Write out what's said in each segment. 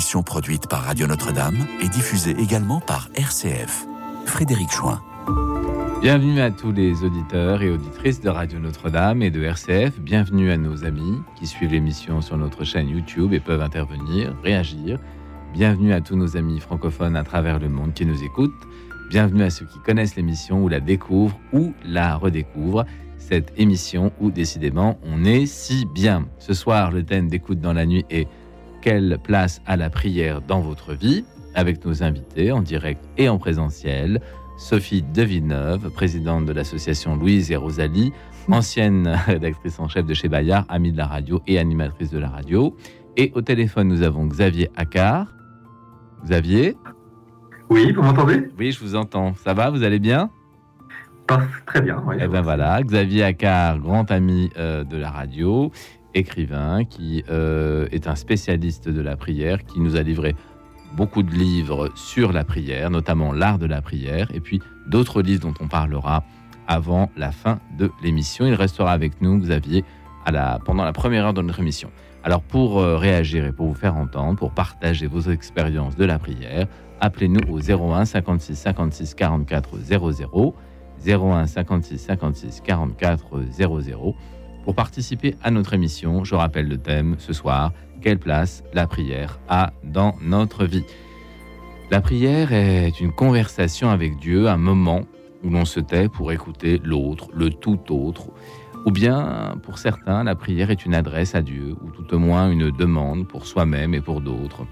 émission produite par Radio Notre-Dame et diffusée également par RCF. Frédéric Chouin. Bienvenue à tous les auditeurs et auditrices de Radio Notre-Dame et de RCF. Bienvenue à nos amis qui suivent l'émission sur notre chaîne YouTube et peuvent intervenir, réagir. Bienvenue à tous nos amis francophones à travers le monde qui nous écoutent. Bienvenue à ceux qui connaissent l'émission ou la découvrent ou la redécouvrent. Cette émission où décidément on est si bien. Ce soir, le thème d'écoute dans la nuit est quelle place a la prière dans votre vie avec nos invités en direct et en présentiel. Sophie Devilleneuve, présidente de l'association Louise et Rosalie, ancienne rédactrice en chef de chez Bayard, amie de la radio et animatrice de la radio. Et au téléphone, nous avons Xavier Accard. Xavier Oui, vous m'entendez? Oui, je vous entends. Ça va, vous allez bien? Très bien, oui. Eh bien voilà, Xavier Accard, grand ami euh, de la radio, écrivain, qui euh, est un spécialiste de la prière, qui nous a livré beaucoup de livres sur la prière, notamment l'art de la prière, et puis d'autres livres dont on parlera avant la fin de l'émission. Il restera avec nous, Xavier, pendant la première heure de notre émission. Alors pour euh, réagir et pour vous faire entendre, pour partager vos expériences de la prière, appelez-nous au 01 56 56 44 00, 01 56 56 44 00. Pour participer à notre émission, je rappelle le thème ce soir, quelle place la prière a dans notre vie? La prière est une conversation avec Dieu, un moment où l'on se tait pour écouter l'autre, le tout autre. Ou bien, pour certains, la prière est une adresse à Dieu, ou tout au moins une demande pour soi-même et pour d'autres.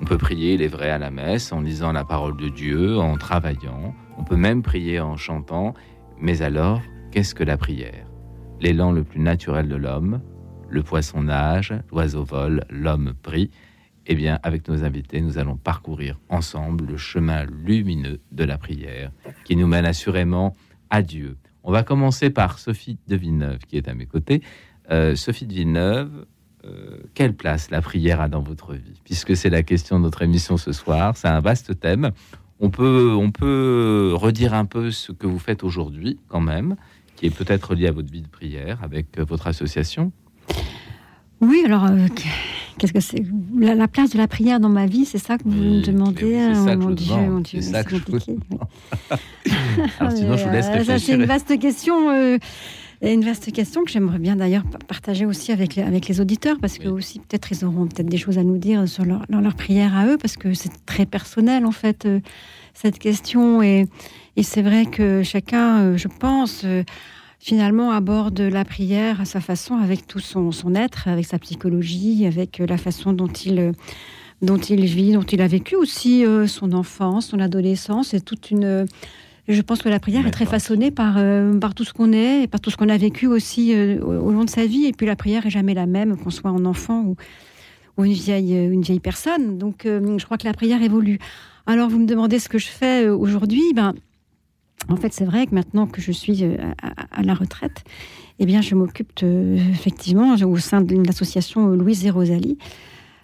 On peut prier, il est vrai, à la messe, en lisant la parole de Dieu, en travaillant. On peut même prier en chantant. Mais alors, qu'est-ce que la prière? L'élan le plus naturel de l'homme, le poisson nage, l'oiseau vole, l'homme prie. Eh bien, avec nos invités, nous allons parcourir ensemble le chemin lumineux de la prière, qui nous mène assurément à Dieu. On va commencer par Sophie de Villeneuve, qui est à mes côtés. Euh, Sophie de Villeneuve, euh, quelle place la prière a dans votre vie? Puisque c'est la question de notre émission ce soir, c'est un vaste thème. On peut, on peut redire un peu ce que vous faites aujourd'hui, quand même, qui est peut-être lié à votre vie de prière avec euh, votre association. Oui, alors, euh, qu'est-ce que c'est? La, place de la prière dans ma vie, c'est ça que vous me demandez C'est ça mon Dieu, demande. mon Dieu, C'est je compliqué. vous oui. Alors sinon, je vous laisse Euh, Ça, c'est une vaste question. euh, une vaste question que j'aimerais bien d'ailleurs pa- partager aussi avec les, avec les auditeurs, parce que aussi peut-être ils auront peut-être des choses à nous dire sur leur, leur, leur prière à eux, parce que c'est très personnel en fait euh, cette question. Et, et c'est vrai que chacun, euh, je pense, euh, finalement aborde la prière à sa façon, avec tout son, son être, avec sa psychologie, avec euh, la façon dont il dont il vit, dont il a vécu aussi euh, son enfance, son adolescence, et toute une. euh, je pense que la prière est très façonnée par, euh, par tout ce qu'on est et par tout ce qu'on a vécu aussi au, long de sa vie. Et puis la prière est jamais la même, qu'on soit un enfant ou, ou une, vieille, une vieille personne. Donc je crois que la prière évolue. Alors vous me demandez ce que je fais aujourd'hui. Ben, en fait, c'est vrai que maintenant que je suis euh, à, la retraite, eh bien, je m'occupe de- effectivement au sein d'une association euh, Louise et Rosalie.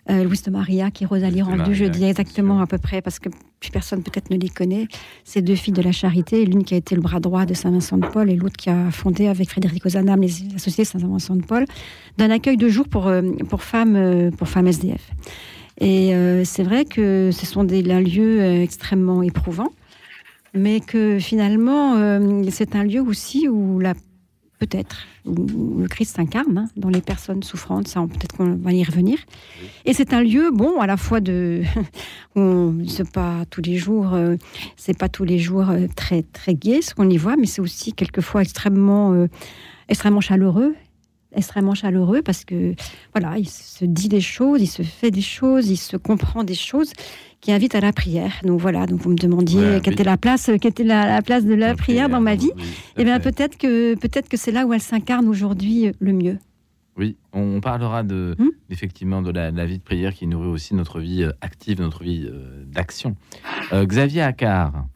Euh, Louise de Maria, qui est Rosalie de rendue, je dis exactement à peu près, parce que plus personne peut-être ne les connaît. Ces deux filles de la charité, l'une qui a été le bras droit de Saint-Vincent de Paul et l'autre qui a fondé avec Frédéric Ozanam les associés Saint-Vincent de Paul, d'un accueil de jour pour, pour, femmes, pour femmes SDF. Et euh, c'est vrai que ce sont des un lieu euh, extrêmement éprouvant, mais que finalement, euh, c'est un lieu aussi où la peut-être le Christ s'incarne hein, dans les personnes souffrantes. Ça, peut-être qu'on va y revenir. Et c'est un lieu, bon, à la fois de, c'est pas tous les jours, euh, c'est pas tous les jours euh, très très gai ce qu'on y voit, mais c'est aussi quelquefois extrêmement extrêmement chaleureux extrêmement chaleureux parce que voilà, il se dit des choses, il se fait des choses, il se comprend des choses qui invitent à la prière. Donc voilà, donc vous me demandiez Ouais, quelle oui. était la place, quelle était la, la place de la prière dans ma vie. oui, à Eh bien peut-être que peut-être que c'est là où elle s'incarne aujourd'hui euh, le mieux. Oui, on parlera de, Hmm effectivement de la, la vie de prière qui nourrit aussi notre vie euh, active, notre vie euh, d'action. Euh, Xavier Accard,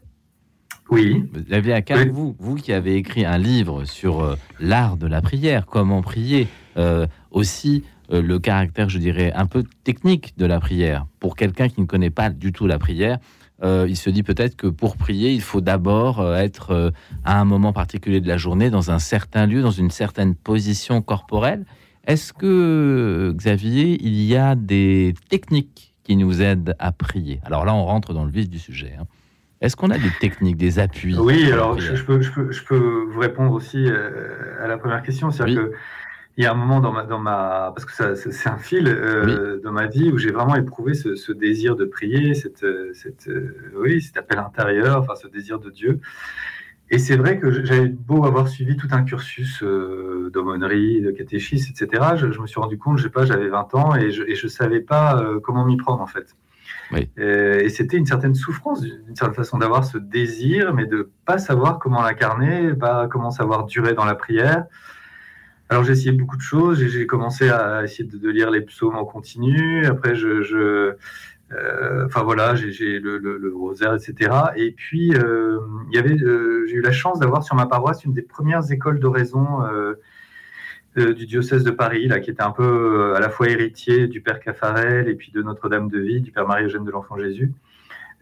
Oui, Xavier Accard, Oui. vous, vous qui avez écrit un livre sur euh, l'art de la prière, comment prier, euh, aussi le caractère, je dirais, un peu technique de la prière. Pour quelqu'un qui ne connaît pas du tout la prière, euh, il se dit peut-être que pour prier, il faut d'abord euh, être euh, à un moment particulier de la journée, dans un certain lieu, dans une certaine position corporelle. Est-ce que, euh, Xavier, il y a des techniques qui nous aident à prier? Alors là, on rentre dans le vif du sujet. hein. Est-ce qu'on a des techniques, des appuis Oui, alors je, je peux, je, peux, je peux vous répondre aussi euh, à la première question. C'est-à-dire Oui. que il y a un moment dans ma, dans ma parce que ça, c'est un fil euh, dans ma vie où j'ai vraiment éprouvé ce, ce désir de prier, cette, euh, cette, euh, oui, cet appel intérieur, enfin ce désir de Dieu. Et c'est vrai que j'avais beau avoir suivi tout un cursus euh, d'aumônerie, de catéchisme, etc. Je, je me suis rendu compte, je sais pas, j'avais 20 ans et je, et je savais pas euh, comment m'y prendre en fait. Oui. Euh, Et, c'était une certaine souffrance, d'une certaine façon d'avoir ce désir, mais de pas savoir comment l'incarner, pas comment savoir durer dans la prière. Alors j'ai essayé beaucoup de choses. J'ai- commencé à essayer de, lire les psaumes en continu. Après, euh, voilà, j'ai- le, le, rosaire, etc. Et puis euh, y avait, euh, j'ai eu la chance d'avoir sur ma paroisse une des premières écoles d'oraison du diocèse de Paris, là, qui était un peu à la fois héritier du père Caffarel et puis de Notre-Dame de Vie, du père Marie-Eugène de l'Enfant Jésus.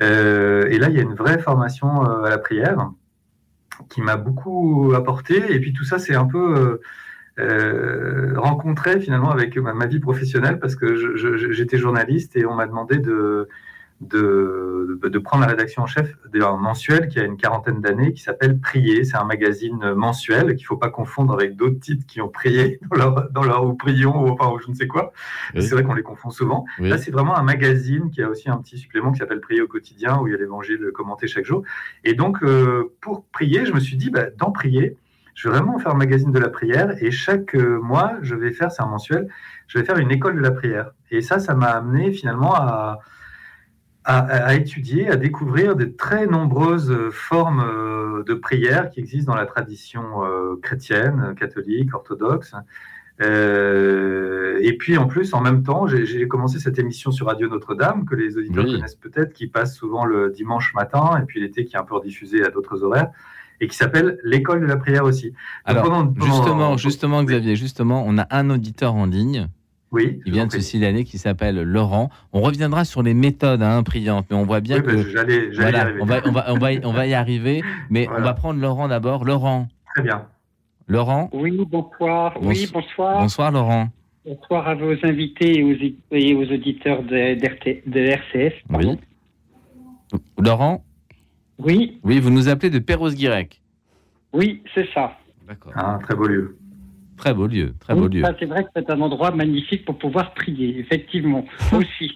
Et là, il y a une vraie formation à la prière qui m'a beaucoup apporté. Et puis tout ça, c'est un peu euh, rencontré finalement avec ma, ma vie professionnelle parce que j'étais journaliste et on m'a demandé de, de, de prendre la rédaction en chef d'un mensuel qui a une quarantaine d'années qui s'appelle Prier. C'est un magazine mensuel qu'il ne faut pas confondre avec d'autres titres qui ont prié dans leur, dans leur ou prions ou enfin ou je ne sais quoi. Oui. C'est vrai qu'on les confond souvent. Oui. Là, c'est vraiment un magazine qui a aussi un petit supplément qui s'appelle Prier au quotidien, où il y a l'évangile commenté chaque jour. Et donc, euh, pour prier, je me suis dit, bah, dans prier, je vais vraiment faire un magazine de la prière. Et chaque euh, mois, je vais faire, c'est un mensuel, je vais faire une école de la prière. Et ça, ça m'a amené finalement à, à, à étudier, à découvrir des très nombreuses formes euh, de prière qui existent dans la tradition euh, chrétienne, catholique, orthodoxe. Euh, et puis en plus, en même temps, j'ai commencé cette émission sur Radio Notre-Dame que les auditeurs Oui. connaissent peut-être, qui passe souvent le dimanche matin et puis l'été qui est un peu rediffusé à d'autres horaires et qui s'appelle l'école de la prière aussi. Donc, Alors, pendant- pendant- justement, justement, Xavier, justement, on a un auditeur en ligne oui, qui vient de se signaler qui s'appelle Laurent. On reviendra sur les méthodes hein, priantes, mais on voit bien Oui, que j'allais, j'allais y voilà, arriver. on va, on va, on va, y- on va y arriver, mais Voilà. on va prendre Laurent d'abord. Laurent, Très bien. Laurent, Oui, bonsoir. Bonso- Oui, bonsoir. bonsoir Laurent. Bonsoir à vos invités et aux, et aux auditeurs de, d'RT de RCF. pardon. Oui. Laurent, Oui, oui, vous nous appelez de Perros-Guirec. oui, c'est ça. D'accord. Un très beau lieu. Très beau lieu, très beau lieu. c'est vrai que c'est un endroit magnifique pour pouvoir prier, effectivement, aussi.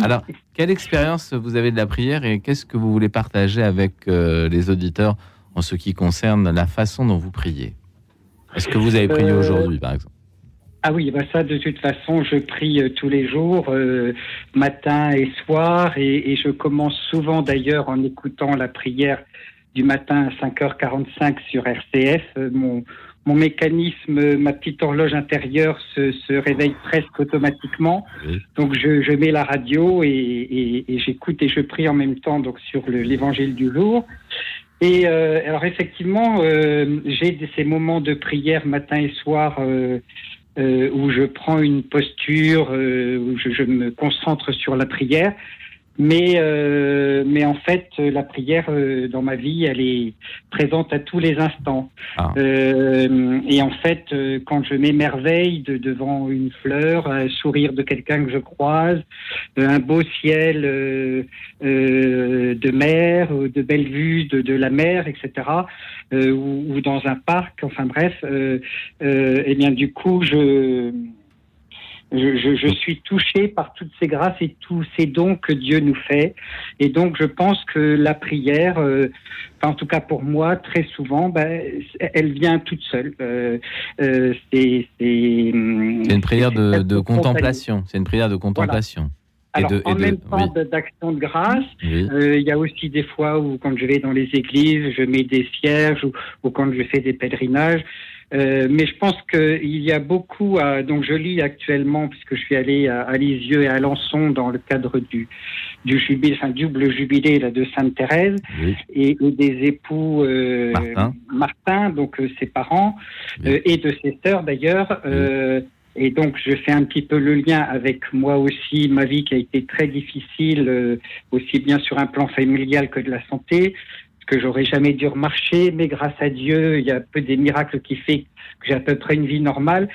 Alors, quelle expérience vous avez de la prière et qu'est-ce que vous voulez partager avec euh, les auditeurs en ce qui concerne la façon dont vous priez? Est-ce que vous avez prié Euh, aujourd'hui, par exemple? Ah oui, bah ça, de toute façon, je prie euh, tous les jours, euh, matin et soir, et, et je commence souvent d'ailleurs en écoutant la prière du matin à 5h45 sur RCF. Euh, mon, mon mécanisme, ma petite horloge intérieure se, se réveille presque automatiquement. Oui. Donc je, je mets la radio et, et- et j'écoute et je prie en même temps donc sur le- l'évangile du jour. Et alors effectivement, j'ai ces moments de prière matin et soir où je prends une posture, euh, où je, je me concentre sur la prière. Mais, euh, mais en fait, la prière euh, dans ma vie, elle est présente à tous les instants. Ah. Euh, et en fait, euh, quand je m'émerveille de, devant une fleur, un sourire de quelqu'un que je croise, euh, un beau ciel euh, euh, de mer, euh, de belles vues de, de la mer, etc., euh, ou, ou dans un parc, enfin bref, euh, euh, eh bien du coup, je, je, je, je suis touché par toutes ces grâces et tous ces dons que Dieu nous fait. Et donc, je pense que la prière, euh, enfin, en tout cas pour moi, très souvent, ben, elle vient toute seule. Euh, euh, c'est c'est C'est une prière de, de contemplation. C'est une prière de contemplation. Et Alors, de- et en de- même temps oui. d'action de grâce, Oui. euh, il y a aussi des fois où, quand je vais dans les églises, je mets des cierges ou, ou quand je fais des pèlerinages. Euh, mais je pense qu'il y a beaucoup à. Donc, je lis actuellement, puisque je suis allé à, à Lisieux et à Alençon dans le cadre du, du jubilé, enfin, double jubilé là, de Sainte-Thérèse oui. et, et des époux euh, Martin. Martin, donc euh, ses parents, Oui. euh, et de ses sœurs d'ailleurs. Euh, et donc, je fais un petit peu le lien avec moi aussi, ma vie qui a été très difficile, euh, aussi bien sur un plan familial que de la santé, que j'aurais jamais dû remarcher, mais grâce à Dieu, il y a peu des miracles qui fait que j'ai à peu près une vie normale.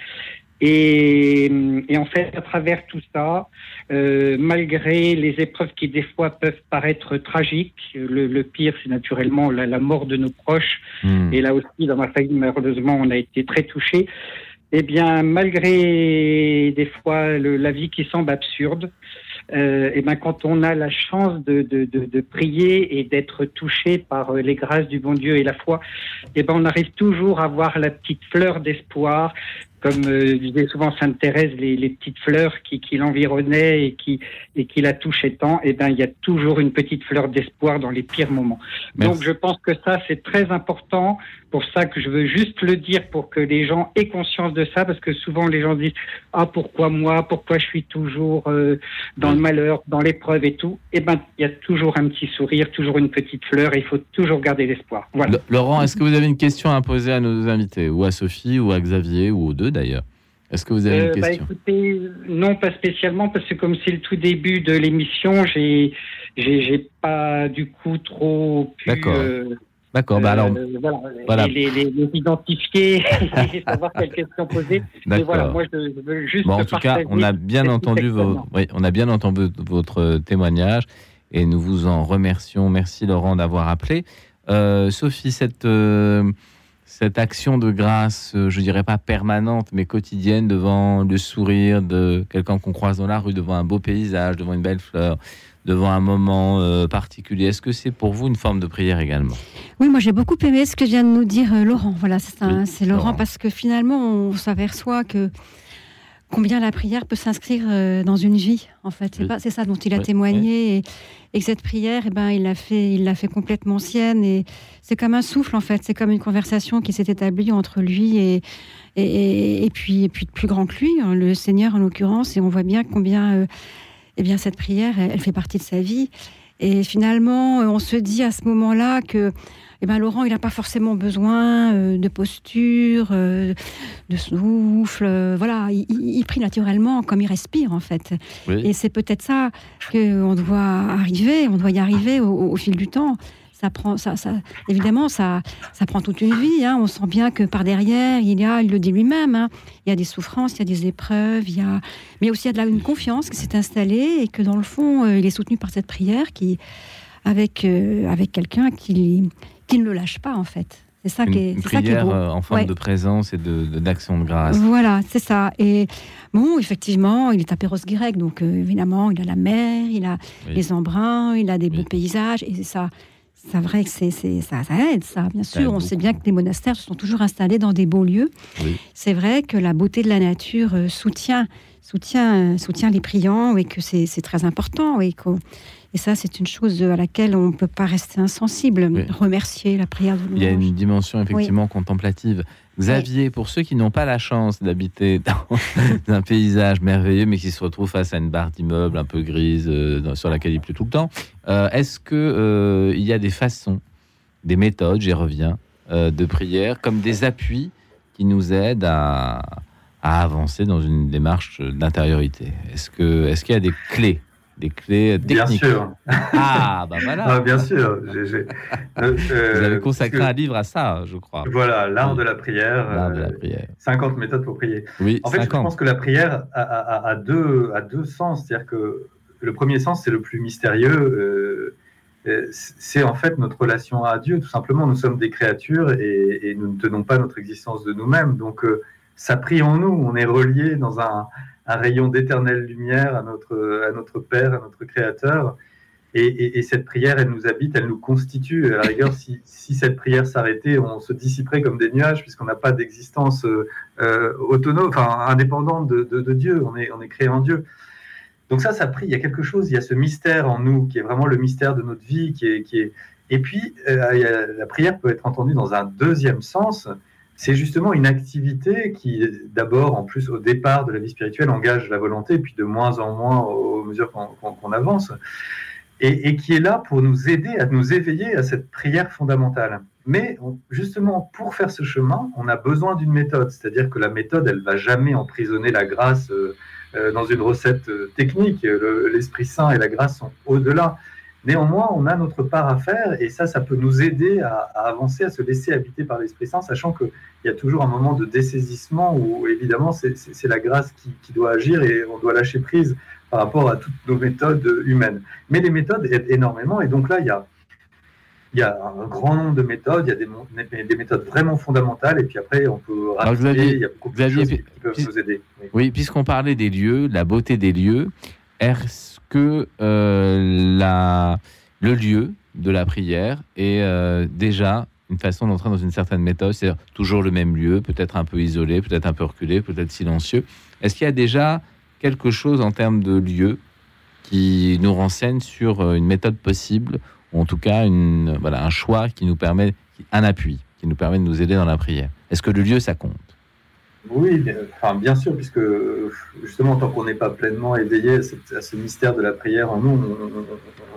Et, en fait, à travers tout ça, euh, malgré les épreuves qui des fois peuvent paraître tragiques, le, pire, c'est naturellement la, mort de nos proches. Hmm. Et là aussi, dans ma famille, malheureusement, on a été très touchés. Eh bien, malgré des fois la vie qui semble absurde, euh, et ben quand on a la chance de, de, prier et d'être touché par euh, les grâces du bon Dieu et la foi, et ben on arrive toujours à voir la petite fleur d'espoir comme euh, disait souvent Sainte Thérèse, les, les petites fleurs qui, qui l'environnaient et qui, et qui la touchaient tant, et eh ben, il y a toujours une petite fleur d'espoir dans les pires moments. Donc je pense que ça, c'est très important. Pour ça que je veux juste le dire pour que les gens aient conscience de ça, parce que souvent les gens disent Ah, pourquoi moi? Pourquoi je suis toujours euh, dans le malheur, dans l'épreuve et tout eh ben, il y a toujours un petit sourire, toujours une petite fleur, et il faut toujours garder l'espoir. Voilà. Laurent, est-ce que vous avez une question à poser à nos invités, ou à Sophie, ou à Xavier, ou aux deux d'ailleurs. Est-ce que vous avez une euh, bah, question écoutez, Non, pas spécialement, parce que comme c'est le tout début de l'émission, j'ai, j'ai, pas du coup trop pu. D'accord. Euh, D'accord, bah alors. Euh, voilà, Les, les, identifier et savoir quelles questions poser. Mais voilà, moi je, veux juste. Bon, en tout cas, on a bien entendu vos, oui, on a bien entendu votre témoignage et nous vous en remercions. Merci Laurent d'avoir appelé. Sophie, cette cette action de grâce, euh, je dirais pas permanente, mais quotidienne, devant le sourire de quelqu'un qu'on croise dans la rue, devant un beau paysage, devant une belle fleur, devant un moment euh, particulier. Est-ce que c'est pour vous une forme de prière également? Oui, moi j'ai beaucoup aimé ce que vient de nous dire euh, Laurent. Voilà, c'est Laurent, parce que finalement on s'aperçoit que combien la prière peut s'inscrire euh, dans une vie, en fait. C'est, pas, c'est ça dont il a témoigné. Et, et, cette prière, eh ben, il l'a fait, il l'a fait complètement sienne. Et c'est comme un souffle, en fait. C'est comme une conversation qui s'est établie entre lui et, et, et puis, et puis plus grand que lui, hein, le Seigneur en l'occurrence. Et on voit bien combien, euh, eh bien, cette prière, elle, fait partie de sa vie. Et finalement, on se dit à ce moment-là que eh ben, Laurent, il n'a pas forcément besoin euh, de posture, euh, de souffle. Euh, voilà, il, prie naturellement comme il respire, en fait. Et c'est peut-être ça qu'on doit arriver, on doit y arriver au, fil du temps. Ça prend, ça, ça, évidemment, ça, ça prend toute une vie. Hein. On sent bien que par derrière, il y a, il le dit lui-même, hein. il y a des souffrances, il y a des épreuves, il y a, mais aussi il y a de une confiance qui s'est installée et que dans le fond, il est soutenu par cette prière qui, avec, avec quelqu'un qui, qui ne le lâche pas en fait. C'est ça, qui est, ça qui est beau. Euh, en forme de présence et d'action de, de, grâce. Voilà, c'est ça. Et bon, effectivement, il est à Perros-Guirec, donc euh, évidemment, il a la mer, il a les embruns, il a des beaux paysages, et ça, c'est vrai que c'est, ça, ça, aide, ça, bien sûr. On sait bien que les monastères se sont toujours installés dans des beaux lieux. C'est vrai que la beauté de la nature euh, soutient, soutient, soutient les priants, et que c'est, très important, et qu'on et ça, c'est une chose à laquelle on ne peut pas rester insensible. Remercier la prière de Il y a une dimension effectivement contemplative. Xavier, pour ceux qui n'ont pas la chance d'habiter dans un paysage merveilleux, mais qui se retrouvent face à une barre d'immeuble un peu grise euh, sur laquelle il pleut tout le temps, euh, est-ce qu'il euh, y a des façons, des méthodes, j'y reviens, de prière, comme des appuis qui nous aident à, avancer dans une démarche d'intériorité? Est-ce qu'il est qu'il y a des clés des clés techniques. Bien sûr. Ah, bah voilà. Ah, bien sûr. Euh, Vous avez consacré un livre à ça, je crois. Voilà, l'art de la prière. L'art de la euh, prière. 50 méthodes pour prier. Oui, en fait, je pense que la prière a, deux, a deux sens. C'est-à-dire que le premier sens, c'est le plus mystérieux. Euh, c'est en fait notre relation à Dieu. Tout simplement, nous sommes des créatures et, nous ne tenons pas notre existence de nous-mêmes. Donc, ça prie en nous. On est relié dans un un rayon d'éternelle lumière à notre, à notre Père, à notre Créateur. Et, cette prière, elle nous habite, elle nous constitue. À la rigueur, si, cette prière s'arrêtait, on se dissiperait comme des nuages, puisqu'on n'a pas d'existence euh, autonome, enfin indépendante de, Dieu. On est, on est créé en Dieu. Donc ça, ça prie. Il y a quelque chose, il y a ce mystère en nous qui est vraiment le mystère de notre vie, qui est, qui est... Et puis, euh, la prière peut être entendue dans un deuxième sens, c'est justement une activité qui, d'abord, en plus, au départ de la vie spirituelle, engage la volonté, puis de moins en moins au mesure qu'on avance, et, qui est là pour nous aider à nous éveiller à cette prière fondamentale. Mais justement, pour faire ce chemin, on a besoin d'une méthode, c'est-à-dire que la méthode, elle va jamais emprisonner la grâce euh, euh, dans une recette euh, technique. L'Esprit Saint et la grâce sont au-delà. Néanmoins, on a notre part à faire et ça, ça peut nous aider à, avancer, à se laisser habiter par l'Esprit Saint, sachant qu'il y a toujours un moment de dessaisissement où, évidemment, c'est la grâce qui, doit agir et on doit lâcher prise par rapport à toutes nos méthodes humaines. Mais les méthodes aident énormément et donc là, il y a, il y a un grand nombre de méthodes, il y a des, des méthodes vraiment fondamentales, et puis après, on peut rajouter, il y a beaucoup de choses qui peuvent nous aider. Oui, puisqu'on parlait des lieux, la beauté des lieux, est-ce que euh, la, le lieu de la prière est euh, déjà une façon d'entrer dans une certaine méthode, c'est-à-dire toujours le même lieu, peut-être un peu isolé, peut-être un peu reculé, peut-être silencieux. Est-ce qu'il y a déjà quelque chose en termes de lieu qui nous renseigne sur euh, une méthode possible ou en tout cas une, voilà, un choix qui nous permet, un appui, qui nous permet de nous aider dans la prière? Est-ce que le lieu, ça compte? Oui, enfin, bien sûr, puisque justement, tant qu'on n'est pas pleinement éveillé à, ce mystère de la prière en nous,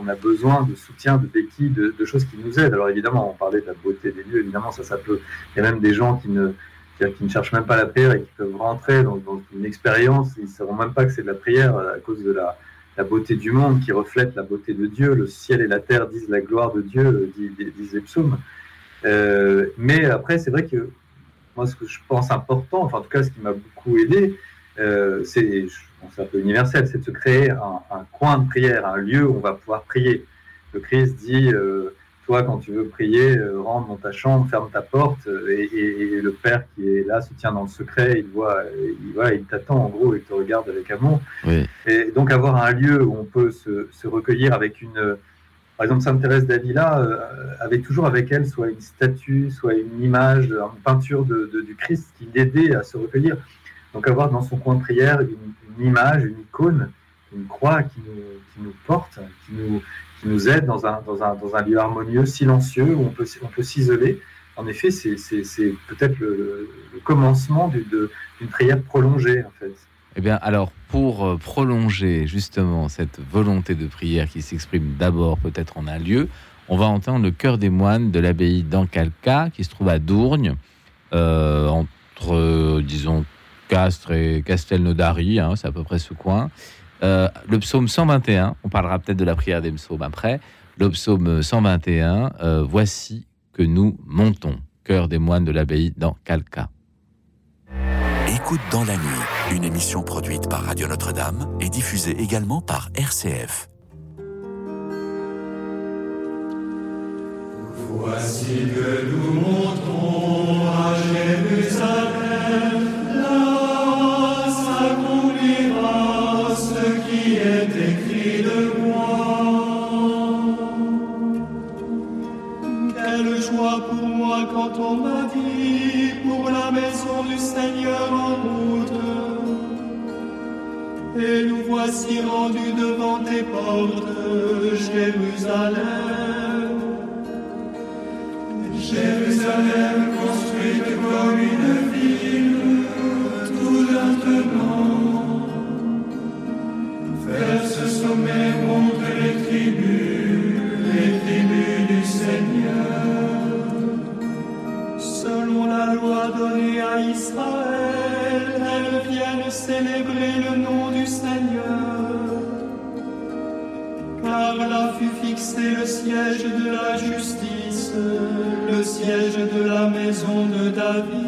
on, a besoin de soutien, de béquilles, de, choses qui nous aident. Alors évidemment, on parlait de la beauté des lieux, évidemment, ça, ça peut. Il y a même des gens qui ne, qui, ne cherchent même pas la prière et qui peuvent rentrer dans, une expérience, ils ne sauront même pas que c'est de la prière à cause de la, beauté du monde qui reflète la beauté de Dieu. Le ciel et la terre disent la gloire de Dieu, disent les psaumes. Euh, mais après, c'est vrai que moi, ce que je pense important, enfin, en tout cas, ce qui m'a beaucoup aidé, euh, c'est, un peu universel, c'est de se créer un, coin de prière, un lieu où on va pouvoir prier. Le Christ dit euh, toi, quand tu veux prier, euh, rentre dans ta chambre, ferme ta porte, euh, et, le Père qui est là se tient dans le secret, il voit, il, il t'attend en gros, il te regarde avec amour. Et donc avoir un lieu où on peut se, recueillir avec une, par exemple, Sainte Thérèse d'Avila euh, avait toujours avec elle soit une statue, soit une image, une peinture de, du Christ qui l'aidait à se recueillir. Donc avoir dans son coin de prière une, image, une icône, une croix qui nous, qui nous porte, qui nous, nous aide dans un, dans un, dans un lieu harmonieux, silencieux, où on peut, on peut s'isoler. En effet, c'est peut-être le, commencement d'une prière prolongée, en fait. Eh bien, alors, pour euh, prolonger justement cette volonté de prière qui s'exprime d'abord peut-être en un lieu, on va entendre le chœur des moines de l'abbaye d'Ancalca, qui se trouve à Dourgne, euh, entre, disons, Castres et Castelnaudary, hein, c'est à peu près ce coin. Euh, le psaume 121, on parlera peut-être de la prière des psaumes après. Le psaume 121, euh, voici que nous montons, cœur des moines de l'abbaye dans Calca. Écoute dans la nuit, une émission produite par Radio Notre-Dame et diffusée également par RCF. Voici que nous montons à Jérusalem. quand on m'a dit pour la maison du Seigneur en route. Et nous voici rendus devant tes portes, Jérusalem. Jérusalem construite comme une ville, tout maintenant. Vers ce sommet montent les tribus, les tribus du Seigneur selon la loi donnée à Israël, elles viennent célébrer siège de la maison de David.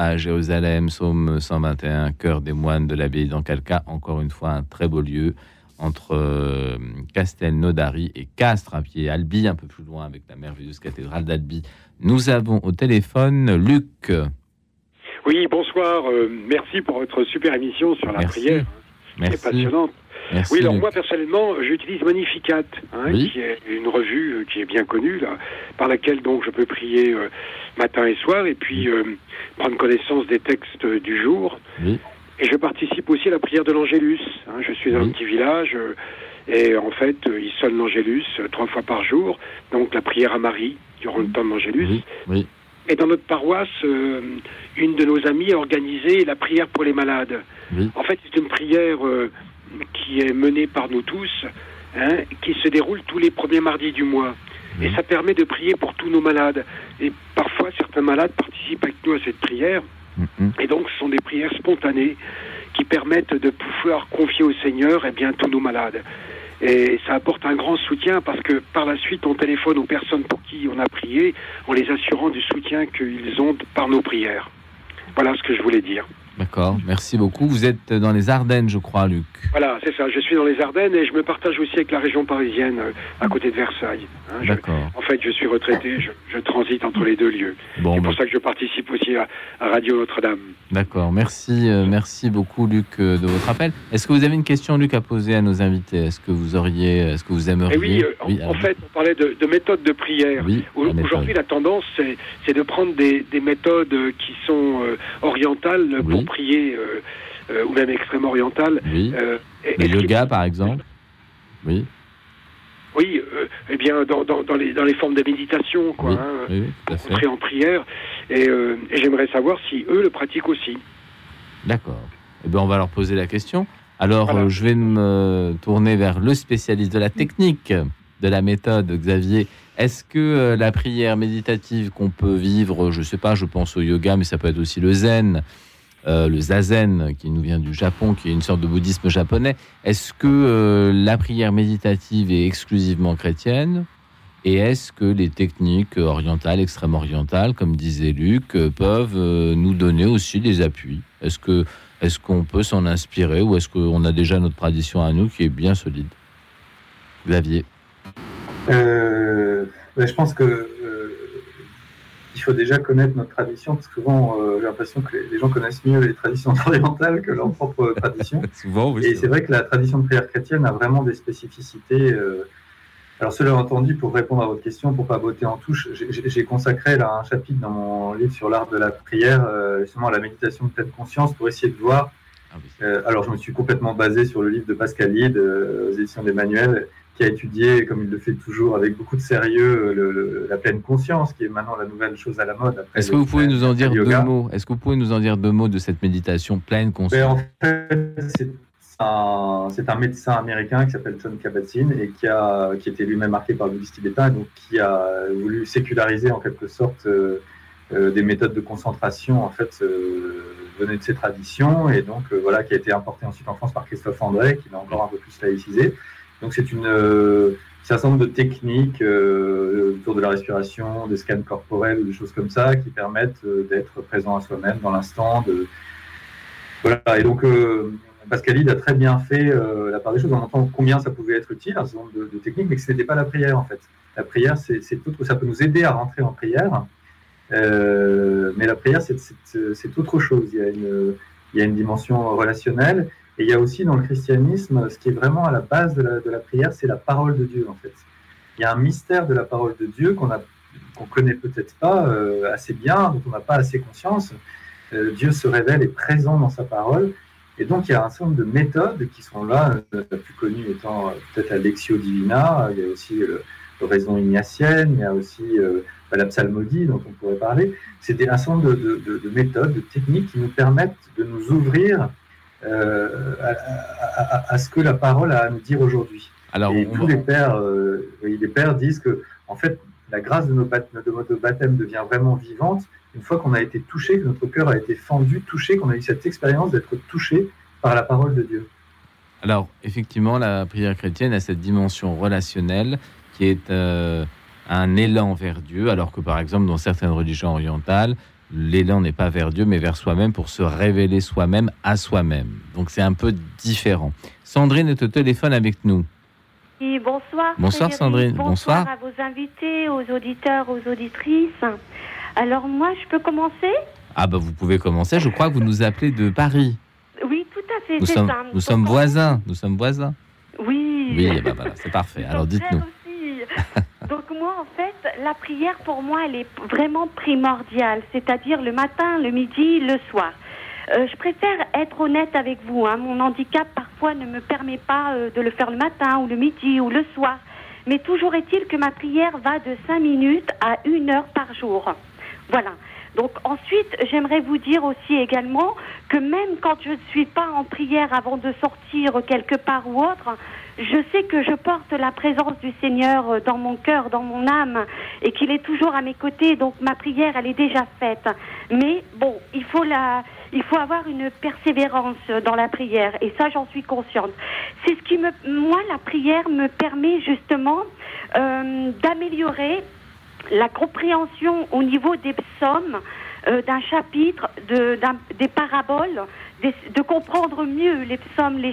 À Jérusalem, psaume 121, cœur des moines de l'abbaye d'Ancalca. Encore une fois, un très beau lieu entre euh, Castelnaudary et Castres, un pied Albi, un peu plus loin avec la merveilleuse cathédrale d'Albi. Nous avons au téléphone Luc. Oui, bonsoir. Euh, merci pour votre super émission sur la Merci. prière. Merci. C'est passionnant. Merci, Oui, alors Luc. moi personnellement, j'utilise Magnificat, hein, Oui. qui est une revue euh, qui est bien connue, là, par laquelle donc je peux prier euh, matin et soir, et puis euh, prendre connaissance des textes du jour. Oui. Et je participe aussi à la prière de l'Angélus. hein. je suis dans Oui. un petit village, euh, et en fait, ils sonnent l'Angélus trois fois par jour, donc la prière à Marie durant le temps de l'Angélus. Oui, Et dans notre paroisse, euh, une de nos amies a organisé la prière pour les malades. oui, En fait, c'est une prière euh, qui est menée par nous tous, hein, qui se déroule tous les premiers mardis du mois. Et ça permet de prier pour tous nos malades. Et parfois, certains malades participent avec nous à cette prière. Mhm. Et donc, ce sont des prières spontanées qui permettent de pouvoir confier au Seigneur eh bien, tous nos malades. Et ça apporte un grand soutien parce que par la suite, on téléphone aux personnes pour qui on a prié en les assurant du soutien qu'ils ont par nos prières. Voilà ce que je voulais dire. D'accord, merci beaucoup. Vous êtes dans les Ardennes, je crois, Luc. Voilà, c'est ça. Je suis dans les Ardennes et je me partage aussi avec la région parisienne, euh, à côté de Versailles. hein. Je- D'accord. en fait, je suis retraité, je, je transite entre les deux lieux. Bon, C'est bah, pour ça que je participe aussi à, à Radio Notre-Dame. d'accord. Merci, euh, merci beaucoup, Luc, euh, de votre appel. Est-ce que vous avez une question, Luc, à poser à nos invités? Est-ce que vous auriez, est-ce que vous aimeriez? Et oui, euh, en, fait, on parlait de, de méthode de prière. oui, Au- la méthode. Aujourd'hui, la tendance, c'est c'est de prendre des, des méthodes qui sont orientales pour prier, euh, euh, ou même extrême orientales. Oui, Euh, qui- yoga, par exemple. Oui, Oui, euh, eh bien, dans, dans, dans les, dans les formes de méditation, quoi. oui, hein, oui, fait. entrer en prière. Et, euh, et j'aimerais savoir si eux le pratiquent aussi. D'accord. Eh bien, on va leur poser la question. Alors, Voilà. euh, je vais me tourner vers le spécialiste de la technique, de la méthode, Xavier. Est-ce que la prière méditative qu'on peut vivre, je ne sais pas, je pense au yoga, mais ça peut être aussi le zen, euh, le zazen, qui nous vient du Japon, qui est une sorte de bouddhisme japonais, est-ce que euh, la prière méditative est exclusivement chrétienne? Et est-ce que les techniques orientales, extrême orientales, comme disait Luc, euh, peuvent nous donner aussi des appuis? Est-ce est-ce qu'on peut s'en inspirer ou est-ce qu'on a déjà notre tradition à nous qui est bien solide? Xavier. Je pense que il faut déjà connaître notre tradition, parce que souvent euh, j'ai l'impression que les, les gens connaissent mieux les traditions orientales que leur propre tradition. Souvent, Et c'est vrai que la tradition de prière chrétienne a vraiment des spécificités. euh. Alors, cela entendu, pour répondre à votre question, pour pas botter en touche, j'ai- consacré là un chapitre dans mon livre sur l'art de la prière, euh, justement à la méditation de pleine conscience, pour essayer de voir. Ah oui. alors, je me suis complètement basé sur le livre de Pascal euh, aux éditions d'Emmanuel, qui a étudié, comme il le fait toujours, avec beaucoup de sérieux, le- le- la pleine conscience, qui est maintenant la nouvelle chose à la mode. Est-ce que vous pouvez nous en dire deux mots? Est-ce que vous pouvez nous en dire deux mots de cette méditation pleine Ben, conscience en fait, c'est un, médecin américain qui s'appelle John Kabat-Zinn et qui, a, qui était lui-même marqué par le bouddhisme tibétain donc qui a voulu séculariser en quelque sorte euh, euh, des méthodes de concentration en fait euh, venaient de ces traditions et donc euh, voilà qui a été importé ensuite en France par Christophe André qui l'a encore un peu plus laïcisé. Donc c'est une euh, un certain de techniques euh, autour de la respiration, des scans corporels ou des choses comme ça qui permettent euh, d'être présent à soi-même dans l'instant, de voilà, et donc euh, Pascalide a très bien fait euh, la part des choses en montrant combien ça pouvait être utile, un certain de, techniques, mais que ce n'était pas la prière en fait. La prière, c'est autre, ça peut nous aider à rentrer en prière, mais la prière, c'est autre chose. Il y, a une, il y a une dimension relationnelle, et il y a aussi dans le christianisme, ce qui est vraiment à la base de la, prière, c'est la parole de Dieu en fait. Il y a un mystère de la parole de Dieu qu'on qu'on connaît peut-être pas euh, assez bien, dont on n'a pas assez conscience. Euh, Dieu se révèle et présent dans sa parole. Et donc, il y a un certain nombre de méthodes qui sont là, euh, la plus connue étant peut-être la Lectio Divina, il y a aussi le raison ignatienne, il y a aussi la psalmodie dont on pourrait parler. C'est un certain nombre de méthodes, de techniques qui nous permettent de nous ouvrir euh, à, à- à- à ce que la parole a à nous dire aujourd'hui. Alors, Et tous va- les pères, euh, oui, les pères disent que, en fait, la grâce de, nos bat- de notre baptême devient vraiment vivante une fois qu'on a été touché, que notre cœur a été fendu, touché, qu'on a eu cette expérience d'être touché par la parole de Dieu. Alors, effectivement, la prière chrétienne a cette dimension relationnelle qui est euh, un élan vers Dieu, alors que par exemple dans certaines religions orientales, l'élan n'est pas vers Dieu, mais vers soi-même pour se révéler soi-même à soi-même. Donc c'est un peu différent. Sandrine est au téléphone avec nous. Oui, bonsoir. Bonsoir. Sandrine. Bonsoir. Bonsoir. à vos invités, aux auditeurs, aux auditrices. Alors moi, je peux commencer? Ah bah vous pouvez commencer, je crois que vous nous appelez de Paris. Oui, tout à fait. Nous sommes, ça. nous sommes Donc, voisins, nous sommes voisins. Oui. Oui, bah voilà, c'est parfait. Alors dites-nous. aussi. Donc moi, en fait, la prière pour moi, elle est vraiment primordiale, c'est-à-dire le matin, le midi, le soir. Euh, je préfère être honnête avec vous. hein. Mon handicap parfois ne me permet pas euh, de le faire le matin ou le midi ou le soir. Mais toujours est-il que ma prière va de 5 minutes à 1 heure par jour. Voilà. Donc ensuite, j'aimerais vous dire aussi également que même quand je ne suis pas en prière avant de sortir quelque part ou autre, je sais que je porte la présence du Seigneur euh, dans mon cœur, dans mon âme, et qu'il est toujours à mes côtés. Donc ma prière, elle est déjà faite. Mais bon, il faut la, il faut avoir une persévérance dans la prière, et ça, j'en suis consciente. C'est ce qui me, moi, la prière me permet justement euh, d'améliorer la compréhension au niveau des psaumes, euh, d'un chapitre, de, des paraboles, de comprendre mieux les psaumes, les,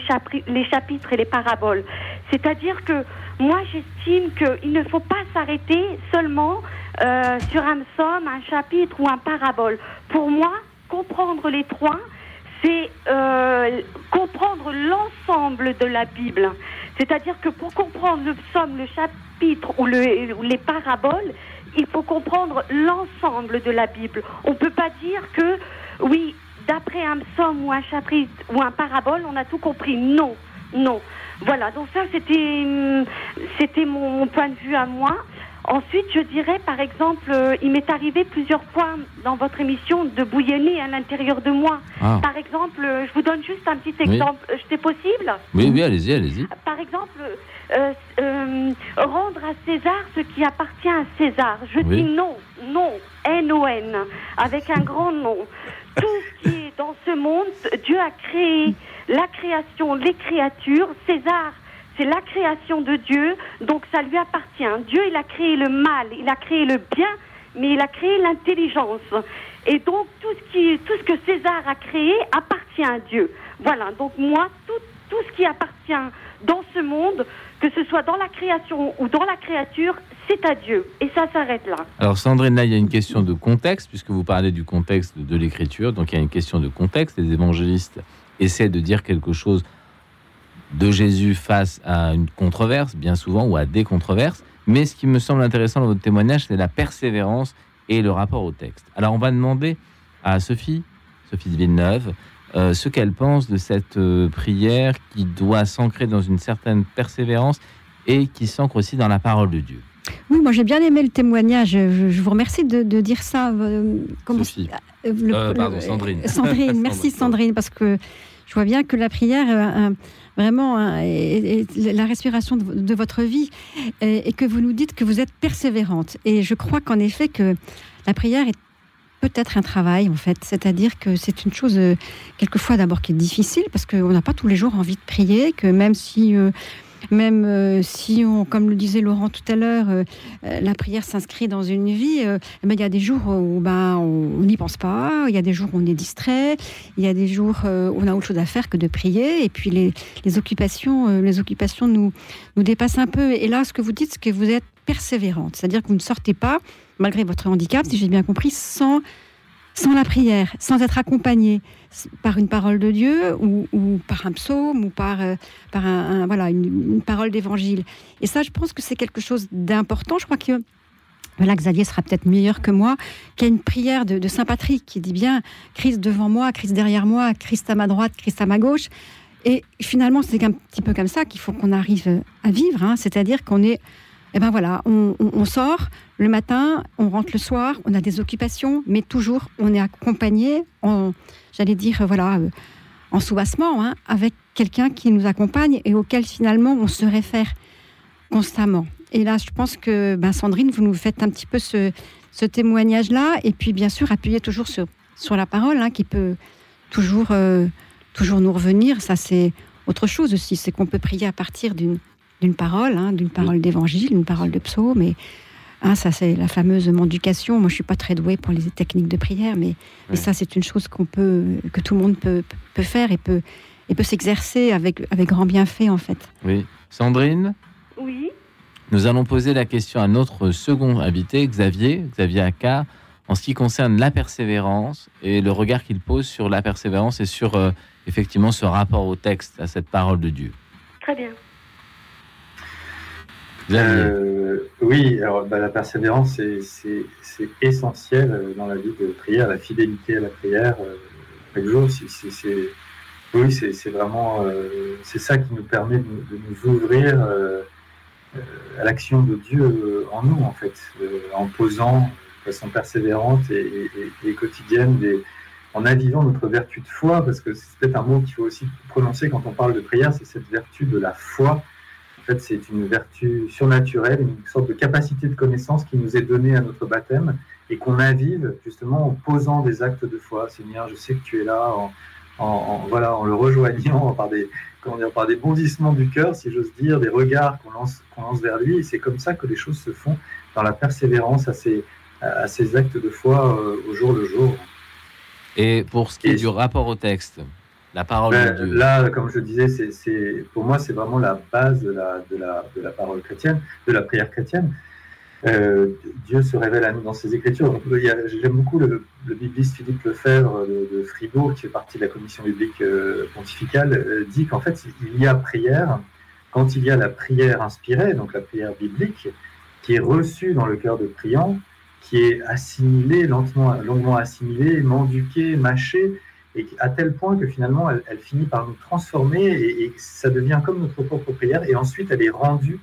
chapitres et les paraboles. C'est-à-dire que moi, j'estime qu'il ne faut pas s'arrêter seulement euh, sur un psaume, un chapitre ou un parabole. Pour moi, comprendre les trois, c'est euh, comprendre l'ensemble de la Bible. C'est-à-dire que pour comprendre le psaume, le chapitre ou, ou les paraboles, il faut comprendre l'ensemble de la Bible. On ne peut pas dire que, oui, d'après un psaume ou un chapitre ou un parabole, on a tout compris. Non, non. Voilà, donc ça, c'était, hum, c'était mon, mon point de vue à moi. Ensuite, je dirais, par exemple, euh, il m'est arrivé plusieurs fois dans votre émission de bouillonner à l'intérieur de moi. Ah. Par exemple, euh, je vous donne juste un petit Oui. exemple. Euh, C'est possible Oui, oui, allez-y, allez-y. par exemple, euh, rendre à César ce qui appartient à César. Je Oui. dis non, non, N-O-N, avec un grand nom. Tout ce qui est dans ce monde, Dieu a créé la création, les créatures. César, c'est la création de Dieu, donc ça lui appartient. Dieu, il a créé le mal, il a créé le bien, mais il a créé l'intelligence. Et donc, tout ce, qui, tout ce que César a créé appartient à Dieu. Voilà, donc moi, tout, tout ce qui appartient dans ce monde, que ce soit dans la création ou dans la créature, c'est à Dieu. Et ça s'arrête là. Alors Sandrine, là, il y a une question de contexte, puisque vous parlez du contexte de l'écriture, donc il y a une question de contexte. Les évangélistes essaient de dire quelque chose de Jésus face à une controverse, bien souvent, ou à des controverses. Mais ce qui me semble intéressant dans votre témoignage, c'est la persévérance et le rapport au texte. Alors on va demander à Sophie, Sophie de Villeneuve, euh, ce qu'elle pense de cette euh, prière qui doit s'ancrer dans une certaine persévérance et qui s'ancre aussi dans la parole de Dieu. Oui, moi j'ai bien aimé le témoignage. Je, je vous remercie de, de dire ça. euh, comment- Sophie. euh, le- Euh, pardon, le- Sandrine. Sandrine, merci Sandrine. Parce que je vois bien que la prière, euh, vraiment, est, est la respiration de, de votre vie, et, et que vous nous dites que vous êtes persévérante. Et je crois qu'en effet que la prière est peut-être un travail en fait, c'est-à-dire que c'est une chose euh, quelquefois d'abord qui est difficile parce qu'on n'a pas tous les jours envie de prier, que même si euh, même euh, si on, comme le disait Laurent tout à l'heure, la prière s'inscrit dans une vie, eh ben, il y a des jours où ben, on n'y pense pas, il y a des jours où on est distrait, il y a des jours où on a autre chose à faire que de prier, et puis les, les occupations, les occupations nous, nous dépassent un peu. Et là, ce que vous dites, c'est que vous êtes persévérante, c'est-à-dire que vous ne sortez pas, malgré votre handicap, si j'ai bien compris, sans, sans la prière, sans être accompagné par une parole de Dieu ou, ou par un psaume ou par, euh, par un, voilà, une, parole d'évangile. Et ça, je pense que c'est quelque chose d'important. Je crois que voilà, Xavier sera peut-être meilleur que moi, qu'il y a une prière de, de Saint Patrick qui dit bien Christ devant moi, Christ derrière moi, Christ à ma droite, Christ à ma gauche. Et finalement, c'est un petit peu comme ça qu'il faut qu'on arrive à vivre. hein. C'est-à-dire qu'on est, eh ben voilà, on, sort le matin, on rentre le soir, on a des occupations, mais toujours on est accompagné, j'allais dire, voilà, euh, en soubassement, hein, avec quelqu'un qui nous accompagne et auquel finalement on se réfère constamment. Et là, je pense que ben, Sandrine, vous nous faites un petit peu ce, témoignage-là, et puis bien sûr appuyer toujours sur, sur la parole, hein, qui peut toujours, euh, toujours nous revenir. Ça, c'est autre chose aussi, c'est qu'on peut prier à partir d'une d'une parole, hein, d'une parole d'évangile, d'une parole de psaume. Et Hein, ça, c'est la fameuse mendication. Moi, je suis pas très douée pour les techniques de prière, mais, mais ça, c'est une chose qu'on peut, que tout le monde peut, peut faire et peut, et peut s'exercer avec, avec grand bienfait, en fait. Oui. Sandrine? Oui. Nous allons poser la question à notre second invité, Xavier, Xavier Accard, en ce qui concerne la persévérance et le regard qu'il pose sur la persévérance et sur euh, effectivement ce rapport au texte, à cette parole de Dieu. Très bien. Euh, oui, alors bah, la persévérance, c'est- essentiel euh, dans la vie de prière, la fidélité à la prière, euh, chaque jour. c'est- oui, c'est vraiment euh, c'est ça qui nous permet de, nous- de nous ouvrir euh, euh, à l'action de Dieu en nous, en fait, euh, en posant de façon persévérante et, et- et- et quotidienne des, en avivant notre vertu de foi, parce que c'est peut-être un mot qu'il faut aussi prononcer quand on parle de prière, c'est cette vertu de la foi. Fait, c'est une vertu surnaturelle, une sorte de capacité de connaissance qui nous est donnée à notre baptême et qu'on avive justement en posant des actes de foi. Seigneur, je sais que tu es là, en, en- en- voilà, en le rejoignant par des, comment dire, par des bondissements du cœur, si j'ose dire, des regards qu'on lance, qu'on lance vers lui. Et c'est comme ça que les choses se font dans la persévérance à ces, à ces actes de foi euh, au jour le jour. Et pour ce qui est du rapport au texte, la parole Ben, de Dieu. là, comme je disais, c'est, c'est- pour moi, c'est vraiment la base de la, de, la, de la parole chrétienne, de la prière chrétienne. Euh, Dieu se révèle à nous dans ses Écritures. Donc, il y a- j'aime beaucoup le, le bibliste Philippe Lefebvre de, de Fribourg, qui fait partie de la commission biblique euh, pontificale, euh, dit qu'en fait, il y a prière quand il y a la prière inspirée, donc la prière biblique, qui est reçue dans le cœur de priant, qui est assimilée, lentement, longuement assimilée, menduquée, mâchée, et à tel point que finalement, elle, finit par nous transformer et, et ça devient comme notre propre prière. Et ensuite, elle est rendue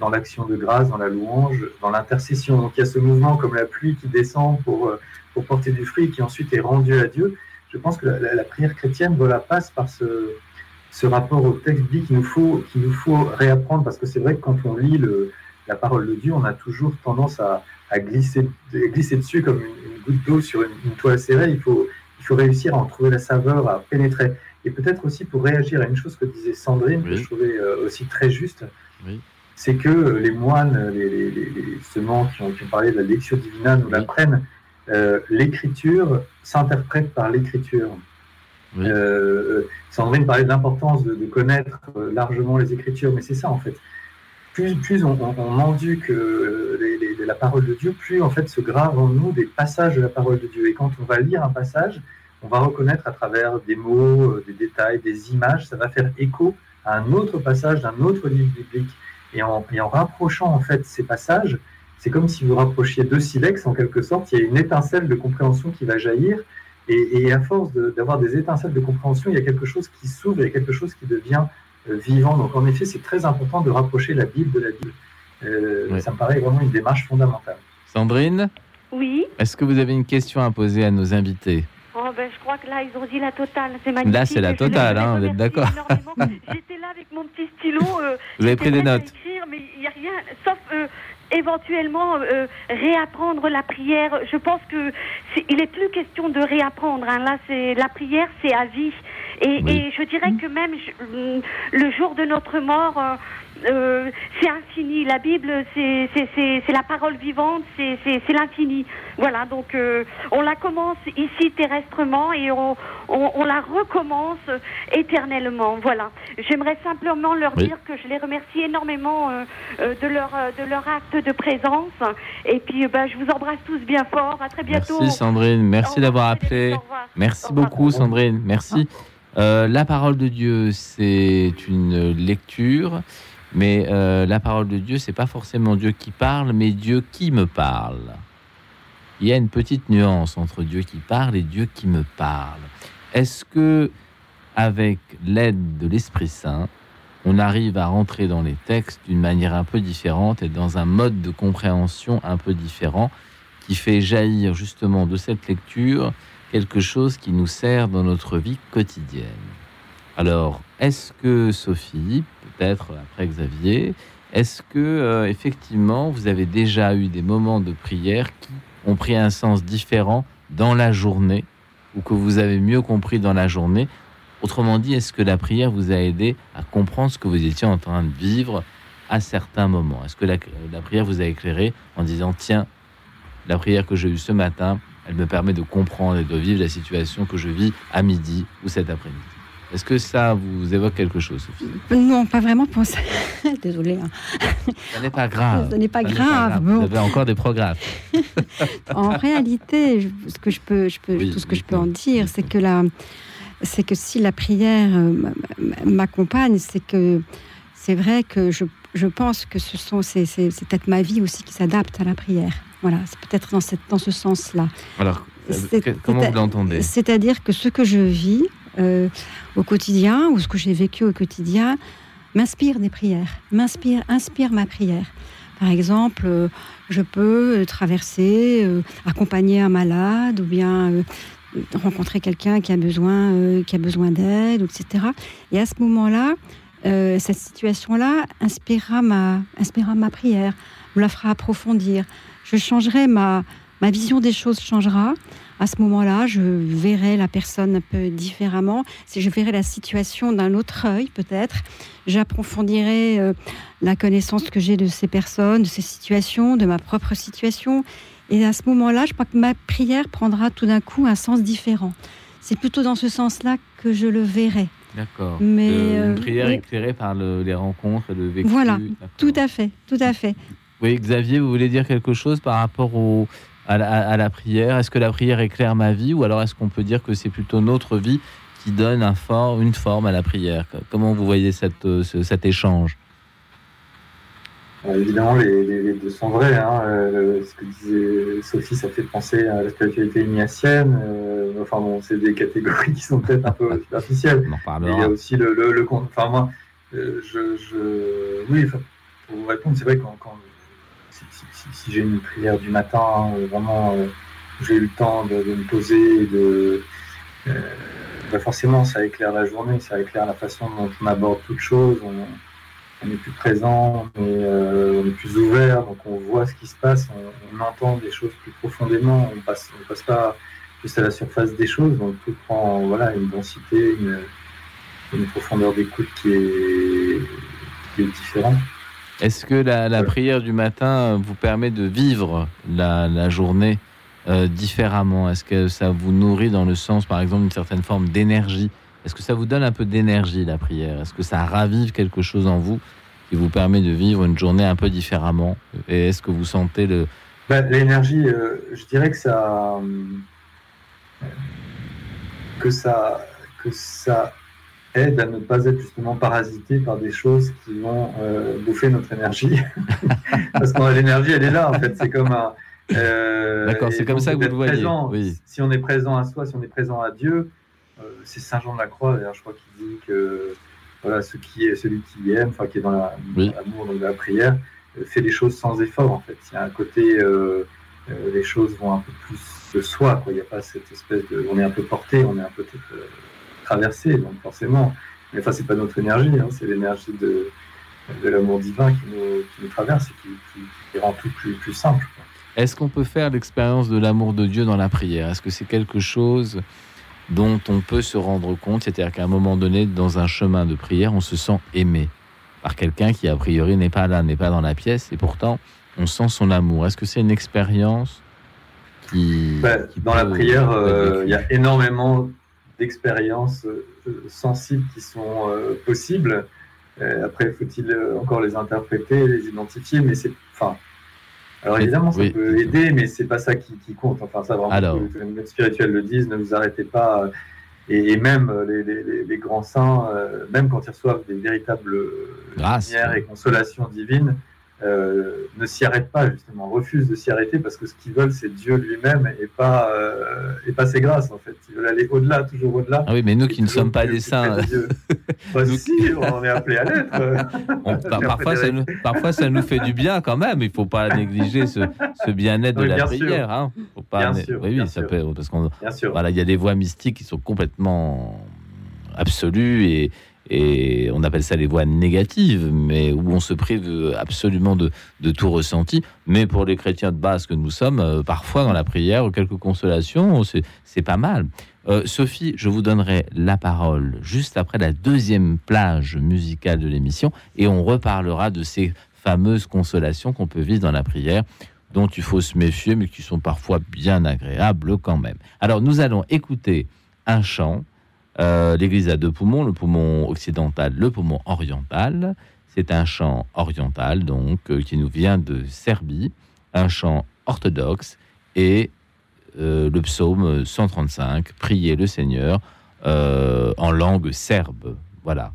dans l'action de grâce, dans la louange, dans l'intercession. Donc il y a ce mouvement comme la pluie qui descend pour, euh, pour porter du fruit, qui ensuite est rendu à Dieu. Je pense que la, prière chrétienne voilà, passe par ce, ce rapport au texte biblique qu'il nous faut, nous faut réapprendre, parce que c'est vrai que quand on lit la parole de Dieu, on a toujours tendance à, glisser, glisser dessus comme une, une goutte d'eau sur une, une toile serrée. Il faut, il faut réussir à en trouver la saveur, à pénétrer. Et peut-être aussi pour réagir à une chose que disait Sandrine, que je trouvais euh, aussi très juste, Oui. c'est que euh, les moines, les, les, les, les semants qui ont, qui ont parlé de la lecture divina nous Oui. l'apprennent. Euh, l'écriture s'interprète par l'écriture. Euh, Sandrine parlait de l'importance de, de connaître euh, largement les écritures, mais c'est ça en fait. Plus, plus on, on, on mendique euh, les- les- la parole de Dieu, plus en fait se gravent en nous des passages de la parole de Dieu. Et quand on va lire un passage, on va reconnaître à travers des mots, euh, des détails, des images, ça va faire écho à un autre passage d'un autre livre biblique. Et en, rapprochant en fait ces passages, c'est comme si vous rapprochiez deux silex en quelque sorte. Il y a une étincelle de compréhension qui va jaillir. Et, à force de- d'avoir des étincelles de compréhension, il y a quelque chose qui s'ouvre, il y a quelque chose qui devient euh, vivant. Donc en effet, c'est très important de rapprocher la Bible de la Bible. Euh. Ça me paraît vraiment une démarche fondamentale. Sandrine, Oui. est-ce que vous avez une question à poser à nos invités Oh, ben, je crois que là, ils ont dit la totale. C'est magnifique. Là, c'est la totale, hein, vous êtes d'accord. J'étais là avec mon petit stylo. euh, Vous avez pris des notes écrire, mais il n'y a rien, sauf euh, éventuellement euh, réapprendre la prière. Je pense que c'est- il est plus question de réapprendre. hein. Là, c'est la prière, c'est à vie. Et, Oui. et je dirais que même je- le jour de notre mort, euh, c'est infini. La Bible, c'est la parole vivante, c'est l'infini. Voilà, donc euh, on la commence ici terrestrement et on, on, on la recommence éternellement. Voilà. J'aimerais simplement leur Oui. dire que je les remercie énormément euh, de, leur, de leur acte de présence. Et puis, ben, je vous embrasse tous bien fort. À très bientôt. Merci Sandrine, merci d'avoir appelé. Merci beaucoup Sandrine, merci. La parole de Dieu, c'est une lecture, mais euh, la parole de Dieu, c'est pas forcément Dieu qui parle, mais Dieu qui me parle. Il y a une petite nuance entre Dieu qui parle et Dieu qui me parle. Est-ce que, avec l'aide de l'Esprit Saint, on arrive à rentrer dans les textes d'une manière un peu différente et dans un mode de compréhension un peu différent qui fait jaillir justement de cette lecture quelque chose qui nous sert dans notre vie quotidienne? Alors, est-ce que Sophie, peut-être après Xavier, est-ce que euh, effectivement vous avez déjà eu des moments de prière qui ont pris un sens différent dans la journée ou que vous avez mieux compris dans la journée? Autrement dit, est-ce que la prière vous a aidé à comprendre ce que vous étiez en train de vivre à certains moments? Est-ce que la, la prière vous a éclairé en disant tiens, la prière que j'ai eue ce matin, elle me permet de comprendre et de vivre la situation que je vis à midi ou cet après-midi? Est-ce que ça vous évoque quelque chose, Sophie? Non, pas vraiment pour ça. Désolée. hein. Ça n'est pas grave. Ce n'est pas grave. Vous avez encore des progrès. En réalité, ce que je peux, je peux, Oui, tout ce que je peux en dire, c'est que la, c'est que si la prière euh, m'accompagne, c'est que c'est vrai que je, je pense que ce sont, c'est, peut-être ma vie aussi qui s'adapte à la prière. Voilà, c'est peut-être dans, cette, dans ce sens-là. Alors, euh, comment vous l'entendez? C'est-à-dire que ce que je vis euh, au quotidien ou ce que j'ai vécu au quotidien m'inspire des prières, m'inspire, inspire ma prière. Par exemple, euh, je peux euh, traverser, accompagner un malade ou bien rencontrer quelqu'un qui a besoin, qui a besoin d'aide, etc. Et à ce moment-là, cette situation-là inspirera ma, inspirera ma prière, me la fera approfondir. Je changerai ma, ma vision des choses changera. À ce moment-là, je verrai la personne un peu différemment. Si je verrai la situation d'un autre œil, peut-être, j'approfondirai euh, la connaissance que j'ai de ces personnes, de ces situations, de ma propre situation. Et à ce moment-là, je crois que ma prière prendra tout d'un coup un sens différent. C'est plutôt dans ce sens-là que je le verrai. D'accord. Mais, Euh, euh, une prière oui. éclairée par le- les rencontres et le vécu. Voilà. Tout à fait, tout à fait. Oui, Xavier, vous voulez dire quelque chose par rapport au, à, la, à la prière Est-ce que la prière éclaire ma vie ou alors est-ce qu'on peut dire que c'est plutôt notre vie qui donne un for- une forme à la prière? Comment vous voyez cette, euh, ce- cet échange? Euh, évidemment, les, les- les deux sont vrais. hein. Euh, ce que disait Sophie, ça fait penser à la spiritualité ignatienne. Euh, enfin bon, c'est des catégories qui sont peut-être un peu superficielles. Il y a aussi le, le, le con- Enfin, moi, euh, je, je- Oui, enfin, pour vous répondre, c'est vrai que quand, quand- si, j'ai une prière du matin, euh, vraiment, euh, j'ai eu le temps de, me poser euh, bah forcément, ça éclaire la journée, ça éclaire la façon dont on aborde toute chose. On, est plus présent, on est, euh, on est plus ouvert, donc on voit ce qui se passe, on, entend des choses plus profondément, on passe, passe pas juste à la surface des choses, donc tout prend voilà, une densité, une, profondeur d'écoute qui est différente. Est-ce que la, prière du matin vous permet de vivre la, la journée euh, différemment? Est-ce que ça vous nourrit dans le sens, par exemple, d'une certaine forme d'énergie? Est-ce que ça vous donne un peu d'énergie, la prière? Est-ce que ça ravive quelque chose en vous qui vous permet de vivre une journée un peu différemment? Et est-ce que vous sentez le... Bah, L'énergie, euh, je dirais que ça, que ça, que ça aide à ne pas être justement parasité par des choses qui vont euh, bouffer notre énergie. Parce que l'énergie, elle est là, en fait. C'est comme un. euh, D'accord, c'est comme ça que vous le voyez, présent, oui. Si on est présent à soi, si on est présent à Dieu, euh, c'est Saint Jean de la Croix, d'ailleurs, je crois qu'il dit que voilà, ce qui est, celui qui aime, enfin qui est dans la- Oui. dans l'amour, donc dans la prière, euh, fait les choses sans effort, en fait. Il y a un côté, euh, les choses vont un peu plus de soi, quoi. Il n'y a pas cette espèce de. On est un peu porté, on est un peu peut-être traversé, donc forcément. Mais enfin, c'est pas notre énergie, hein, c'est l'énergie de, de l'amour divin qui nous, qui nous traverse et qui, qui- qui rend tout plus, plus simple. Est-ce qu'on peut faire l'expérience de l'amour de Dieu dans la prière? Est-ce que c'est quelque chose dont on peut se rendre compte? C'est-à-dire qu'à un moment donné, dans un chemin de prière, on se sent aimé par quelqu'un qui, a priori, n'est pas là, n'est pas dans la pièce, et pourtant, on sent son amour. Est-ce que c'est une expérience qui... Bah, qui dans la prière, euh, il y a énormément d'expériences euh, sensibles qui sont euh, possibles. Euh, après, faut-il encore les interpréter, les identifier, mais c'est, enfin, alors évidemment, ça oui. peut aider, mais c'est pas ça qui, qui compte. Enfin, ça vraiment, Alors. tous les maîtres spirituels le disent, ne vous arrêtez pas. Et, et même les, les- les- les grands saints, euh, même quand ils reçoivent des véritables Grâce. lumières et consolations divines, euh, ne s'y arrêtent pas justement, refusent de s'y arrêter parce que ce qu'ils veulent, c'est Dieu lui-même et pas euh, et pas ses grâces en fait. Ils veulent aller au-delà, toujours au-delà. Ah oui, mais nous qui ne sommes pas des saints. Bah Nous- si, on est appelé à l'être. on- par- parfois, ça nous, parfois ça nous fait du bien quand même. Il ne faut pas négliger ce, ce bien-être de la bien prière. Hein. Faut pas, Bien sûr, oui, bien ça sûr. peut, parce qu'on. Voilà, il y a des voies mystiques qui sont complètement absolues et, et on appelle ça les voies négatives, mais où on se prive absolument de, tout ressenti. Mais pour les chrétiens de base que nous sommes, euh, parfois dans la prière, quelques consolations, c'est c'est pas mal. Euh, Sophie, je vous donnerai la parole juste après la deuxième plage musicale de l'émission et on reparlera de ces fameuses consolations qu'on peut vivre dans la prière dont il faut se méfier mais qui sont parfois bien agréables quand même. Alors nous allons écouter un chant. Euh, L'Église a deux poumons, le poumon occidental, le poumon oriental. C'est un chant oriental donc euh, qui nous vient de Serbie, un chant orthodoxe et euh, le psaume 135, Priez le Seigneur en langue serbe. Voilà.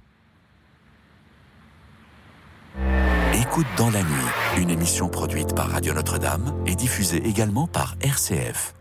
Écoute dans la nuit, une émission produite par Radio Notre-Dame et diffusée également par RCF.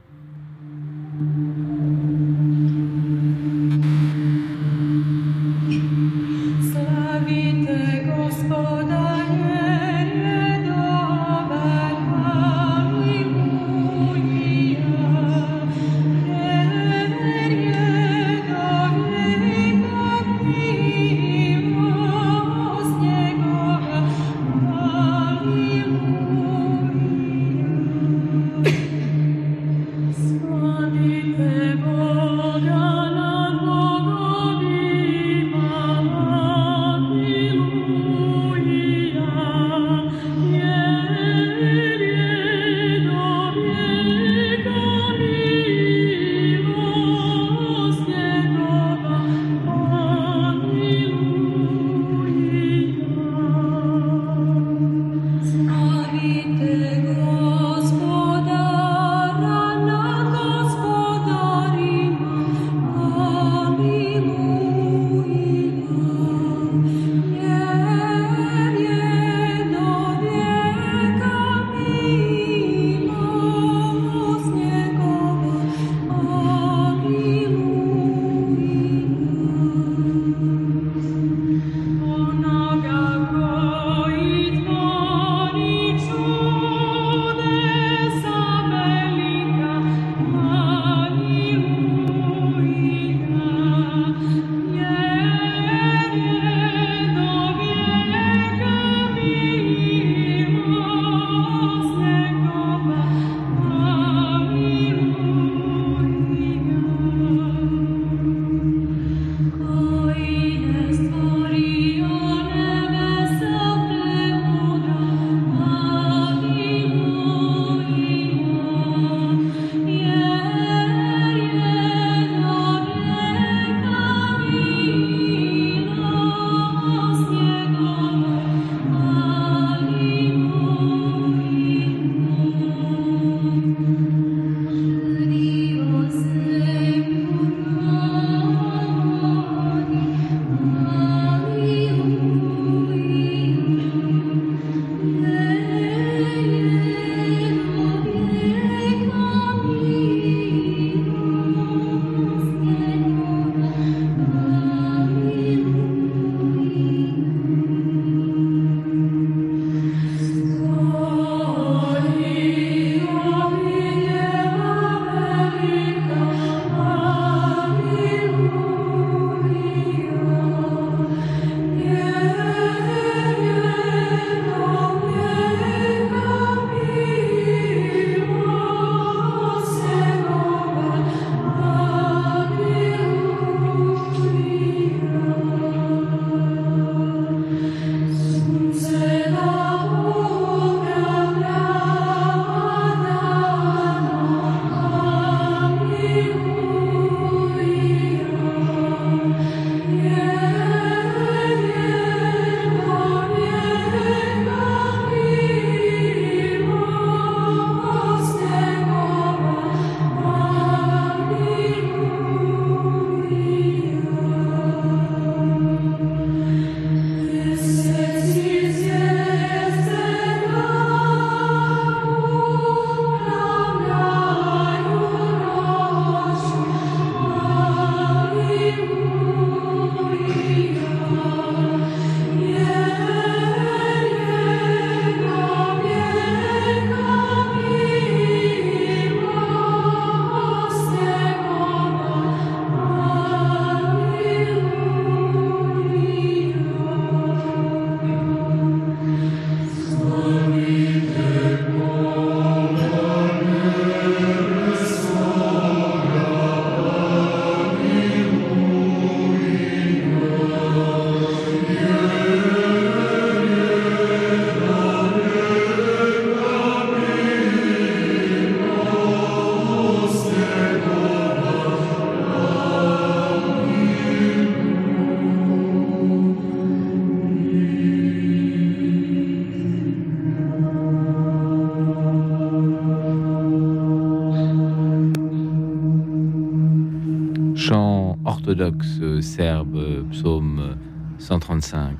Serbe, psaume euh, 135.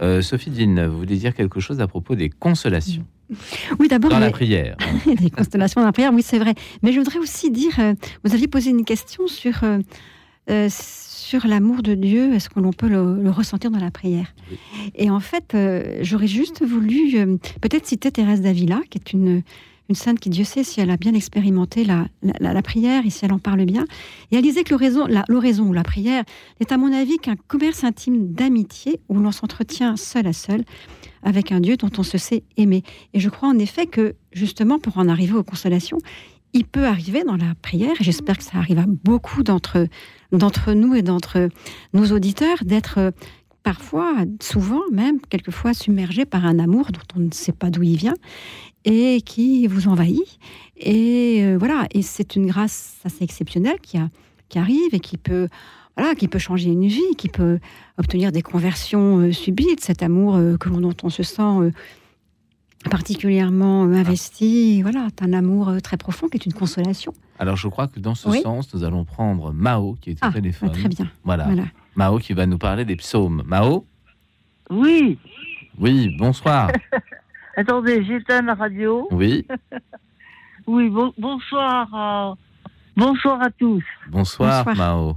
Euh, Sophie Villeneuve, vous voulez dire quelque chose à propos des consolations? Oui, d'abord, dans la les- prière des constellations dans la prière, oui, c'est vrai. Mais je voudrais aussi dire, euh, vous aviez posé une question sur, euh, sur l'amour de Dieu, est-ce que l'on peut le, le ressentir dans la prière? Et en fait, j'aurais juste voulu peut-être citer Thérèse d'Avila, qui est une, une sainte qui, Dieu sait, si elle a bien expérimenté la, la, prière et si elle en parle bien. Et elle disait que l'oraison, ou la prière n'est, à mon avis, qu'un commerce intime d'amitié où l'on s'entretient seul à seul avec un Dieu dont on se sait aimer. Et je crois en effet que, justement, pour en arriver aux consolations, il peut arriver dans la prière, et j'espère que ça arrive à beaucoup d'entre, d'entre nous et d'entre nos auditeurs, d'être parfois, souvent même, quelquefois submergé par un amour dont on ne sait pas d'où il vient et qui vous envahit. Et euh, voilà, et c'est une grâce assez exceptionnelle qui, a, qui arrive et qui peut, voilà, qui peut changer une vie, qui peut obtenir des conversions euh, subites, cet amour euh, que l'on, dont on se sent euh, particulièrement euh, investi. Voilà, c'est un amour euh, très profond qui est une consolation. Alors je crois que dans ce Oui. sens, nous allons prendre Mao qui est au Ah, téléphone. bah, très bien. Voilà. Voilà. Mao qui va nous parler des psaumes. Mao? Oui, Oui, bonsoir. attendez, j'éteins la radio. Oui, Oui, bon- bonsoir. à- bonsoir à tous. bonsoir, Bonsoir. Mao.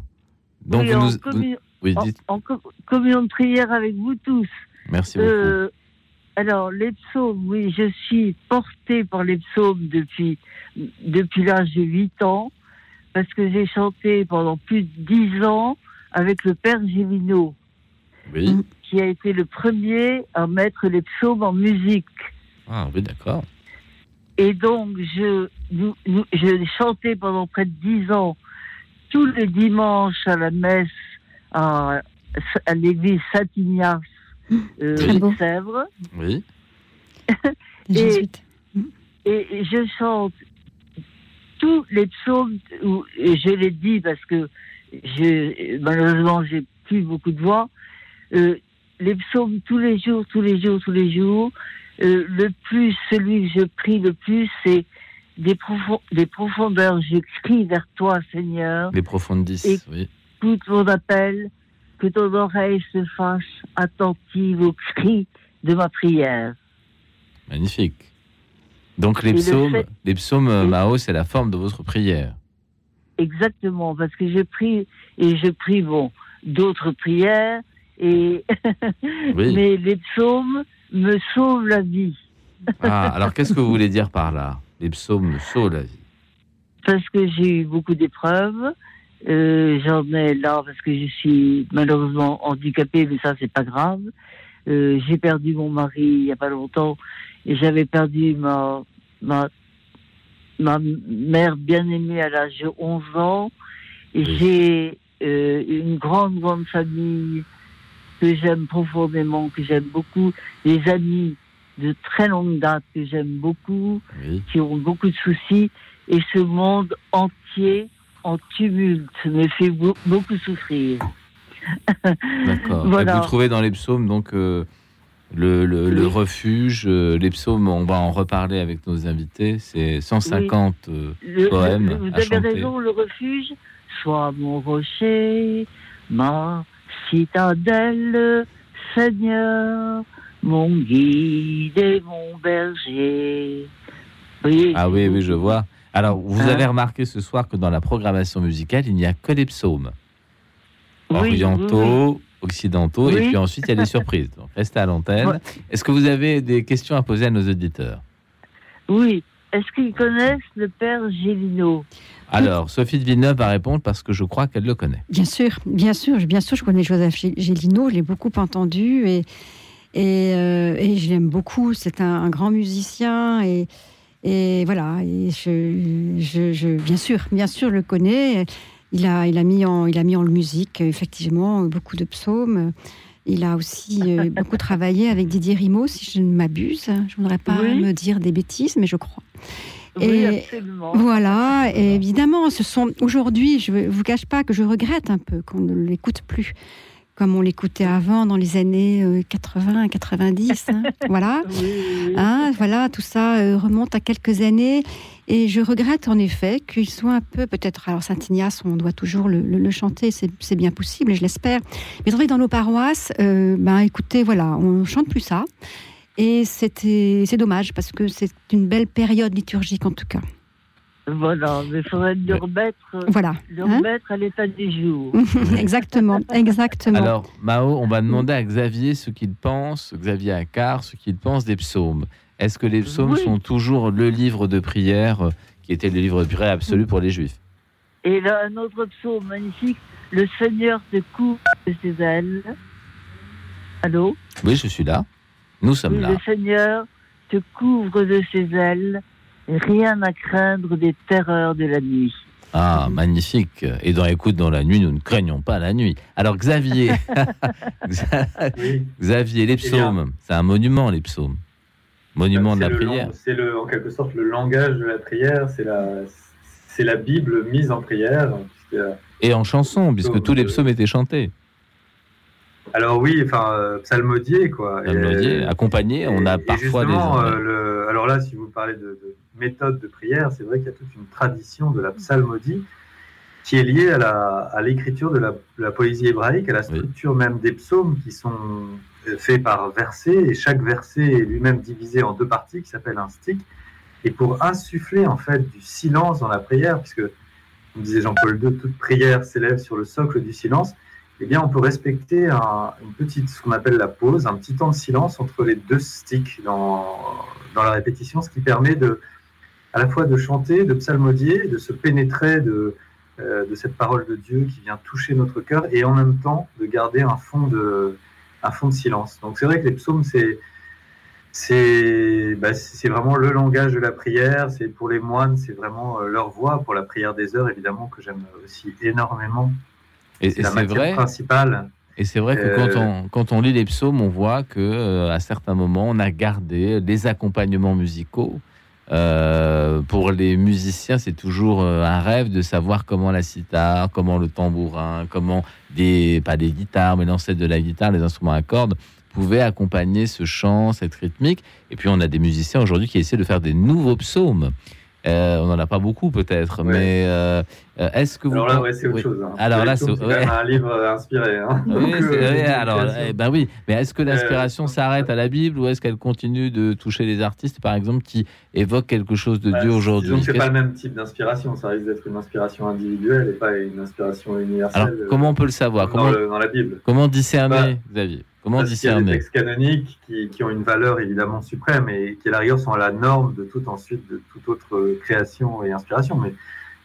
Donc oui, vous en, nous... vous- commu- Oui, en- dites. en co- communion de prière avec vous tous. Merci beaucoup. Euh, alors, les psaumes, oui, je suis portée par les psaumes depuis, depuis l'âge de 8 ans, parce que j'ai chanté pendant plus de 10 ans avec le père Gélineau, Oui. Qui a été le premier à mettre les psaumes en musique. Ah oui, d'accord. Et donc, je, nous, nous- je chantais pendant près de dix ans, tous les dimanches à la messe à, à l'église Saint-Ignace euh, de Sèvres. Oui. Les Et-. Et et je chante tous les psaumes, où- et je l'ai dit parce que je, malheureusement, j'ai plus beaucoup de voix. euh, les psaumes tous les jours, tous les jours, tous les jours. Euh, le plus, celui que je prie le plus, c'est des, profond- des profondeurs. Je crie vers toi, Seigneur. Les profondes 10, Et- oui. Écoute mon appel, que ton oreille se fasse attentive aux cris de ma prière. Magnifique. Donc les Et le psaumes, fait- les psaumes euh. Mao, c'est la forme de votre prière. Exactement, parce que je prie et je prie bon d'autres prières et Oui. mais les psaumes me sauvent la vie Ah, alors qu'est-ce que vous voulez dire par là? Les psaumes sauvent la vie. parce que j'ai eu beaucoup d'épreuves. Euh, J'en ai là parce que je suis malheureusement handicapée, mais ça c'est pas grave. Euh, j'ai perdu mon mari il y a pas longtemps et j'avais perdu ma ma ma mère bien-aimée à l'âge de 11 ans. Et Oui. j'ai euh, une grande, grande famille que j'aime profondément, que j'aime beaucoup, des amis de très longue date que j'aime beaucoup, Oui. qui ont beaucoup de soucis, et ce monde entier en tumulte me fait beau- beaucoup souffrir. D'accord. Voilà. Vous trouvez dans les psaumes donc euh, le, le- le Oui. refuge. euh, les psaumes, on va en reparler avec nos invités. C'est 150. euh, Le- Poème le- vous à avez chanter. raison, le refuge, soit mon rocher, ma citadelle, Seigneur, mon guide et mon berger. Ah oui, oui, je vois. Alors, vous Hein? avez remarqué ce soir que dans la programmation musicale, il n'y a que les psaumes. Orientaux, oui, occidentaux, et puis ensuite il y a des surprises. Donc restez à l'antenne. Est-ce que vous avez des questions à poser à nos auditeurs? Oui. Est-ce qu'ils connaissent le père Gélino Alors, Sophie de Villeneuve va répondre parce que je crois qu'elle le connaît. Bien sûr, bien sûr, bien sûr, je connais Joseph Gé- Gélino, je l'ai beaucoup entendu et, et, euh, et je l'aime beaucoup. C'est un, un grand musicien et, et voilà. Et je, je, je- bien sûr, bien sûr, je le connais. Il a, il a mis en, il a mis en musique effectivement beaucoup de psaumes. Il a aussi euh, beaucoup travaillé avec Didier Rimaud, si je ne m'abuse. Je ne voudrais pas Oui. me dire des bêtises, mais je crois. Oui, Et- absolument. Voilà, et évidemment, ce sont aujourd'hui, je ne vous cache pas que je regrette un peu qu'on ne l'écoute plus, comme on l'écoutait avant dans les années euh, 80, 90. hein. voilà. Hein, voilà, tout ça euh, remonte à quelques années. Et je regrette en effet qu'il soit un peu, peut-être, alors Saint-Ignace, on doit toujours le, le- le chanter, c'est bien possible, et je l'espère. Mais dans nos paroisses, euh, ben écoutez, voilà, on chante plus ça. Et c'est dommage parce que c'est une belle période liturgique en tout cas. Voilà, mais il faudrait le remettre, euh, Voilà. le hein. remettre à l'état du jour. exactement, exactement. Alors, Mao, on va demander à Xavier ce qu'il pense, Xavier Accard, ce qu'il pense des psaumes. Est-ce que les psaumes Oui. sont toujours le livre de prière euh, qui était le livre de prière absolu pour les Juifs? Et là, un autre psaume magnifique, le Seigneur te couvre de ses ailes. Allô? Oui, je suis là. Nous sommes Oui, là. Le Seigneur te couvre de ses ailes, rien à craindre des terreurs de la nuit. Ah, magnifique. Et dans Écoute dans la nuit, nous ne craignons pas la nuit. Alors, Xavier, Oui. Xavier, les psaumes, c'est un monument, les psaumes. Monument de la prière. C'est le, en quelque sorte le langage de la prière, c'est la, c'est la Bible mise en prière. puisque- Et en chanson, puisque tous les psaumes étaient chantés. Alors oui, enfin euh, psalmodier quoi. Mélodiés, Et- accompagnés, on a parfois des. justement, euh, le- alors là, si vous parlez de, de méthode de prière, c'est vrai qu'il y a toute une tradition de la psalmodie qui est liée à l'écriture de la, de la poésie hébraïque, à la structure même des psaumes qui sont euh, faits par versets, et chaque verset est lui-même divisé en deux parties qui s'appellent un stick. Et pour insuffler en fait du silence dans la prière, puisque comme disait Jean-Paul II, toute prière s'élève sur le socle du silence, eh bien, on peut respecter un- une petite, ce qu'on appelle la pause, un petit temps de silence entre les deux sticks dans, dans la répétition, ce qui permet de, à la fois de chanter, de psalmodier, de se pénétrer de, euh, de cette parole de Dieu qui vient toucher notre cœur et en même temps de garder un fond de, un fond de silence. Donc c'est vrai que les psaumes, c'est c'est bah, vraiment le langage de la prière. C'est pour les moines, c'est vraiment euh, leur voix. Pour la prière des heures, évidemment, que j'aime aussi énormément. Et, C'est vrai. principale. Et c'est vrai que Euh, quand, on, quand on lit les psaumes, on voit que euh, à certains moments, on a gardé les accompagnements musicaux. Euh, pour les musiciens, c'est toujours euh, un rêve de savoir comment la sitar, comment le tambourin, comment des pas des guitares, mais l'ancêtre de la guitare, les instruments à cordes pouvaient accompagner ce chant, cette rythmique. Et puis on a des musiciens aujourd'hui qui essaient de faire des nouveaux psaumes. Euh, on n'en a pas beaucoup peut-être, Ouais. mais euh, euh, est-ce que vous Alors là, ouais, c'est autre Oui. chose. hein. Alors là, c'est- ouais. un livre inspiré. hein. Oui, Donc, vrai. donc, Alors, eh ben oui. Mais est-ce que l'inspiration s'arrête à la Bible ou est-ce qu'elle continue de toucher les artistes, par exemple, qui évoquent quelque chose de Bah, Dieu aujourd'hui? que c'est pas le même type d'inspiration. Ça risque d'être une inspiration individuelle et pas une inspiration universelle. Alors, comment on peut le savoir? dans, comment, le- dans la Bible comment discerner, Bah, Xavier? Comment Parce qu'il y a des textes canoniques qui, qui ont une valeur évidemment suprême et qui à la rigueur sont à la norme de toute ensuite de toute autre euh, création et inspiration. Mais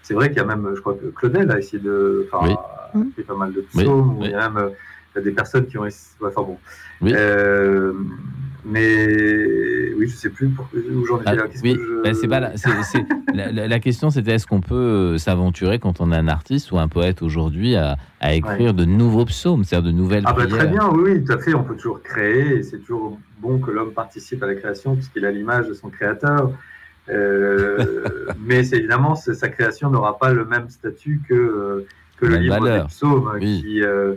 c'est vrai qu'il y a même, je crois que Claudel a essayé de, enfin, Oui. a fait pas mal de Oui, psaumes. ou. Il y a même euh, des personnes qui ont, ess- ouais, enfin bon. Euh, mais oui, je sais plus pour, où j'en étais là. Qu'est-ce oui, que je- ben, c'est pas la, la, la- la question c'était est-ce qu'on peut euh, s'aventurer quand on est un artiste ou un poète aujourd'hui à, à écrire de nouveaux psaumes, c'est-à-dire de nouvelles Ah prières très bien, oui, tout à fait. On peut toujours créer et c'est toujours bon que l'homme participe à la création puisqu'il a l'image de son créateur. Euh, mais évidemment, sa création n'aura pas le même statut que, euh, que le livre valeur. des psaumes Oui. qui, euh,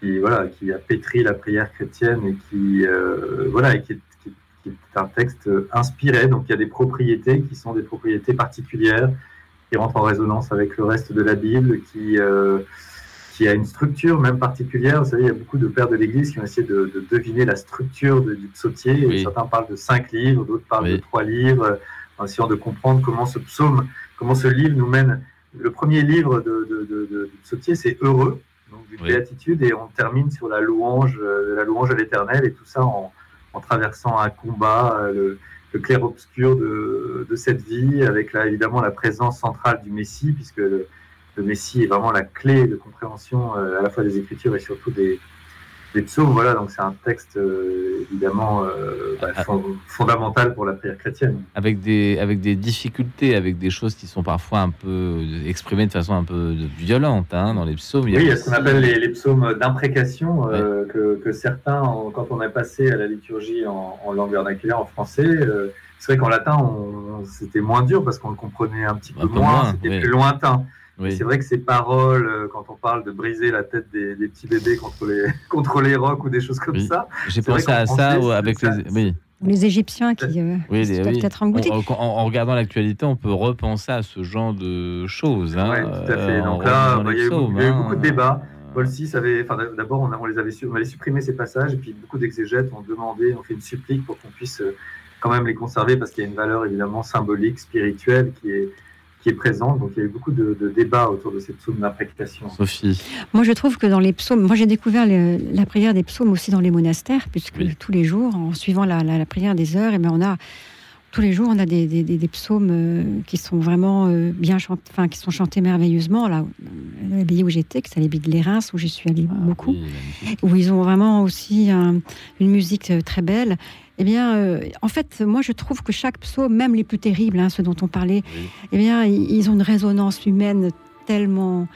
qui, voilà, qui a pétri la prière chrétienne et qui, euh, voilà, et qui, est, qui- qui est un texte inspiré. Donc il y a des propriétés qui sont des propriétés particulières qui rentrent en résonance avec le reste de la Bible, qui, euh, qui a une structure même particulière. Vous savez, il y a beaucoup de pères de l'Église qui ont essayé de, de deviner la structure de- du psautier. Oui. Certains parlent de cinq livres, d'autres parlent Oui. de trois livres, en essayant de comprendre comment ce psaume, comment ce livre nous mène. Le premier livre de, de, de- de- du psautier, c'est Heureux, donc d'une Oui. béatitude, et on termine sur la louange, euh, la louange à l'Éternel, et tout ça en, en traversant un combat, euh, le, le clair-obscur de, de cette vie, avec là, évidemment la présence centrale du Messie, puisque le, le Messie est vraiment la clé de compréhension euh, à la fois des Écritures et surtout des, des psaumes. Voilà, donc c'est un texte euh, évidemment euh, bah, Ah, fond- fondamental pour la prière chrétienne. avec des, avec des difficultés, avec des choses qui sont parfois un peu exprimées de façon un peu violente hein, dans les psaumes. Oui, il y a ce qu'on appelle les, les psaumes d'imprécation, euh, que, que certains, en- quand on est passé à la liturgie en, en langue vernaculaire, en français, euh, c'est vrai qu'en latin, on- c'était moins dur parce qu'on le comprenait un petit peu Un peu moins, moins, c'était plus lointain. Oui. C'est vrai que ces paroles, euh, quand on parle de briser la tête des, des petits bébés contre les, contre les rocs ou des choses comme Oui. ça, J'ai C'est vrai pensé à ça ou avec ça- les. Oui, les Égyptiens qui, euh, oui, qui les- doivent oui. être engloutis. En, en- en regardant l'actualité, on peut repenser à ce genre de choses. Hein, Ouais, tout à fait. euh, Donc là, bah, il y a eu beaucoup, eu hein. beaucoup de débats. Paul VI avait, enfin, d'abord, on, a- on les avait, su- on avait supprimé ces passages, et puis beaucoup d'exégètes ont demandé, ont fait une supplique pour qu'on puisse euh, quand même les conserver, parce qu'il y a une valeur évidemment symbolique, spirituelle qui est, qui est présente. Donc il y a eu beaucoup de, de débats autour de ces psaumes d'imprécation. Sophie. Moi, je trouve que dans les psaumes, moi j'ai découvert le- la prière des psaumes aussi dans les monastères, puisque Oui. tous les jours, en suivant la, la- la prière des heures, et ben on a tous les jours, on a des, des- des- des psaumes euh, qui sont vraiment euh, bien chantés, enfin qui sont chantés merveilleusement. Là, euh, l'abbaye où j'étais, que c'est l'abbaye de Lérins, où j'y suis allée beaucoup, Ah Oui, magnifique. où ils ont vraiment aussi un- une musique très belle. Eh bien, euh, en fait, moi, je trouve que chaque psaume, même les plus terribles, hein, ceux dont on parlait, Oui. eh bien, ils ont une résonance humaine tellement,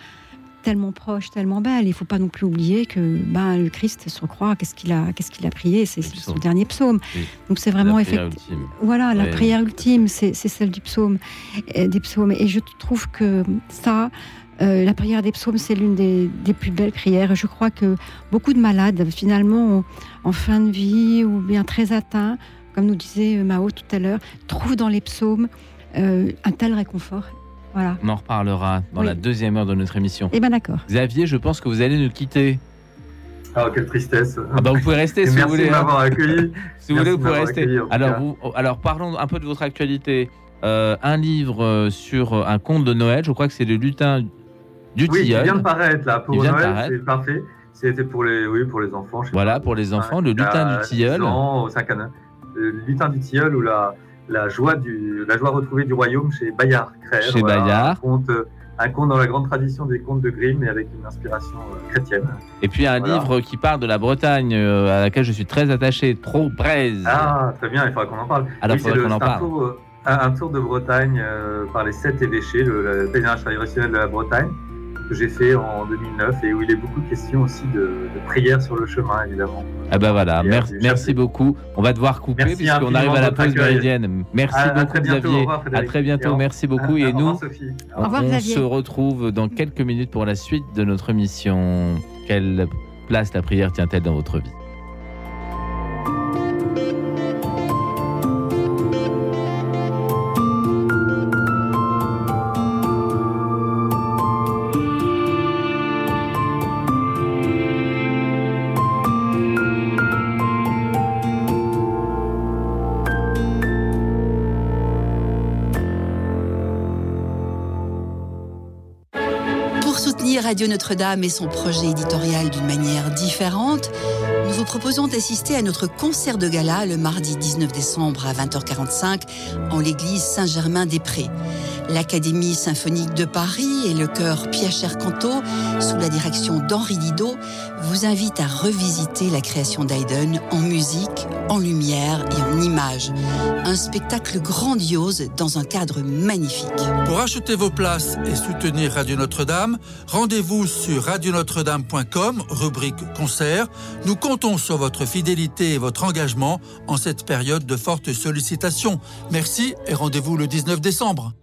tellement proche, tellement belle. Il faut pas non plus oublier que ben, le Christ sur croix, qu'est-ce qu'il a, qu'est-ce qu'il a prié C'est son dernier psaume. Oui. Donc c'est vraiment effectivement. Voilà, la prière ultime, c'est celle du psaume, euh, des psaumes. Et je trouve que ça, euh, la prière des psaumes, c'est l'une des, des plus belles prières. Je crois que beaucoup de malades, finalement, ont- en fin de vie ou bien très atteints, comme nous disait Mao tout à l'heure, trouvent dans les psaumes euh, un tel réconfort. Voilà. On en reparlera dans Oui. la deuxième heure de notre émission. Eh bien d'accord. Xavier, je pense que vous allez nous quitter. Ah, quelle tristesse. Ah bah, vous pouvez rester si vous merci voulez. de hein. m'avoir accueilli. Si vous Merci voulez, vous pouvez rester. Alors, cas. vous, alors, parlons un peu de votre actualité. Euh, un livre euh, sur euh, un conte de Noël, je crois que c'est le lutin du Oui, il tilleul. vient de paraître là. Pour Il Noël, c'est parfait. C'était pour les, oui, pour les enfants. Voilà, pas, pour les enfants, le lutin du tilleul. 10 ans, au cinq à neuf. Le lutin du tilleul ou la, la, joie du, la joie retrouvée du royaume chez Bayard Crère. Chez Bayard. Un conte, un conte dans la grande tradition des contes de Grimm et avec une inspiration euh, chrétienne. Et puis un Voilà. livre qui parle de la Bretagne, euh, à laquelle je suis très attaché, Trop Braise. Ah, très bien, il faudra qu'on en parle. Alors, Oui, faudrait c'est le- qu'on en parle. tour, euh, un, un tour de Bretagne euh, par les sept évêchés, le, le pèlerinage traditionnel de la Bretagne, que j'ai fait en 2009 et où il est beaucoup question aussi de, de prières sur le chemin, évidemment. Ah bah voilà, Et, merci, merci beaucoup. On va devoir couper Merci puisqu'on arrive à la pause méridienne. Merci À- à beaucoup très bientôt. Au Xavier. revoir, à très bientôt, merci beaucoup. Au Et nous, Sophie. Au revoir, on Xavier. se retrouve dans quelques minutes pour la suite de notre émission. Quelle place la prière tient-elle dans votre vie? Soutenir Radio Notre-Dame et son projet éditorial d'une manière différente, nous vous proposons d'assister à notre concert de gala le mardi 19 décembre à 20h45 en l'église Saint-Germain-des-Prés. L'Académie symphonique de Paris et le chœur Pierre Canto, sous la direction d'Henri Didot, vous invitent à revisiter la création d'Haydn en musique, en lumière et en images. Un spectacle grandiose dans un cadre magnifique. Pour acheter vos places et soutenir Radio Notre-Dame, rendez-vous sur radionotre-dame.com, rubrique concert. Nous comptons sur votre fidélité et votre engagement en cette période de forte sollicitation. Merci et rendez-vous le 19 décembre.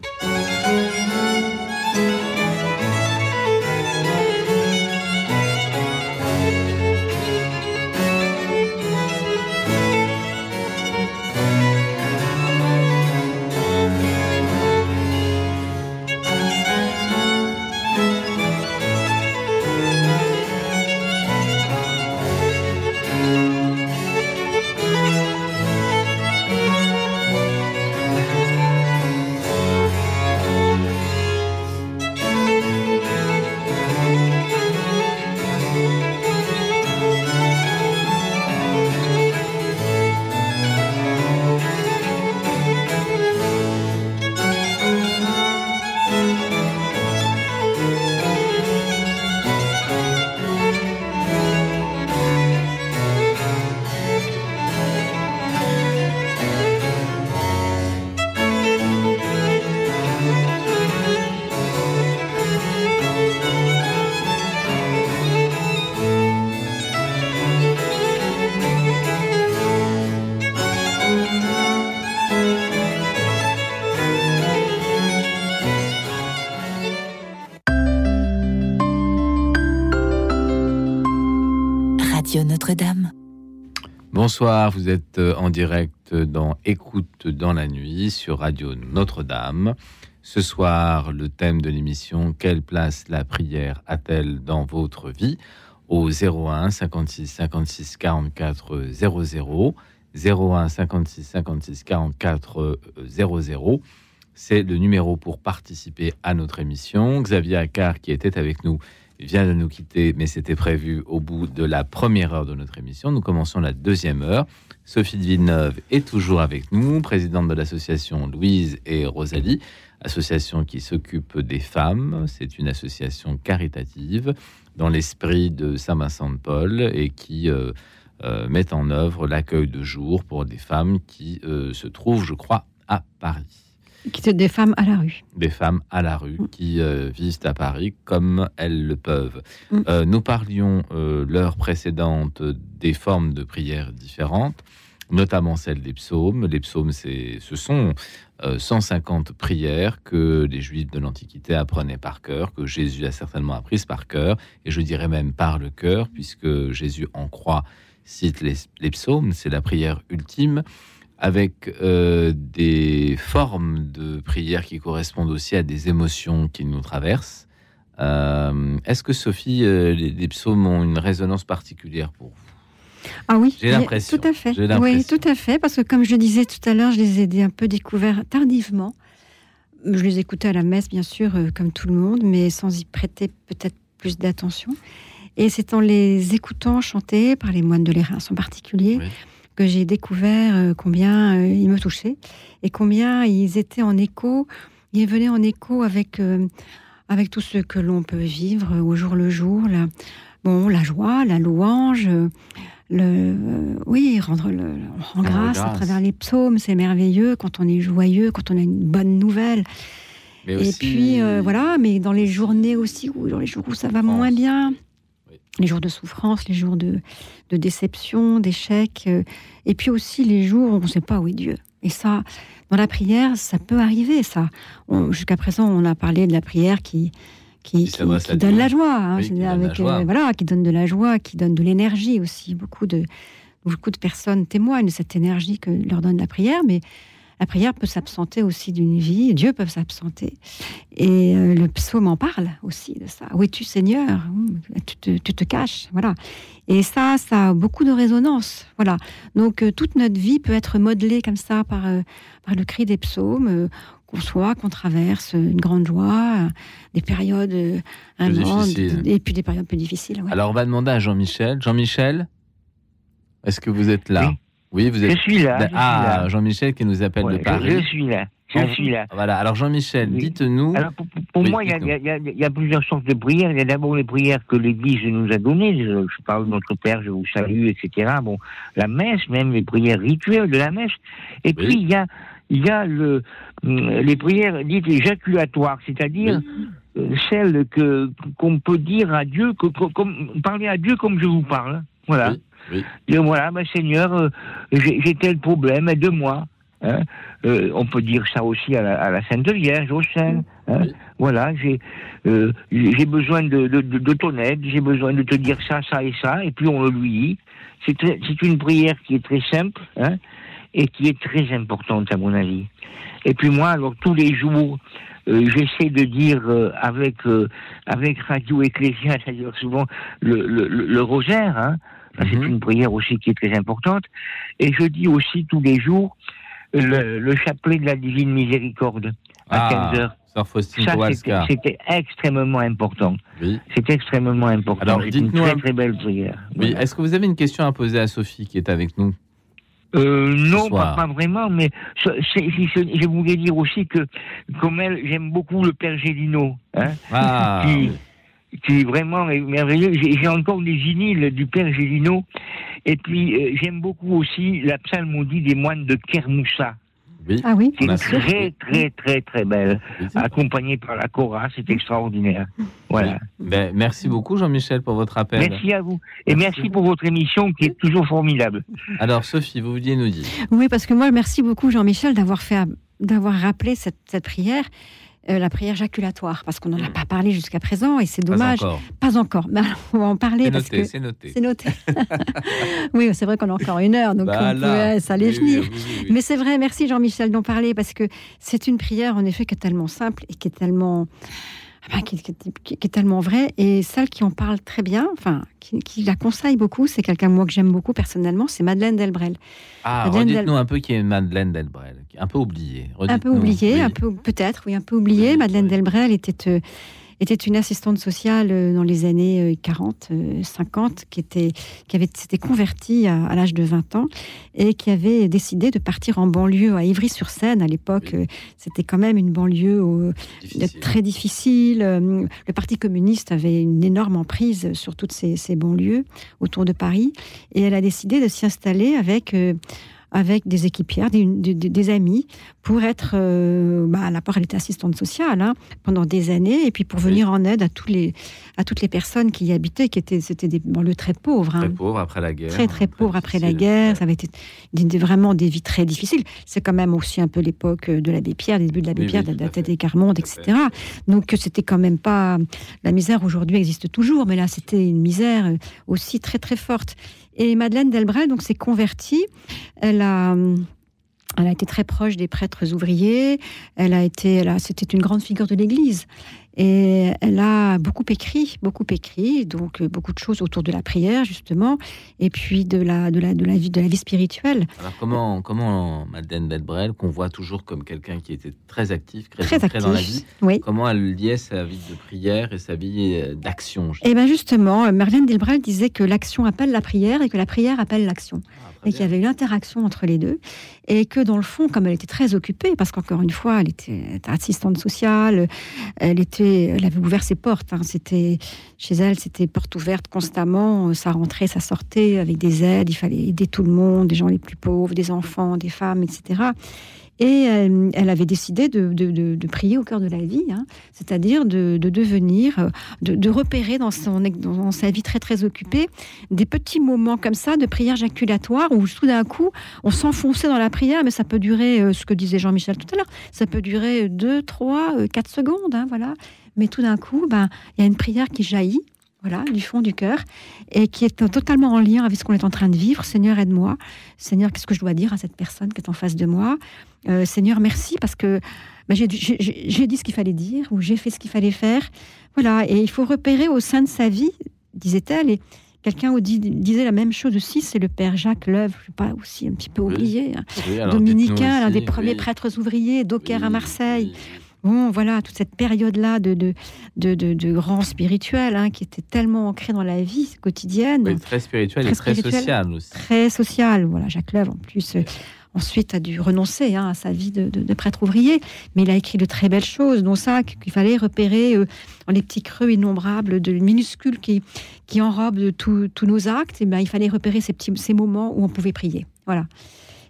Vous êtes euh, en direct dans Écoute dans la nuit sur Radio Notre-Dame. Ce soir, le thème de l'émission Quelle place la prière a-t-elle dans votre vie? Au 01 56 56 44 00 01 56 56 44 00. C'est le numéro pour participer à notre émission. Xavier Accard, qui était avec nous, vient de nous quitter, mais c'était prévu au bout de la première heure de notre émission. Nous commençons la deuxième heure. Sophie de Villeneuve est toujours avec nous, présidente de l'association Louise et Rosalie, association qui s'occupe des femmes. C'est une association caritative dans l'esprit de Saint-Vincent de Paul et qui euh, euh, met en œuvre l'accueil de jour pour des femmes qui euh, se trouvent, je crois, à Paris. Qui sont des femmes à la rue. Des femmes à la rue qui euh, vivent à Paris comme elles le peuvent. Mm. Euh, nous parlions euh, l'heure précédente des formes de prières différentes, notamment celle des psaumes. Les psaumes, c'est, ce sont euh, 150 prières que les Juifs de l'Antiquité apprenaient par cœur, que Jésus a certainement apprises par cœur, et je dirais même par le cœur, puisque Jésus en croix cite les, les psaumes, c'est la prière ultime avec euh, des formes de prière qui correspondent aussi à des émotions qui nous traversent. Euh, Est-ce que Sophie, euh, les, les psaumes ont une résonance particulière pour vous? Ah oui, J'ai l'impression. Tout à fait. Oui, tout à fait. Parce que comme je le disais tout à l'heure, je les ai un peu découverts tardivement. Je les écoutais à la messe, bien sûr, comme tout le monde, mais sans y prêter peut-être plus d'attention. Et c'est en les écoutant chanter par les moines de l'Érins en particulier que j'ai découvert euh, combien euh, ils me touchaient et combien ils étaient en écho, ils venaient en écho avec, euh, avec tout ce que l'on peut vivre au jour le jour, la, bon, la joie, la louange, le, oui, rendre le, on rend grâce, à travers les psaumes, c'est merveilleux quand on est joyeux, quand on a une bonne nouvelle. Mais Et aussi- puis euh, voilà, mais dans les journées aussi, où, dans les jours où ça va moins bien, les jours de souffrance, les jours de, de déception, d'échec, euh, et puis aussi les jours où on ne sait pas où est Dieu. Et ça, dans la prière, ça peut arriver. Ça, jusqu'à présent, on a parlé de la prière qui qui, donne la joie, hein, Oui, qui avec, joie. euh, voilà, qui donne de la joie, qui donne de l'énergie aussi. Beaucoup de beaucoup de personnes témoignent de cette énergie que leur donne la prière, mais la prière peut s'absenter aussi d'une vie, Dieu peut s'absenter. Et euh, le psaume en parle aussi de ça. Où es-tu Seigneur? Tu te, tu te caches, voilà. Et ça, ça a beaucoup de résonance, voilà. Donc euh, toute notre vie peut être modelée comme ça par, euh, par le cri des psaumes, euh, qu'on soit, qu'on traverse une grande joie, des périodes un difficiles. et puis des périodes plus difficiles. ouais. Alors, on va demander à Jean-Michel. Jean-Michel, est-ce que vous êtes là? Oui, vous êtes. Je suis là, je suis Ah, là. Jean-Michel qui nous appelle Ouais, de Paris. je suis là, je suis là. Voilà. Alors, Jean-Michel, dites-nous. Alors, pour, Oui, moi, il y, a- y y plusieurs sortes de prières. Il y a d'abord les prières que l'Église nous a données. Je, je parle de notre Père, je vous salue, etc. Bon, la messe, même les prières rituelles de la messe. Et puis, il y a, il y a le, hum, les prières dites éjaculatoires, c'est-à-dire euh, celles que qu'on peut dire à Dieu, que, que- comme, parler à Dieu comme je vous parle. Voilà. Dire voilà, Seigneur, euh, j'ai tel problème, aide-moi. Hein. Euh, on peut dire ça aussi à la, à la Sainte Vierge, au Saint. hein. Voilà, j'ai euh, besoin de, de, de- de ton aide, j'ai besoin de te dire ça, ça et ça, et puis on le lui dit. C'est une prière qui est très simple hein, et qui est très importante à mon avis. Et puis moi, alors tous les jours, euh, j'essaie de dire avec avec Radio Ecclésia, d'ailleurs souvent le, le, le- le rosaire, hein, ça, c'est une prière aussi qui est très importante. Et je dis aussi tous les jours le, le chapelet de la divine miséricorde à Ah, 15 heures. Sœur Faustine Ça, Kowalska. c'était extrêmement important. C'est extrêmement important. Alors, c'est une très très belle prière. Oui, est-ce que vous avez une question à poser à Sophie qui est avec nous? Euh, non, pas, pas vraiment, mais c'est- je voulais dire aussi que, comme elle, j'aime beaucoup le Père Gélino, hein, Ah, qui, qui vraiment est merveilleux. J'ai encore des vinyles du Père Gélino, et puis euh, j'aime beaucoup aussi la psalmodie des moines de Kermoussa. Ah oui, C'est très, très, très, très belle, accompagnée par la Cora, c'est extraordinaire. Voilà. Ben, merci beaucoup, Jean-Michel, pour votre appel. Merci à vous. Et merci pour votre émission qui est toujours formidable. Alors, Sophie, vous vouliez nous dire? Oui, parce que moi, merci beaucoup Jean-Michel d'avoir fait, d'avoir rappelé cette, cette prière. Euh, la prière jaculatoire, parce qu'on n'en a pas parlé jusqu'à présent, et c'est Pas dommage. encore. Pas encore. Mais alors, on va en parler C'est noté, c'est noté. c'est noté. oui, c'est vrai qu'on a encore une heure, donc Bah on là, peut- ça allait oui, oui, venir. oui, oui, oui. Mais c'est vrai, merci Jean-Michel d'en parler, parce que c'est une prière, en effet, qui est tellement simple et qui est tellement. Ah ben, qui, qui- qui- qui est tellement vraie et celle qui en parle très bien, enfin qui, qui la conseille beaucoup, c'est quelqu'un moi que j'aime beaucoup personnellement, c'est Madeleine Delbrel. Ah, Del- redites-nous un peu qui est Madeleine Delbrel, un peu oubliée. un peu oubliée, oui. un peu peut-être, oui, un peu oubliée. Madeleine Delbrel était euh, était une assistante sociale euh, dans les années euh, 40, euh, 50, qui était qui avait s'était convertie à, à l'âge de 20 ans et qui avait décidé de partir en banlieue à Ivry-sur-Seine à l'époque. euh, C'était quand même une banlieue euh, très difficile. Euh, Le Parti communiste avait une énorme emprise sur toutes ces, ces banlieues autour de Paris et elle a décidé de s'y installer avec euh, avec des équipières, des, des- des- des amis, pour être, euh, bah, à la part, elle était assistante sociale hein, pendant des années, et puis pour venir en aide à tous les, à toutes les personnes qui y habitaient, qui étaient, c'était des banlieues très pauvres. hein. Très pauvre après la guerre. Très très pauvres après la guerre, ça avait été des- vraiment des vies très difficiles. C'est quand même aussi un peu l'époque de l'abbé Pierre, les débuts de l'abbé Oui, Pierre, oui, de la tête des Carmonde, etc. Donc c'était quand même pas la misère aujourd'hui existe toujours, mais là c'était une misère euh, aussi très très forte. Et Madeleine Delbrel donc s'est convertie. Elle a elle a été très proche des prêtres ouvriers. Elle a été, c'était une grande figure de l'Église. Et elle a beaucoup écrit, beaucoup écrit, donc euh, beaucoup de choses autour de la prière justement, et puis de la, de la, de la vie, de la vie spirituelle. Alors comment, comment Madeleine Delbrel, qu'on voit toujours comme quelqu'un qui était très actif, très, Très ancré dans la actif, vie, oui. comment elle liait sa vie de prière et sa vie euh, d'action Et bien justement, euh, Marlène Delbrel disait que l'action appelle la prière et que la prière appelle l'action. et qu'il y avait une interaction entre les deux. Et que dans le fond, comme elle était très occupée, parce qu'encore une fois, elle était assistante sociale, elle, était, elle avait ouvert ses portes. hein. C'était, chez elle, c'était porte ouverte constamment. Ça rentrait, ça sortait avec des aides. Il fallait aider tout le monde, des gens les plus pauvres, des enfants, des femmes, etc. Et euh, elle avait décidé de, prier au cœur de la vie, hein. c'est-à-dire de, de devenir, euh, de, de repérer dans, son, dans sa vie très très occupée des petits moments comme ça de prière jaculatoire où tout d'un coup on s'enfonçait dans la prière, mais ça peut durer, euh, ce que disait Jean-Michel tout à l'heure, ça peut durer 2, 3, 4 secondes, hein, voilà. Mais tout d'un coup, ben, il y a une prière qui jaillit voilà, du fond du cœur, et qui est totalement en lien avec ce qu'on est en train de vivre. Seigneur, aide-moi. Seigneur, qu'est-ce que je dois dire à cette personne qui est en face de moi? Euh, Seigneur, merci parce que ben, j'ai- dit ce qu'il fallait dire ou j'ai fait ce qu'il fallait faire. Voilà, et il faut repérer au sein de sa vie, disait-elle, et quelqu'un disait la même chose aussi, c'est le père Jacques Leuve, je ne pas aussi un petit peu oublié, hein. Oui, dominicain, l'un des premiers oui. prêtres ouvriers d'Aucaire à Marseille. Bon, voilà, toute cette période-là de, de, de, de, de grand spirituel, hein, qui était tellement ancrée dans la vie quotidienne. Oui, très spirituel et très spirituel, social aussi. Très social. Voilà, Jacques Leuve, en plus, euh, ensuite a dû renoncer hein, à sa vie de, de- de prêtre ouvrier, mais il a écrit de très belles choses, dont ça qu'il fallait repérer euh, dans les petits creux innombrables de minuscules qui, qui enrobent tous tous nos actes. Et ben, il fallait repérer ces petits ces moments où on pouvait prier. Voilà.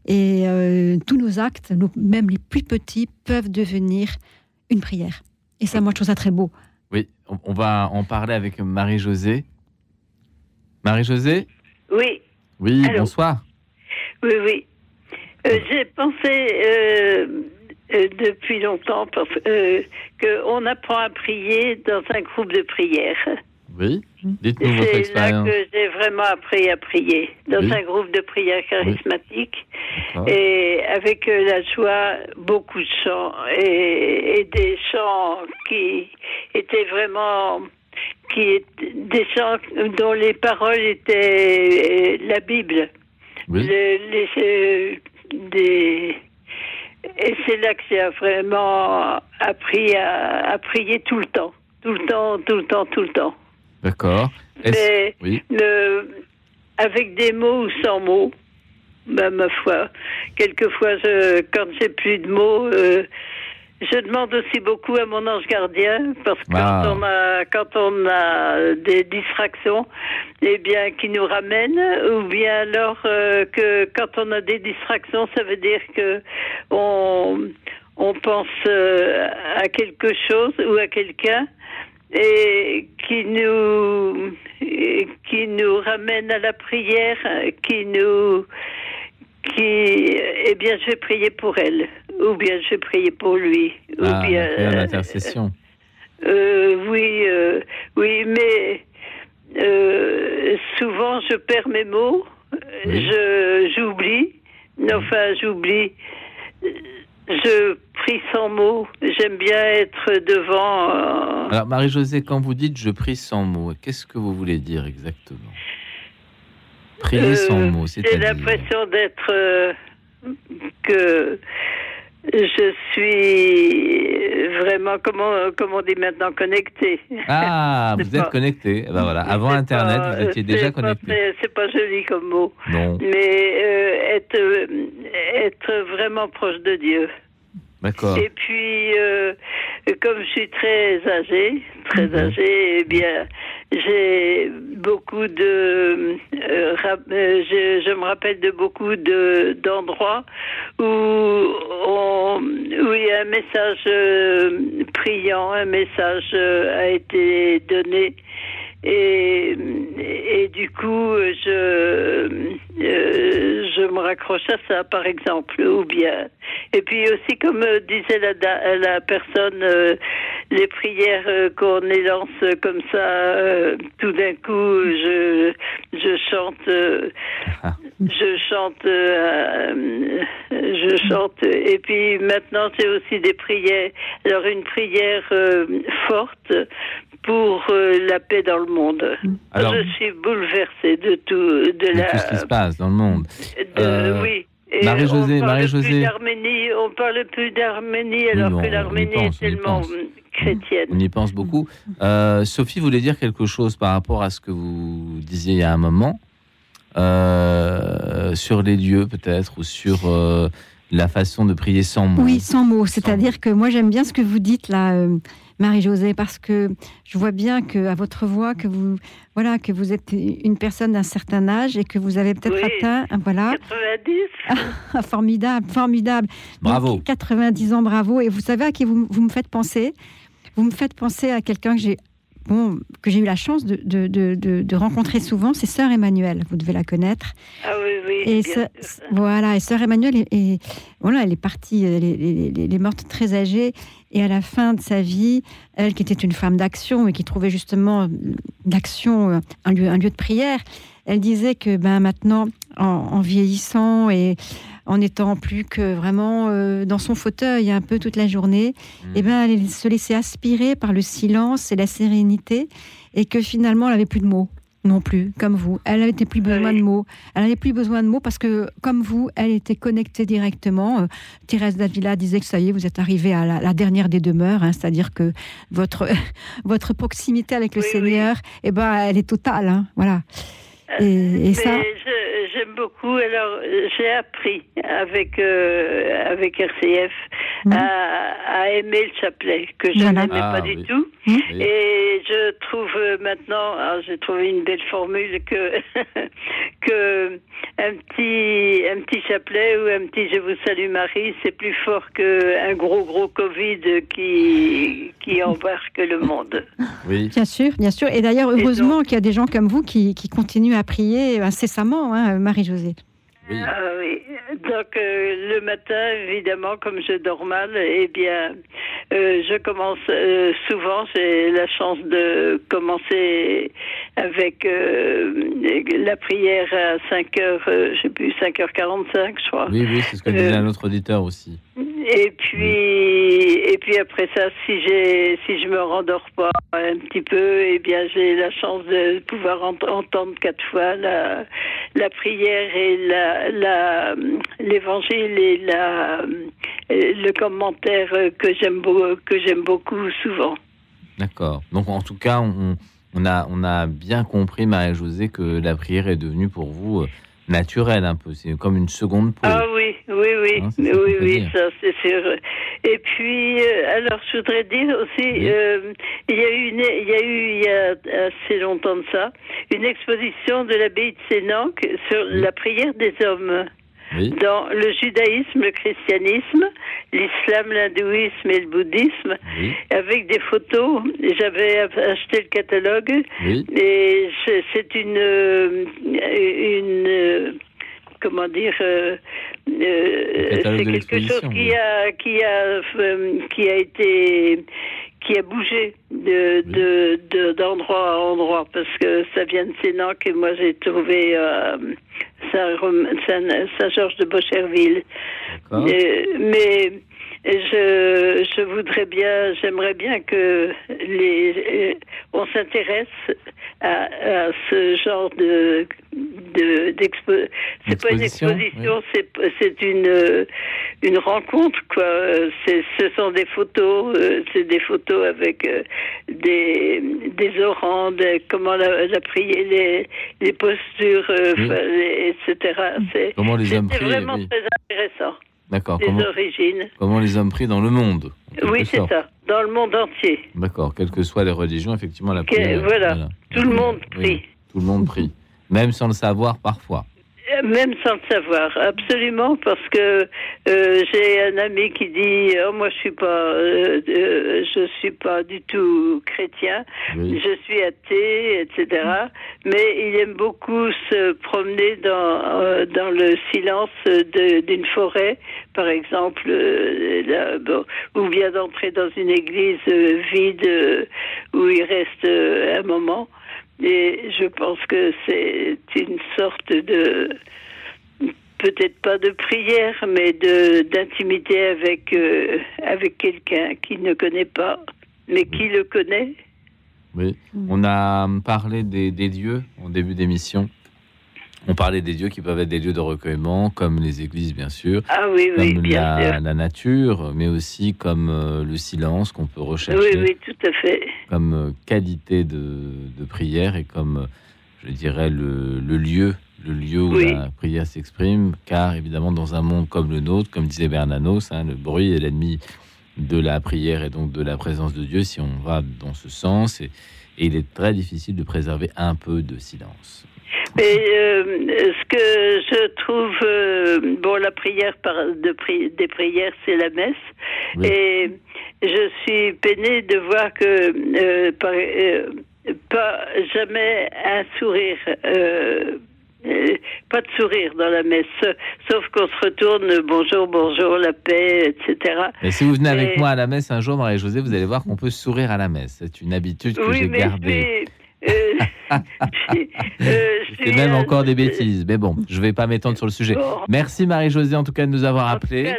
Et euh, tous nos actes, nos- même les plus petits, peuvent devenir une prière. Et ça, moi, je trouve ça très beau. Oui, on, on va en parler avec Marie-Josée. Marie-Josée Oui, Oui, Allô bonsoir. oui, oui. Euh, J'ai pensé euh, euh, depuis longtemps euh, qu'on apprend à prier dans un groupe de prière. Oui, dites-nous votre C'est là expérience. que j'ai vraiment appris à prier, dans Oui. un groupe de prière charismatique. Et avec euh, la joie, beaucoup de chants et, et des chants qui étaient vraiment qui des chants dont les paroles étaient euh, la Bible. Oui. Le- les, euh, des, et c'est là que j'ai vraiment appris à, à prier tout le temps. Tout le temps, tout le temps, tout le temps. D'accord. Mais Oui. le- avec des mots ou sans mots, ben, ma foi, quelquefois, je, quand j'ai plus de mots, euh, je demande aussi beaucoup à mon ange gardien, parce que Ah. quand, on a, quand on a des distractions, eh bien, qui nous ramènent, ou bien alors euh, que quand on a des distractions, ça veut dire que on, on pense euh, à quelque chose ou à quelqu'un et qui nous et qui nous ramène à la prière, qui nous qui eh bien je vais prier pour elle ou bien je priais pour lui. Ou Ah, bien, prière d'intercession. euh, oui, euh, oui, mais euh, souvent je perds mes mots, je j'oublie, enfin j'oublie, je prie sans mots. J'aime bien être devant. euh, Alors, Marie-Josée, quand vous dites je prie sans mots, qu'est-ce que vous voulez dire exactement? Sans euh, mots, J'ai l'impression d'être euh, que je suis vraiment comment comment on dit maintenant connecté. Ah, vous êtes connecté. Eh ben voilà. Avant Internet, pas- vous étiez déjà connecté. C'est pas joli comme mot. Non. Mais euh, être, être vraiment proche de Dieu. D'accord. Et puis, euh, comme je suis très âgée, très âgée, eh bien, j'ai beaucoup de, euh, rap- euh, je, je me rappelle de beaucoup de d'endroits où on, où il y a un message euh, priant, un message a été donné. Et, et du coup, je, euh, je me raccroche à ça, par exemple, ou bien. Et puis aussi, comme disait la, la personne, euh, les prières euh, qu'on élance comme ça, euh, tout d'un coup, je, je chante, euh, je chante, je chante. Et puis maintenant, c'est aussi des prières. Alors une prière euh, forte pour euh, la paix dans le monde. Alors- je suis bouleversée de tout, de De la, tout ce qui se passe dans le monde. de- Euh, oui. Marie-Josée, on parle Marie-Josée. plus d'Arménie, on parle plus d'Arménie alors non, on que l'Arménie est tellement hum, chrétienne. On y pense beaucoup. Euh, Sophie voulait dire quelque chose par rapport à ce que vous disiez il y a un moment euh, sur les lieux peut-être ou sur euh, la façon de prier sans mots. Oui, sans mots. C'est-à-dire que moi, j'aime bien ce que vous dites là, euh, Marie-Josée, parce que je vois bien que à votre voix, que vous, voilà, que vous êtes une personne d'un certain âge et que vous avez peut-être Oui. atteint, voilà, 90 formidable, formidable. Donc, Bravo. 90 ans, bravo. Et vous savez à qui vous, vous me faites penser? Vous me faites penser à quelqu'un que j'ai bon, que j'ai eu la chance de, de, de, de- de rencontrer souvent, c'est Sœur Emmanuelle. Vous devez la connaître. Ah oui, oui. Et bien voilà, et sœur Emmanuelle, est, est- voilà, elle est partie, elle est, elle morte très âgée, et à la fin de sa vie, elle qui était une femme d'action et qui trouvait justement l'action euh, un lieu, un lieu de prière, elle disait que ben maintenant, en, en vieillissant et en étant plus que vraiment euh, dans son fauteuil un peu toute la journée, et ben elle se laissait aspirer par le silence et la sérénité, et que finalement elle avait plus de mots non plus, comme vous. Elle n'avait plus besoin de mots. Elle n'avait plus besoin de mots parce que, comme vous, elle était connectée directement. Euh, Thérèse Davila disait que ça y est, vous êtes arrivé à la, la dernière des demeures, hein, c'est-à-dire que votre, votre proximité avec le Seigneur, eh ben, elle est totale. hein, voilà. Et, ça, je- j'aime beaucoup. Alors, j'ai appris avec euh, avec RCF à, à aimer le chapelet que je Voilà. n'aimais Ah, pas oui. du tout. Oui. Et je trouve euh, maintenant, j'ai trouvé une belle formule que que un petit un petit chapelet ou un petit Je vous salue Marie, c'est plus fort que un gros gros Covid qui qui embarque le monde. Oui. bien sûr, bien sûr. Et d'ailleurs, heureusement qu'il y a des gens comme vous qui, qui continuent à prier incessamment, hein, Marie-Josée. Ah oui. Donc euh, le matin, évidemment, comme je dors mal, eh bien, euh, je commence euh, souvent. J'ai la chance de commencer avec euh, la prière à 5 heures, euh, je sais plus 5h45, je crois. Oui, oui, c'est ce que disait un autre auditeur aussi. Et puis, et puis après ça, si j'ai, si je me rendors pas un petit peu, eh bien, j'ai la chance de pouvoir ent- entendre quatre fois la, la prière et la, la, l'évangile et la, le commentaire que j'aime que j'aime beaucoup souvent. D'accord. Donc en tout cas, on, on a, on a bien compris, Marie-Josée, que la prière est devenue pour vous naturelle un peu. C'est comme une seconde peau. Ah oui, oui, oui, Hein, oui, oui, ça c'est sûr. Et puis, euh, alors je voudrais dire aussi, euh, il y a eu, une, il y a eu il y a assez longtemps de ça, une exposition de l'abbaye de Sénanque sur la prière des hommes. Dans le judaïsme, le christianisme, l'islam, l'hindouisme et le bouddhisme, avec des photos. J'avais acheté le catalogue Oui. et c'est une, euh, une, euh, comment dire, euh, euh, c'est quelque chose qui a, qui a, euh, qui a été, qui a bougé de, de, de- d'endroit à endroit parce que ça vient de Sénac et moi j'ai trouvé euh, Saint- Saint- Saint-Georges de Bocherville. D'accord. Euh, mais je, je voudrais bien, j'aimerais bien que les, euh, on s'intéresse à, à ce genre de, de. C'est pas une Exposition, c'est c'est une euh, une rencontre quoi. C'est ce sont des photos, euh, c'est des photos avec euh, des des orants, des- comment la, la prière, les les postures, Oui. enfin, les- etc. C'est vraiment oui. très intéressant. D'accord. Les Comment, origines. comment les hommes prient dans le monde Oui, c'est ça. Dans le monde entier. D'accord. Quelles que soient les religions, effectivement, la Que- prière. voilà. Tout le monde Oui, prie. Tout le monde prie. Même sans le savoir parfois. Euh, Même sans le savoir, absolument, parce que euh, j'ai un ami qui dit oh, moi je suis pas, euh, euh, je suis pas du tout chrétien, Oui. je suis athée, etc. Mais il aime beaucoup se promener dans euh, dans le silence d'une forêt, par exemple, là, bon, ou bien d'entrer dans une église vide où il reste un moment. Et je pense que c'est une sorte de peut-être pas de prière, mais de d'intimité avec euh, avec quelqu'un qui ne connaît pas, mais qui le connaît. Oui. On a parlé des, des lieux en début d'émission. On parlait des lieux qui peuvent être des lieux de recueillement, comme les églises, bien sûr. Ah oui, oui, comme bien la, sûr. la nature, mais aussi comme euh, le silence qu'on peut rechercher. Oui, oui, tout à fait. comme euh, qualité de, de prière et comme, euh, je dirais, le, le lieu, le lieu où Oui. la prière s'exprime, car évidemment, dans un monde comme le nôtre, comme disait Bernanos, hein, le bruit est l'ennemi de la prière et donc de la présence de Dieu si on va dans ce sens, et, et il est très difficile de préserver un peu de silence. Mais euh, ce que je trouve, euh, bon, la prière par, de pri- des prières, c'est la messe. Oui. Et je suis peinée de voir que euh, par- pas jamais un sourire. pas de sourire dans la messe, sauf qu'on se retourne, bonjour, bonjour, la paix, etc. Et si vous venez avec moi à la messe un jour, Marie-Josée, vous allez voir qu'on peut sourire à la messe. C'est une habitude que Oui, j'ai gardée. Euh, euh, C'est même un- encore des bêtises. Mais bon, je vais pas m'étendre sur le sujet. Bon. Merci Marie-Josée en tout cas de nous avoir appelés.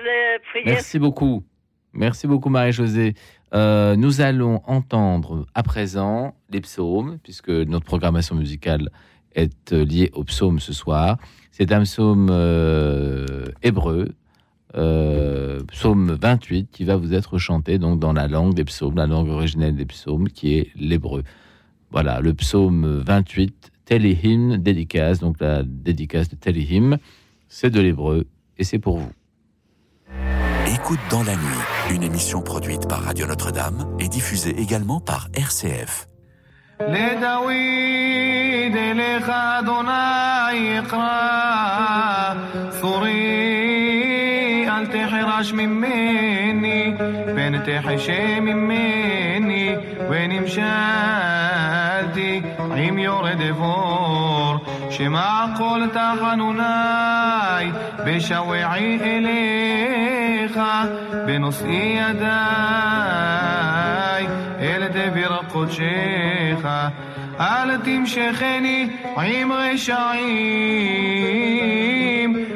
Merci beaucoup. Merci beaucoup Marie-Josée. Euh, nous allons entendre à présent les psaumes, puisque notre programmation musicale est euh, liée aux psaumes ce soir. C'est un psaume euh, hébreu, euh, psaume 28, qui va vous être chanté donc dans la langue des psaumes, la langue originelle des psaumes, qui est l'hébreu. Voilà, le psaume 28, Telihim dédicace, donc la dédicace de Telihim, c'est de l'hébreu et c'est pour vous. Écoute dans la nuit, une émission produite par Radio Notre-Dame et diffusée également par RCF. עם יורד אבור שמע קול תחנוני בשועעי אליך בנושאי ידיי אל דביר קודשך אל תמשכני עם רשעים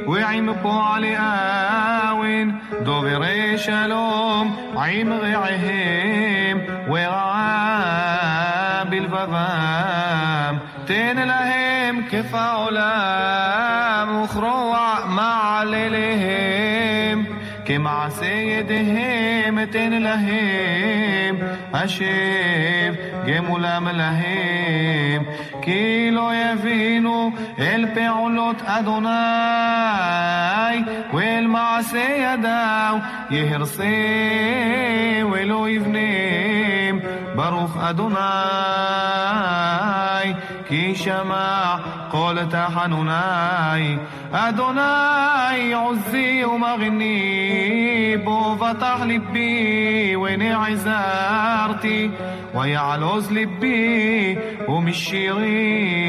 ועם פועלי אוון דוברי שלום עם רעיהם ורעה בלבבם תן להם כיף העולם וכרוע מעלליהם כמעשה ידיהם אתן להם השב גמולם להם כי לא יבינו אל פעולות אדוני ואל מעשה ידיו יהרסה ולא יבנם ברוך אדוני كي شمع قلت حنوناي أدوناي عزي ومغني بو فتح لبي ونعز عزارتي ويعلوز لبي ومشيري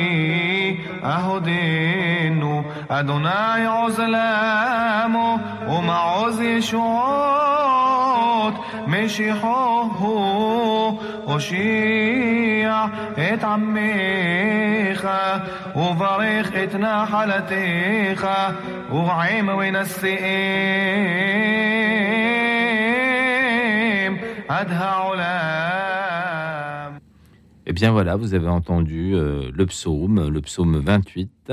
أهدينو أدوناي عزلامو ومع عز يشوت مش حوهو הושיע eh bien voilà, vous avez entendu euh, le psaume, le psaume 28,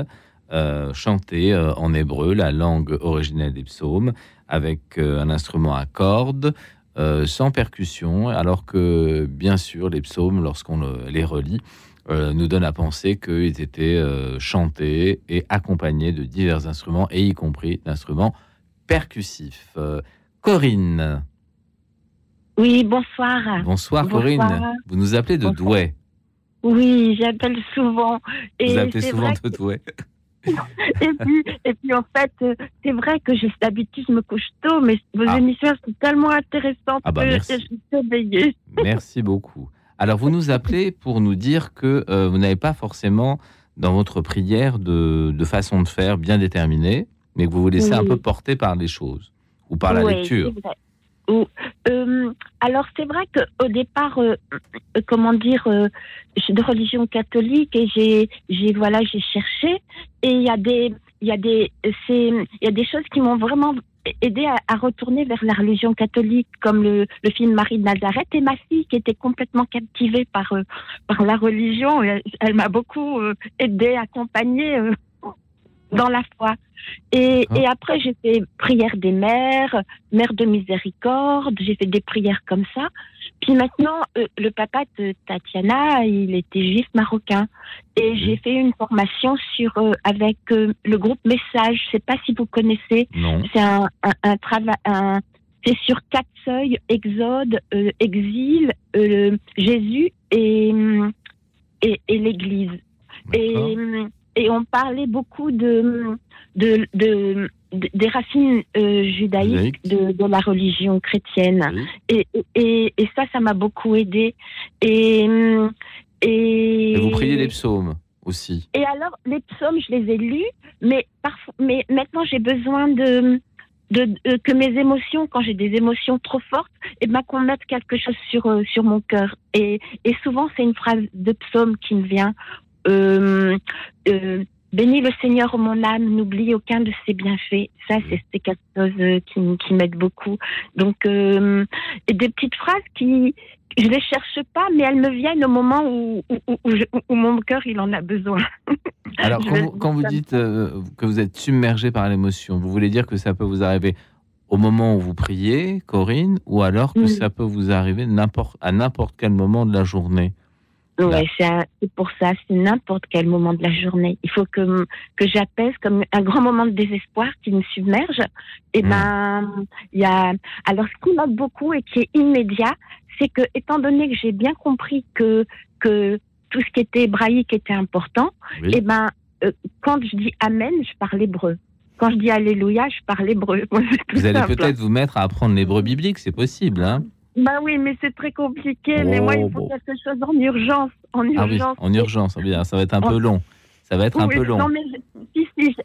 euh, chanté euh, en hébreu, la langue originelle des psaumes, avec euh, un instrument à cordes, euh, sans percussion, alors que bien sûr les psaumes, lorsqu'on le- les relit, euh, nous donnent à penser qu'ils étaient euh, chantés et accompagnés de divers instruments, et y compris d'instruments percussifs. Corinne, Oui, bonsoir. bonsoir Corinne, Bonsoir. vous nous appelez de Douai. Oui, j'appelle souvent. Et Vous appelez souvent de Douai. et puis, et puis en fait, euh, c'est vrai que j'ai d'habitude je me couche tôt, mais vos émissions sont tellement intéressantes Ah bah, que merci. je suis éveillée. Merci beaucoup. Alors, vous nous appelez pour nous dire que euh, vous n'avez pas forcément dans votre prière de, de façon de faire bien déterminée, mais que vous vous laissez un peu porter par les choses ou par la Oui, lecture. Euh, alors c'est vrai qu'au départ, euh, euh, comment dire, euh, je suis de religion catholique et j'ai, j'ai voilà, j'ai cherché et il y a des, il y a des, c'est, il y a des choses qui m'ont vraiment aidé à, retourner vers la religion catholique, comme le, le film Marie de Nazareth et ma fille qui était complètement captivée par euh, par la religion. Elle, elle m'a beaucoup euh, aidée, accompagnée. Dans la foi. Et, et après, j'ai fait prière des mères, mère de miséricorde, j'ai fait des prières comme ça. Puis maintenant, euh, le papa de Tatiana, il était juif marocain. Et j'ai fait une formation sur euh, avec euh, le groupe Message. Je sais pas si vous connaissez. C'est un, un, un travail. Un, c'est sur quatre seuils exode, exil, Jésus et, et, et l'Église. Et, et on parlait beaucoup de, de, de, de- des racines euh, judaïques de, de la religion chrétienne. Et, et, et ça, ça m'a beaucoup aidé. Et, et, Et vous priez les psaumes aussi. et alors, les psaumes, je les ai lus, mais, parfois, mais maintenant, j'ai besoin de, de, de- que mes émotions, quand j'ai des émotions trop fortes, et ben, qu'on mette quelque chose sur, euh, sur mon cœur. Et, et souvent, c'est une phrase de psaume qui me vient. Euh, euh, Bénis le Seigneur, mon âme, n'oublie aucun de ses bienfaits. Ça, c'est quelque chose euh, qui, qui m'aide beaucoup. Donc, euh, des petites phrases qui, je les cherche pas, mais elles me viennent au moment où, où, où- où je- où mon cœur, il en a besoin. Alors, quand vous, quand dites euh, que vous êtes submergé par l'émotion, vous voulez dire que ça peut vous arriver au moment où vous priez, Corinne, ou alors que ça peut vous arriver à n'importe quel moment de la journée? Ouais, c'est pour ça, c'est n'importe quel moment de la journée. Il faut que, que j'apaise comme un grand moment de désespoir qui me submerge. Et ben, il y a, alors ce qui m'aide beaucoup et qui est immédiat, c'est que, étant donné que j'ai bien compris que, que tout ce qui était hébraïque était important, et ben, euh, quand je dis Amen, je parle hébreu. Quand je dis Alléluia, je parle hébreu. Vous allez peut-être vous mettre à apprendre l'hébreu biblique, c'est possible. Hein Bah oui, mais c'est très compliqué. mais moi, il Oh, faut bon. quelque chose en urgence. En ah oui, urgence. en urgence, ça va être un peu Oh. long. Ça va être un Oui, peu long. Non, mais si, si,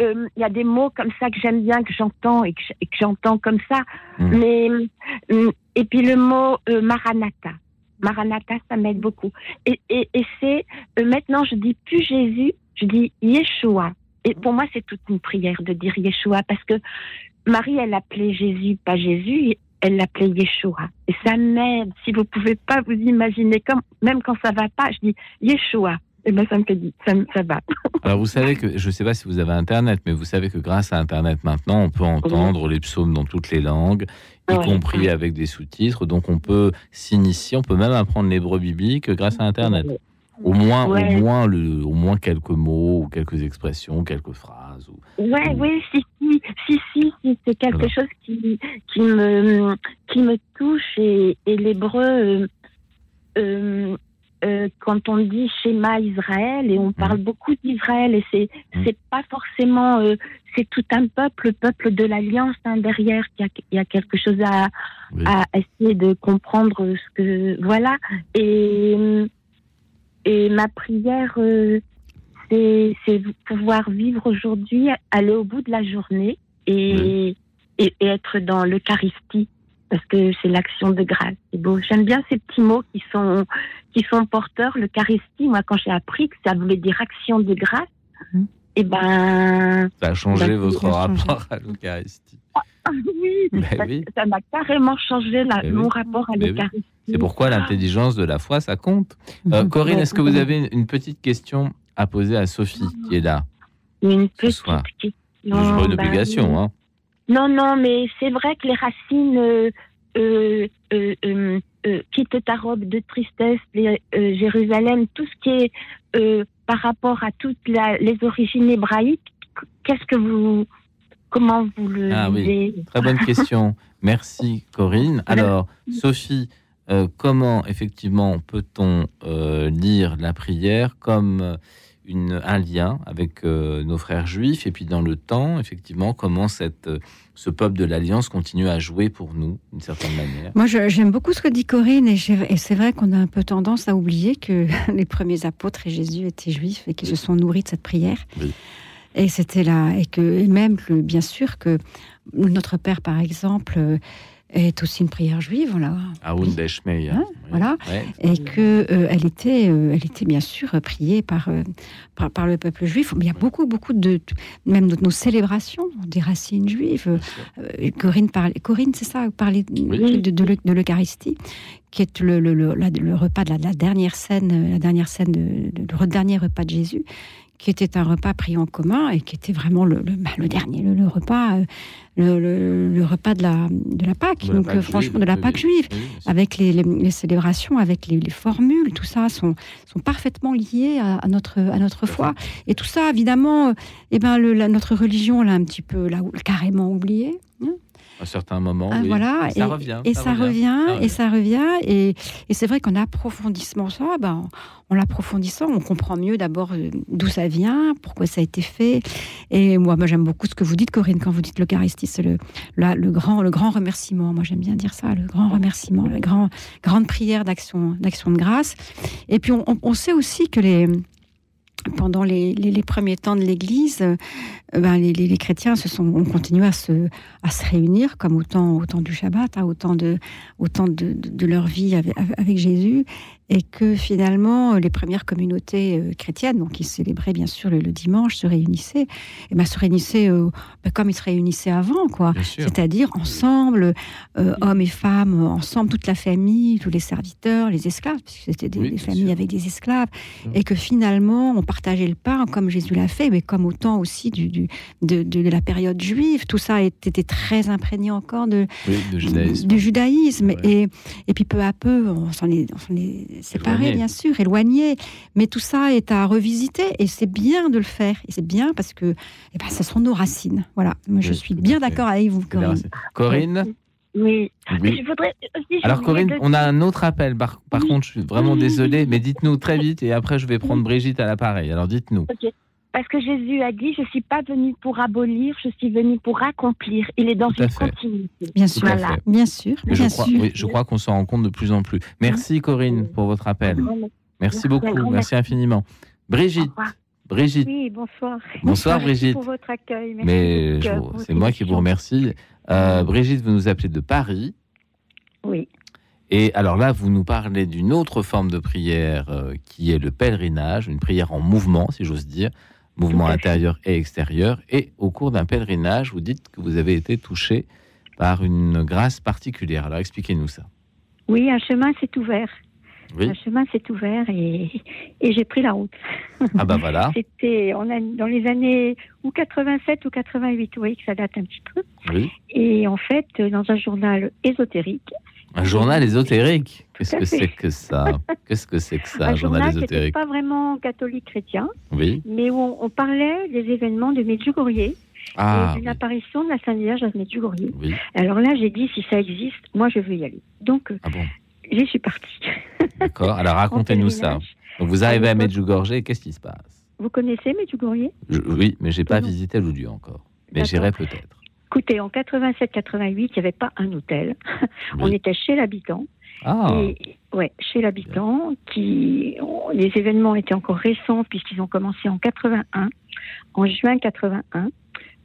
euh, il y a des mots comme ça que j'aime bien, que j'entends et que j'entends comme ça. Hmm. Mais, euh, et puis le mot euh, Maranatha. Maranatha, ça m'aide beaucoup. Et, et, et c'est, euh, maintenant, je dis plus Jésus, je dis Yeshua. Et pour moi, c'est toute une prière de dire Yeshua parce que Marie, elle appelait Jésus, pas Jésus, elle l'appelait Yeshua. Et ça m'aide. Si vous pouvez pas vous imaginer, comme, même quand ça va pas, je dis Yeshua. Et ben, ça me fait, ça, me- ça va. Alors vous savez que, je ne sais pas si vous avez Internet, mais vous savez que grâce à Internet maintenant, on peut entendre les psaumes dans toutes les langues, y Ouais. compris avec des sous-titres. Donc on peut s'initier, on peut même apprendre l'hébreu biblique grâce à Internet. Au moins, Ouais. au moins, le, au moins quelques mots ou quelques expressions, quelques phrases. Ou... Ouais, oui, si, si, si, si, si, c'est quelque Voilà. chose qui, qui me, qui me touche et, et l'hébreu, euh, euh, euh, quand on dit schéma Israël et on parle beaucoup d'Israël et c'est c'est pas forcément euh, c'est tout un peuple, le peuple de l'alliance hein, derrière. Il y, a, il y a quelque chose à, à essayer de comprendre ce que voilà et et ma prière c'est c'est pouvoir vivre aujourd'hui, aller au bout de la journée et et, et être dans l'Eucharistie parce que c'est l'action de grâce. C'est beau. J'aime bien ces petits mots qui sont qui sont porteurs. L'Eucharistie, moi, quand j'ai appris que ça voulait dire action de grâce, et ben. Ça a changé bah, votre rapport à l'Eucharistie. Ah, oui, Ben ça- oui. ça m'a carrément changé la- Ben mon oui. rapport à Ben oui. l'Eucharistie. C'est pourquoi l'intelligence de la foi, ça compte. Euh, Corinne, est-ce que vous avez une petite question à poser à Sophie, qui est là Une ce soir. Je vois une bah, obligation. Hein. Non, non, mais c'est vrai que les racines euh, euh, euh, euh, quitte ta robe de tristesse, les- euh, Jérusalem, tout ce qui est euh, par rapport à toutes la- les origines hébraïques, qu'est-ce que vous, comment vous le Ah oui, très bonne question. Merci Corinne. Alors, Sophie, comment effectivement peut-on lire la prière comme une, un lien avec euh, nos frères juifs. Et puis dans le temps, effectivement, comment cette, euh, ce peuple de l'Alliance continue à jouer pour nous d'une certaine manière. Moi, j'aime beaucoup ce que dit Corinne, et, et c'est vrai qu'on a un peu tendance à oublier que les premiers apôtres et Jésus étaient juifs et qu'ils se sont nourris de cette prière. Et c'était là, et que et même que, bien sûr que notre Père, par exemple, euh, est aussi une prière juive, voilà. Aoun Deshmei. Hein, voilà, Ouais. et que euh, elle était, euh, elle était bien sûr euh, priée par, euh, par par le peuple juif. Mais il y a beaucoup, beaucoup de, même de nos célébrations des racines juives. Corinne parlait, Corinne, c'est ça, parlait de, de, de l'Eu- de l'Eucharistie, qui est le, le, le, la- le repas de la, la dernière scène, la dernière scène, de- le dernier repas de Jésus qui était un repas pris en commun et qui était vraiment le, le, bah, le dernier, le, le repas, euh, le, repas de la, de la Pâque, De la donc Pâque franchement juive, de la Pâque juive, Oui, avec les, les- les célébrations, avec les, les formules, tout ça sont, sont parfaitement liés à, à notre, à notre foi. Et tout ça, évidemment, euh, eh ben, la- notre religion l'a un petit peu l'a carrément oublié. À certains moments, Ah, oui. voilà, Et ça revient. et ça revient, et ça revient, et, et c'est vrai qu'en approfondissant ça, ben, en l'approfondissant, on comprend mieux d'abord euh, d'où ça vient, pourquoi ça a été fait. Et moi, moi j'aime beaucoup ce que vous dites, Corinne, quand vous dites l'Eucharistie, c'est le, la- le, grand, le grand remerciement. Moi, j'aime bien dire ça, le grand remerciement, la grand, grande prière d'action, d'action de grâce. Et puis, on sait aussi que les pendant les, les- premiers temps de l'Église, euh, ben, les, les- chrétiens se sont, ont continué à se, à se réunir, comme au temps, au temps du Shabbat, hein, au temps, de, au temps de, de- leur vie avec Jésus, et que finalement, les premières communautés euh, chrétiennes, donc qui célébraient bien sûr le, le dimanche, se réunissaient, et ben, se réunissaient euh, ben, comme ils se réunissaient avant, quoi. C'est-à-dire ensemble, euh, hommes et femmes, ensemble, toute la famille, tous les serviteurs, les esclaves, puisque c'était des, des familles avec des esclaves, et que finalement, on partageait le pain comme Jésus l'a fait, mais comme au temps aussi du, du- de, de- de la période juive. Tout ça était très imprégné encore de, Oui, de judaïsme. du judaïsme. Et, et puis peu à peu, on s'en est, on s'en est séparés, bien sûr, éloignés. Mais tout ça est à revisiter et c'est bien de le faire. Et c'est bien parce que eh ben, ce sont nos racines. Voilà. Moi, je suis bien d'accord avec vous, Corinne. Corinne Oui. Oui. Je voudrais aussi. Alors Corinne, de on a un autre appel. Par, par contre, je suis vraiment désolé, mais dites-nous très vite et après je vais prendre Brigitte à l'appareil. Alors dites-nous. Ok. Parce que Jésus a dit, je suis pas venu pour abolir, je suis venu pour accomplir. Il est dans une fait. continuité. Bien Voilà. sûr, je bien crois, sûr. oui, je crois qu'on s'en rend compte de plus en plus. Merci Corinne pour votre appel. Merci Merci, beaucoup, merci merci. infiniment. Brigitte, Brigitte, Oui, bonsoir. Bonsoir, Merci Brigitte. pour votre accueil. Merci mais c'est moi qui vous remercie. Euh, Brigitte, vous nous appelez de Paris. Oui. Et alors là, vous nous parlez d'une autre forme de prière euh, qui est le pèlerinage, une prière en mouvement, si j'ose dire, mouvement intérieur et extérieur. Et au cours d'un pèlerinage, vous dites que vous avez été touché par une grâce particulière. Alors expliquez-nous ça. Oui, un chemin s'est ouvert. Oui. Un chemin s'est ouvert et, et j'ai pris la route. Ah bah voilà. C'était on a- dans les années ou 87 ou 88, oui, que ça date un petit peu. Oui. Et en fait, dans un journal ésotérique, Un journal ésotérique. Qu'est-ce que c'est que ça Qu'est-ce que c'est que ça, un journal journal ésotérique pas vraiment catholique chrétien, Oui. mais où on, on parlait des événements de Medjugorje Ah, et d'une apparition de la Sainte Vierge à Medjugorje. Oui. Alors là, j'ai dit, si ça existe, moi, je veux y aller. Donc, euh, Ah bon j'y suis partie. D'accord. Alors racontez-nous ça. Donc vous arrivez à Medjugorje qu'est-ce qui se passe? Vous connaissez Medjugorje Je- Oui, mais j'ai pas visité le lieu encore. Mais j'irai peut-être. Écoutez, en 87-88, il n'y avait pas un hôtel. On était chez l'habitant. Ah. Et, ouais, chez l'habitant, qui on- les événements étaient encore récents puisqu'ils ont commencé en 81, en juin 81,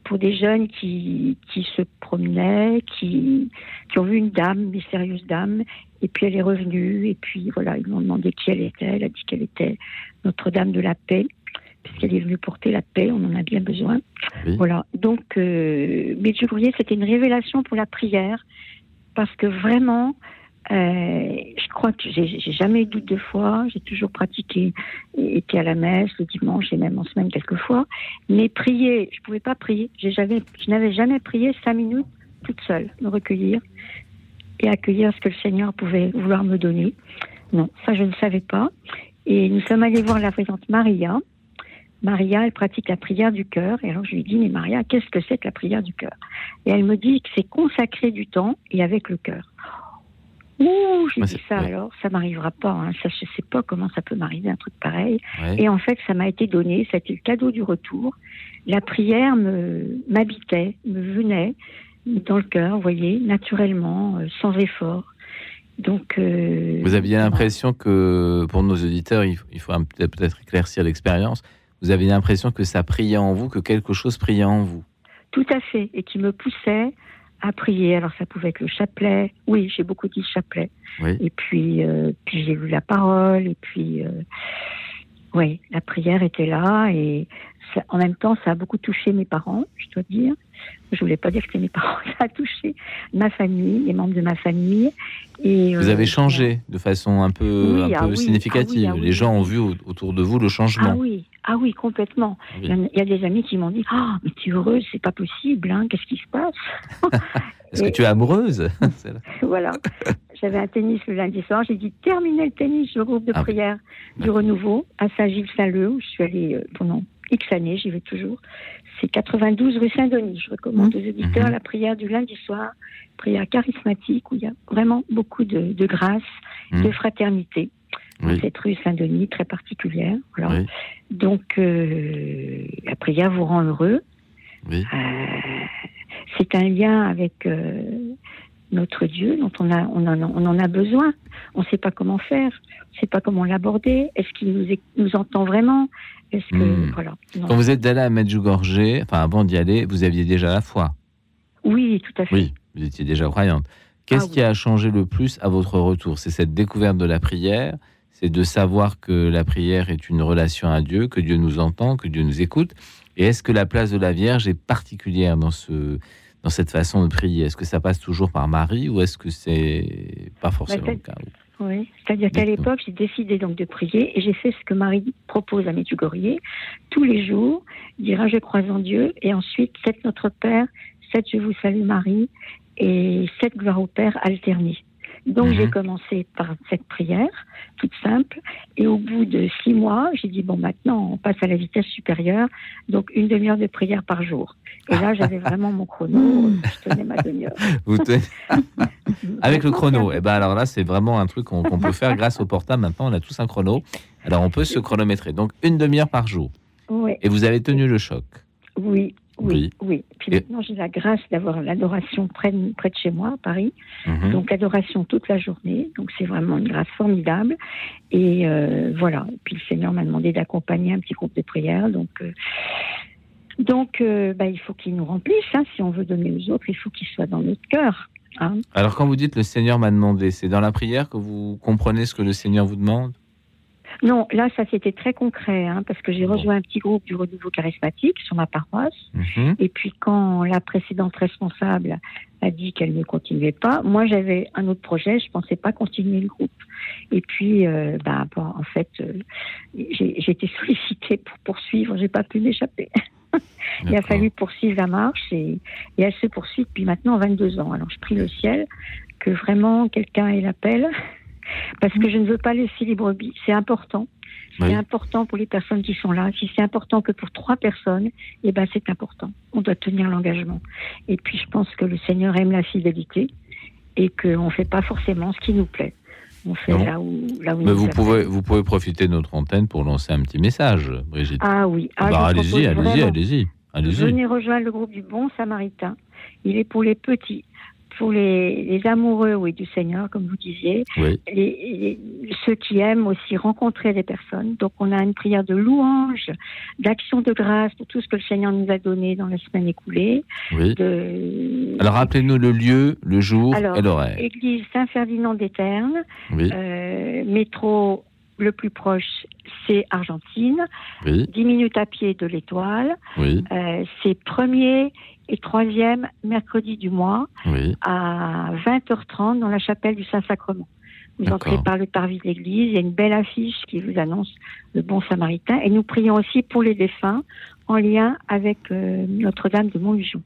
pour des jeunes qui, qui se promenaient, qui, qui ont vu une dame, mystérieuse dame, et puis elle est revenue, et puis voilà, ils lui ont demandé qui elle était, elle a dit qu'elle était Notre-Dame de la Paix, puisqu'elle est venue porter la paix, on en a bien besoin. Voilà, donc euh, Medjugorje, c'était une révélation pour la prière, parce que vraiment, euh, je crois que j'ai jamais eu de doute de foi, j'ai toujours pratiqué, été à la messe le dimanche et même en semaine quelquefois, mais prier, je pouvais pas prier, jamais, je n'avais jamais prié cinq minutes toute seule, me recueillir et accueillir ce que le Seigneur pouvait vouloir me donner. Non, ça je ne savais pas. Et nous sommes allés voir la présidente Maria. Maria, elle pratique la prière du cœur. Et alors je lui dis, mais Maria, qu'est-ce que c'est que la prière du cœur? Et elle me dit que c'est consacrer du temps et avec le cœur. Ouh, j'ai dit ça alors, ça m'arrivera pas. Hein. Ça, je sais pas comment ça peut m'arriver un truc pareil. Ouais. Et en fait, ça m'a été donné. C'était le cadeau du retour. La prière me m'habitait, me venait dans le cœur, vous voyez, naturellement, euh, sans effort. Donc, euh, Vous aviez l'impression que, pour nos auditeurs, il faut, il faut peut-être éclaircir l'expérience. Vous aviez l'impression que ça priait en vous, que quelque chose priait en vous. Tout à fait, et qui me poussait à prier. Alors ça pouvait être le chapelet. Oui, j'ai beaucoup dit chapelet. Oui. Et puis, euh, puis j'ai lu la parole. Et puis, euh, oui, la prière était là. Et ça- en même temps, ça a beaucoup touché mes parents, je dois dire. Je voulais pas dire que c'était mes parents. Ça a touché ma famille, les membres de ma famille. Et Vous euh, avez changé de façon un peu, Oui, un ah oui, significative. ah oui, ah. Les gens ont vu au- autour de vous le changement. Ah oui, ah oui, complètement. Il y a- il y, a des amis qui m'ont dit Ah, mais tu es heureuse, c'est pas possible, hein, qu'est-ce qui se passe? Est-ce que tu es amoureuse? Voilà. J'avais un tennis le lundi soir, j'ai dit terminer le tennis, le groupe de Ah prière du renouveau à Saint-Gilles-Saint-Leu, où je suis allée euh, pendant X années, j'y vais toujours. C'est 92 rue Saint-Denis. Je recommande aux auditeurs Mhm. la prière du lundi soir, prière charismatique, où il y a vraiment beaucoup de, de grâce, Mhm. de fraternité. Oui. Cette rue Saint-Denis, très particulière. Oui. Donc, euh, la prière vous rend heureux. Oui. Euh, c'est un lien avec euh, notre Dieu dont on, a, on, en, on en a besoin. On ne sait pas comment faire, on ne sait pas comment l'aborder. Est-ce qu'il nous, é- nous entend vraiment? Est-ce que Hmm. voilà non. Quand vous êtes allé à Medjugorje, enfin avant d'y aller, vous aviez déjà la foi. Oui, tout à fait. Oui, vous étiez déjà croyante. Qu'est-ce Ah qui a changé le plus à votre retour? C'est cette découverte de la prière, c'est de savoir que la prière est une relation à Dieu, que Dieu nous entend, que Dieu nous écoute. Et est-ce que la place de la Vierge est particulière dans, ce, dans cette façon de prier Est-ce que ça passe toujours par Marie ou est-ce que c'est pas forcément Bah, le cas Oui, c'est-à-dire qu'à l'époque, j'ai décidé donc de prier et j'ai fait ce que Marie propose à Medjugorje. Tous les jours, dire un je crois en Dieu et ensuite sept Notre Père, sept Je vous salue Marie et sept Gloire au Père alternés. Donc Mhm. j'ai commencé par cette prière, toute simple, et au bout de six mois, j'ai dit bon maintenant on passe à la vitesse supérieure, donc une demi-heure de prière par jour. Et là j'avais vraiment mon chrono, je tenais ma demi-heure. Tenez- Avec le chrono, et ben alors là, c'est vraiment un truc qu'on peut faire grâce au portable. Maintenant, on a tous un chrono. Alors, on peut se chronométrer. Donc, une demi-heure par jour. Oui. Et vous avez tenu le choc. Oui, Oui. oui. Puis Et- maintenant, j'ai la grâce d'avoir l'adoration près de, près de chez moi, à Paris. Mhm. Donc, adoration toute la journée. Donc, c'est vraiment une grâce formidable. Et euh, voilà. Et puis, le Seigneur m'a demandé d'accompagner un petit groupe de prière. Donc, euh, donc euh, bah, il faut qu'il nous remplisse. hein. Si on veut donner aux autres, il faut qu'il soit dans notre cœur. hein. Alors, quand vous dites le Seigneur m'a demandé, c'est dans la prière que vous comprenez ce que le Seigneur vous demande? Non, là, ça c'était très concret, hein, parce que j'ai rejoint un petit groupe du renouveau charismatique sur ma paroisse. Mhm. Et puis quand la précédente responsable a dit qu'elle ne continuait pas, moi j'avais un autre projet, je pensais pas continuer le groupe. Et puis, euh, bah, bon, en fait, euh, j'ai j'ai été sollicitée pour poursuivre, j'ai pas pu m'échapper. Il a fallu poursuivre la marche et, et elle se poursuit depuis maintenant 22 ans. Alors je prie le ciel que vraiment quelqu'un ait l'appel parce que je ne veux pas laisser les brebis. C'est important. C'est Oui. important pour les personnes qui sont là. Si c'est important que pour trois personnes, eh ben c'est important. On doit tenir l'engagement. Et puis je pense que le Seigneur aime la fidélité et qu'on ne fait pas forcément ce qui nous plaît. On fait Non. là où, là où Mais vous pouvez, vous pouvez profiter de notre antenne pour lancer un petit message, Brigitte. Ah oui. Ah, Bah, allez-y, allez-y, allez-y, allez-y. Venez rejoindre le groupe du Bon Samaritain. Il est pour les petits, pour les, les amoureux, oui, du Seigneur, comme vous disiez. Oui. Les, les- ceux qui aiment aussi rencontrer des personnes. Donc, on a une prière de louange, d'action de grâce pour tout ce que le Seigneur nous a donné dans la semaine écoulée. Oui. De- Alors rappelez-nous le lieu, le jour Alors, et l'horaire. Église Saint-Ferdinand des Ternes, Oui. euh, métro le plus proche, c'est Argentine. Oui. 10 minutes à pied de l'Étoile. Oui. Euh, c'est premier et troisième mercredi du mois Oui. à 20h30 dans la chapelle du Saint-Sacrement. Vous entrez par le parvis de l'église, il y a une belle affiche qui vous annonce le bon samaritain. Et nous prions aussi pour les défunts en lien avec euh, Notre-Dame de Montlujon.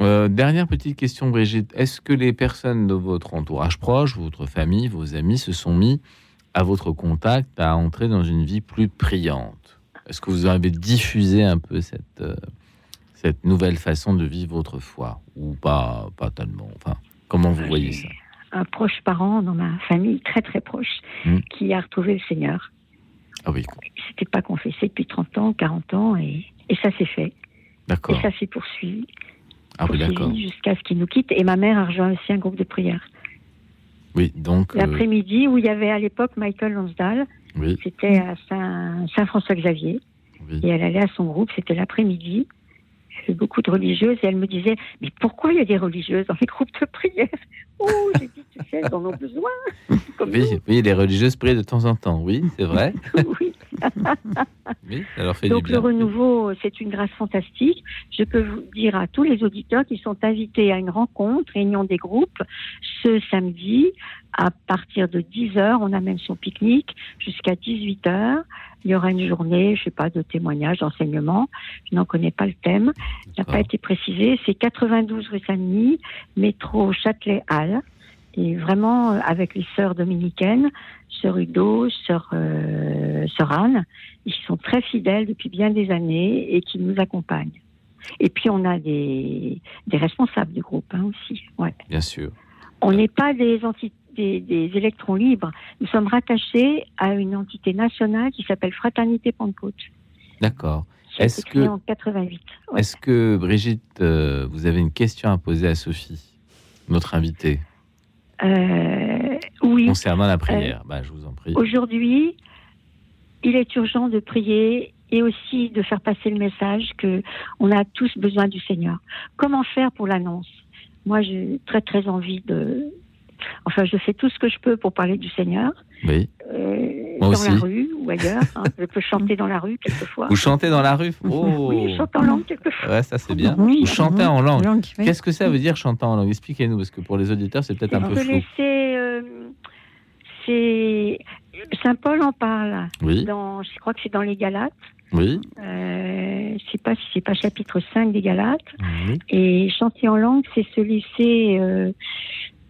Euh, dernière petite question, Brigitte. Est-ce que les personnes de votre entourage proche, votre famille, vos amis se sont mis à votre contact à entrer dans une vie plus priante? Est-ce que vous avez diffusé un peu cette, euh, cette nouvelle façon de vivre votre foi Ou pas, pas tellement Enfin, comment vous voyez ça? Un proche parent dans ma famille, très très proche, Hmm. qui a retrouvé le Seigneur. Ah oui, Il s'était pas confessé depuis 30 ans, 40 ans, et, et ça s'est fait. Et d'accord. ça s'est poursuivi. Ah oui, d'accord. Jusqu'à ce qu'il nous quitte. Et ma mère a rejoint aussi un groupe de prière. Oui, donc. euh, L'après-midi, où il y avait à l'époque Michael Lonsdale, oui, c'était à Saint- Saint-François-Xavier. Oui. Et elle allait à son groupe, c'était l'après-midi. Beaucoup de religieuses et elle me disait Mais pourquoi il y a des religieuses dans les groupes de prière Oh, j'ai dit Tu sais, elles en ont besoin. Comme oui, oui, les religieuses prient de temps en temps. Oui, c'est vrai. oui. oui, ça leur fait Donc du le renouveau, c'est une grâce fantastique. Je peux vous dire à tous les auditeurs qui sont invités à une rencontre, réunion des groupes, ce samedi à partir de 10h. On a même son pique-nique jusqu'à 18h. Il y aura une journée, je sais pas, de témoignages, d'enseignement. Je n'en connais pas le thème. Il n'a pas été précisé. C'est 92 rue Saint-Denis, métro Châtelet-Hall. Et vraiment, euh, avec les sœurs dominicaines, sœur Udo, sœur, euh, sœur Anne, ils sont très fidèles depuis bien des années et qui nous accompagnent. Et puis, on a des, des responsables du groupe hein, aussi. Ouais. Bien sûr. On n'est pas des, enti- des, des électrons libres. Nous sommes rattachés à une entité nationale qui s'appelle Fraternité Pentecôte. D'accord. Est-ce que, en 88. Ouais. est-ce que Brigitte, euh, vous avez une question à poser à Sophie, notre invitée, Euh, oui. concernant la prière Bah, Je vous en prie. Aujourd'hui, il est urgent de prier et aussi de faire passer le message que on a tous besoin du Seigneur. Comment faire pour l'annonce? Moi, j'ai très très envie de. Enfin, je fais tout ce que je peux pour parler du Seigneur. Oui. euh, Moi dans aussi. la rue ou ailleurs. hein. Je peux chanter dans la rue quelquefois. Vous chantez dans la rue? Oh Oui, je chante en langue quelquefois. Ouais, ça c'est bien. Oui, Vous chantez en langue. langue, oui. Qu'est-ce que ça veut dire chanter en langue? Expliquez-nous, parce que pour les auditeurs, c'est peut-être un peu flou. laisser. euh, c'est Saint Paul en parle. Oui. Dans, je crois que c'est dans les Galates. Oui. Euh, sais pas si c'est pas chapitre 5 des Galates. Et chanter en langue, c'est se laisser euh,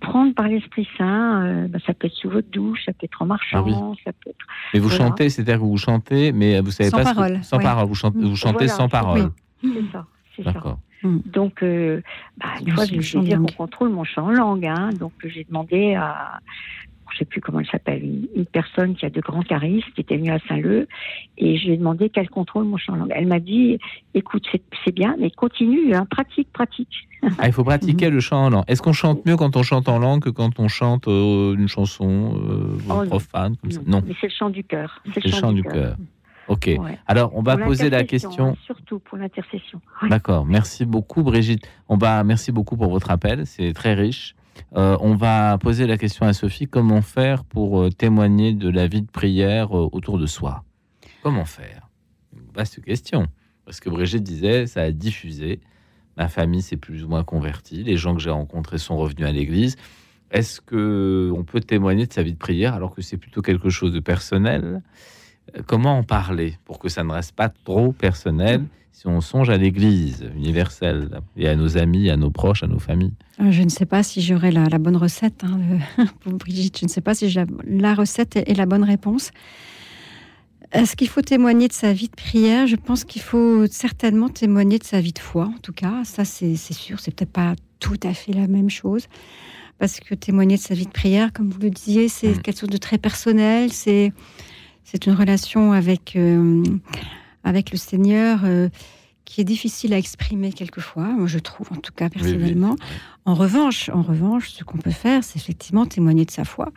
prendre par l'Esprit Saint. Euh, bah, ça peut être sous votre douche, ça peut être en marchant, Ah oui. ça peut être. Mais vous Voilà. chantez, c'est-à-dire que vous chantez, mais vous savez Sans pas ce que- parole, sans ouais. parole. Vous chantez, vous chantez Voilà, sans parole. oui, C'est ça, c'est ça. D'accord. Donc, euh, bah, une fois, de dire langue. qu'on contrôle mon chant en langue. Hein, donc, j'ai demandé à, je sais plus comment elle s'appelle, une, une personne qui a de grands charismes, qui était venue à Saint-Leu, et je lui ai demandé qu'elle contrôle mon chant en langue. Elle m'a dit, écoute, c'est bien, mais continue, hein, pratique, pratique. Ah, il faut pratiquer le chant en langue. Est-ce qu'on chante mieux quand on chante en langue que quand on chante euh, une chanson euh, Oh, profane comme ça? Non, Mais c'est le chant du cœur. c'est le chant du cœur. Ok. Ouais. Alors, on va Pour poser la question. hein, surtout pour l'intercession. D'accord. Merci beaucoup, Brigitte. On va, merci beaucoup pour votre appel. C'est très riche. Euh, on va poser la question à Sophie comment faire pour euh, témoigner de la vie de prière euh, autour de soi? Comment faire? Une Vaste question. Parce que Brigitte disait ça a diffusé. Ma famille s'est plus ou moins convertie. Les gens que j'ai rencontrés sont revenus à l'église. Est-ce que on peut témoigner de sa vie de prière alors que c'est plutôt quelque chose de personnel? Comment en parler pour que ça ne reste pas trop personnel si on songe à l'Église universelle et à nos amis, à nos proches, à nos familles? Euh, Je ne sais pas si j'aurai la, la bonne recette hein, le- pour Brigitte. Je ne sais pas si j'ai la, la recette est, est la bonne réponse. Est-ce qu'il faut témoigner de sa vie de prière? Je pense qu'il faut certainement témoigner de sa vie de foi, en tout cas. Ça, c'est c'est sûr. C'est peut-être pas tout à fait la même chose. parce que témoigner de sa vie de prière, comme vous le disiez, c'est Mm. quelque chose de très personnel. C'est c'est une relation avec euh, avec le Seigneur euh, qui est difficile à exprimer quelquefois. Moi, je trouve, en tout cas personnellement. En revanche, en revanche, ce qu'on peut faire, c'est effectivement témoigner de sa foi,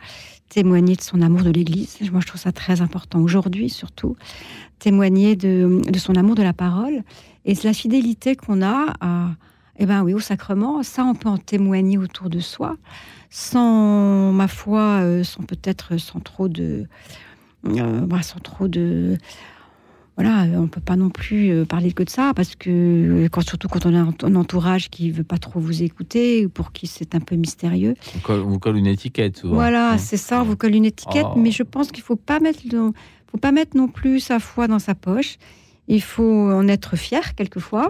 témoigner de son amour de l'Église. Moi, je trouve ça très important aujourd'hui, surtout témoigner de, de son amour de la parole et de la fidélité qu'on a à, eh ben oui, au sacrement. Ça, on peut en témoigner autour de soi, sans ma foi, euh, sans peut-être sans trop de, bah, sans trop de voilà, on peut pas non plus euh, parler que de ça parce que euh, quand, surtout quand on a un entourage qui veut pas trop vous écouter ou pour qui c'est un peu mystérieux. On colle, on colle une étiquette souvent. Voilà, Hein. c'est ça, on vous colle une étiquette, Oh. mais je pense qu'il faut pas mettre, le- faut pas mettre non plus sa foi dans sa poche. Il faut en être fier quelquefois.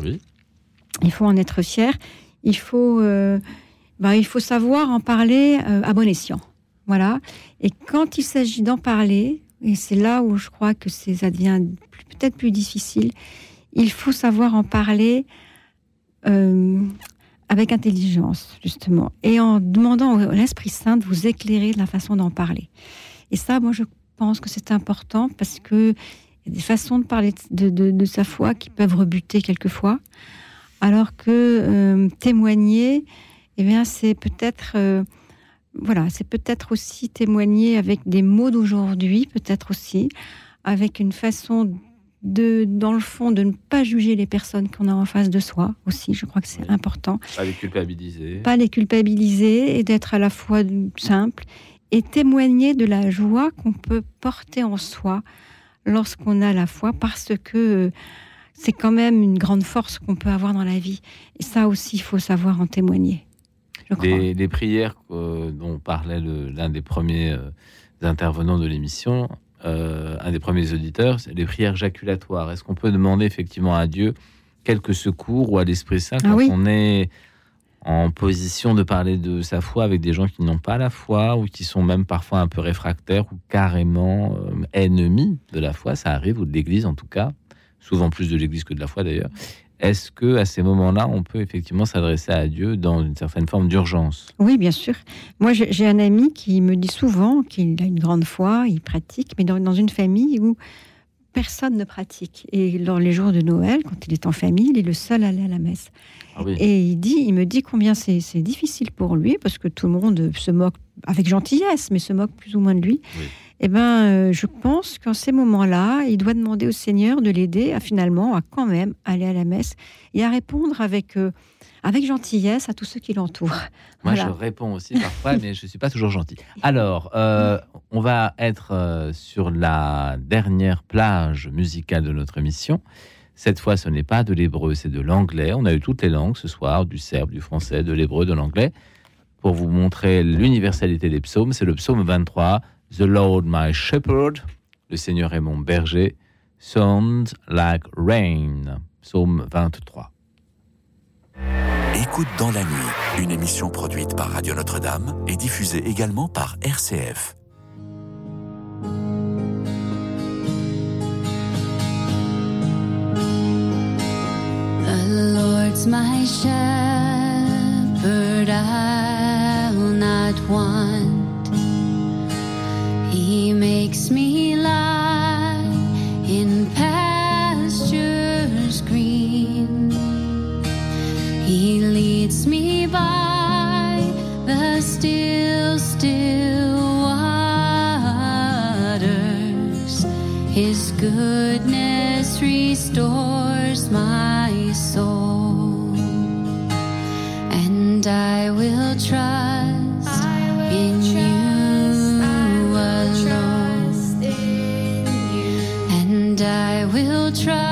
Il faut en être fier. Il faut, euh, ben, il faut savoir en parler euh, à bon escient. Voilà. Et quand il s'agit d'en parler, et c'est là où je crois que ça devient peut-être plus difficile, il faut savoir en parler euh, avec intelligence, justement, et en demandant à l'Esprit Saint de vous éclairer de la façon d'en parler. Et ça, moi, je pense que c'est important parce que y a des façons de parler de sa foi qui peuvent rebuter quelquefois, alors que euh, témoigner, eh bien, c'est peut-être, euh, voilà, c'est peut-être aussi témoigner avec des mots d'aujourd'hui, peut-être aussi avec une façon de, dans le fond, de ne pas juger les personnes qu'on a en face de soi aussi. Je crois que c'est important Pas les culpabiliser. pas les culpabiliser et d'être à la fois simple et témoigner de la joie qu'on peut porter en soi lorsqu'on a la foi parce que c'est quand même une grande force qu'on peut avoir dans la vie. Et ça aussi, il faut savoir en témoigner. Les, les prières euh, dont parlait l'un des premiers euh, intervenants de l'émission, euh, un des premiers auditeurs, c'est les prières jaculatoires. Est-ce qu'on peut demander effectivement à Dieu quelques secours ou à l'Esprit Saint Ah quand oui. on est en position de parler de sa foi avec des gens qui n'ont pas la foi ou qui sont même parfois un peu réfractaires ou carrément ennemis de la foi? Ça arrive, ou de l'Église en tout cas, souvent plus de l'Église que de la foi d'ailleurs. Est-ce que à ces moments-là, on peut effectivement s'adresser à Dieu dans une certaine forme d'urgence? Oui, bien sûr. Moi, j'ai un ami qui me dit souvent qu'il a une grande foi, il pratique, mais dans, dans une famille où personne ne pratique. Et dans les jours de Noël, quand il est en famille, il est le seul à aller à la messe. Ah oui. Et il dit, il me dit combien c'est c'est difficile pour lui parce que tout le monde se moque avec gentillesse, mais se moque plus ou moins de lui. Eh ben, euh, je pense qu'en ces moments-là, il doit demander au Seigneur de l'aider à finalement à quand même aller à la messe et à répondre avec euh, avec gentillesse à tous ceux qui l'entourent. Moi, Voilà. je réponds aussi parfois, mais je suis pas toujours gentil. Alors, euh, on va être sur la dernière plage musicale de notre émission. Cette fois, ce n'est pas de l'hébreu, c'est de l'anglais. On a eu toutes les langues ce soir, du serbe, du français, de l'hébreu, de l'anglais. Pour vous montrer l'universalité des psaumes, c'est le psaume 23, The Lord my shepherd, le Seigneur est mon berger, sounds like rain, psaume 23. Écoute dans la nuit, une émission produite par Radio Notre-Dame et diffusée également par RCF. The Lord's my shepherd, I'll not want. He makes me lie in pastures green. He leads me by the still, still waters. His goodness restores my soul, and I will trust try.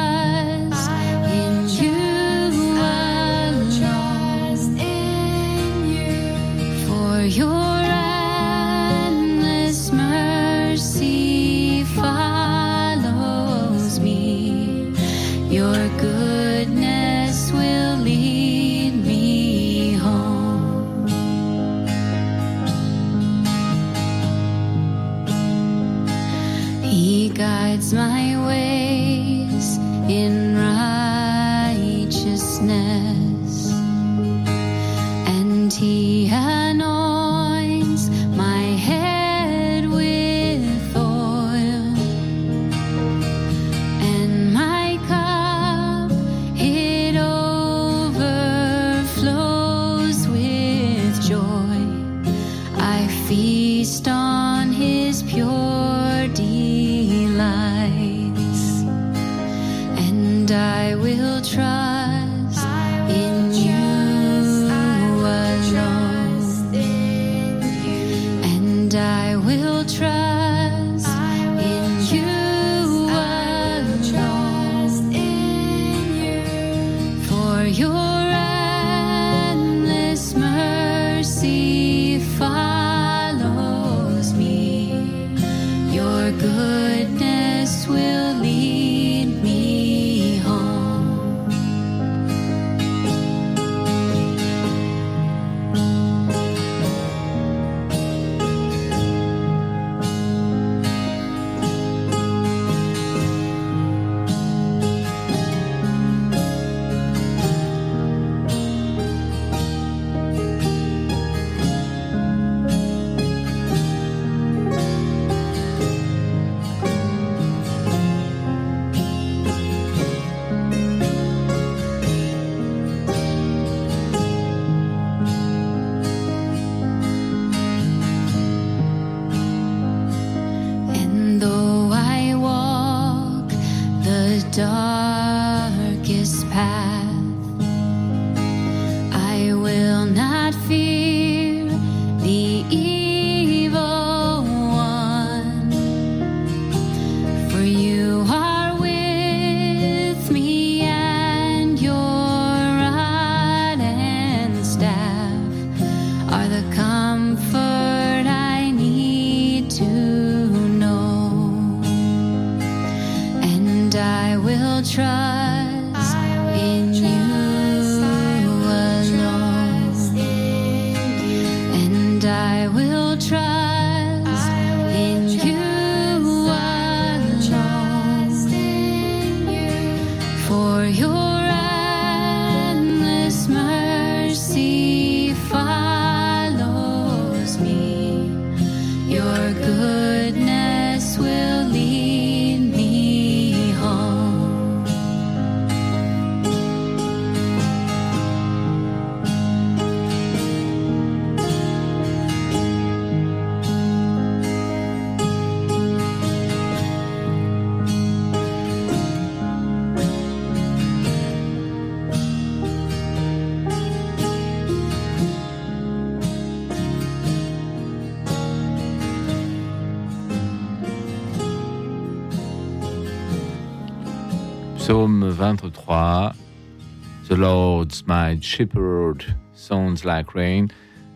Shepherd sounds like rain.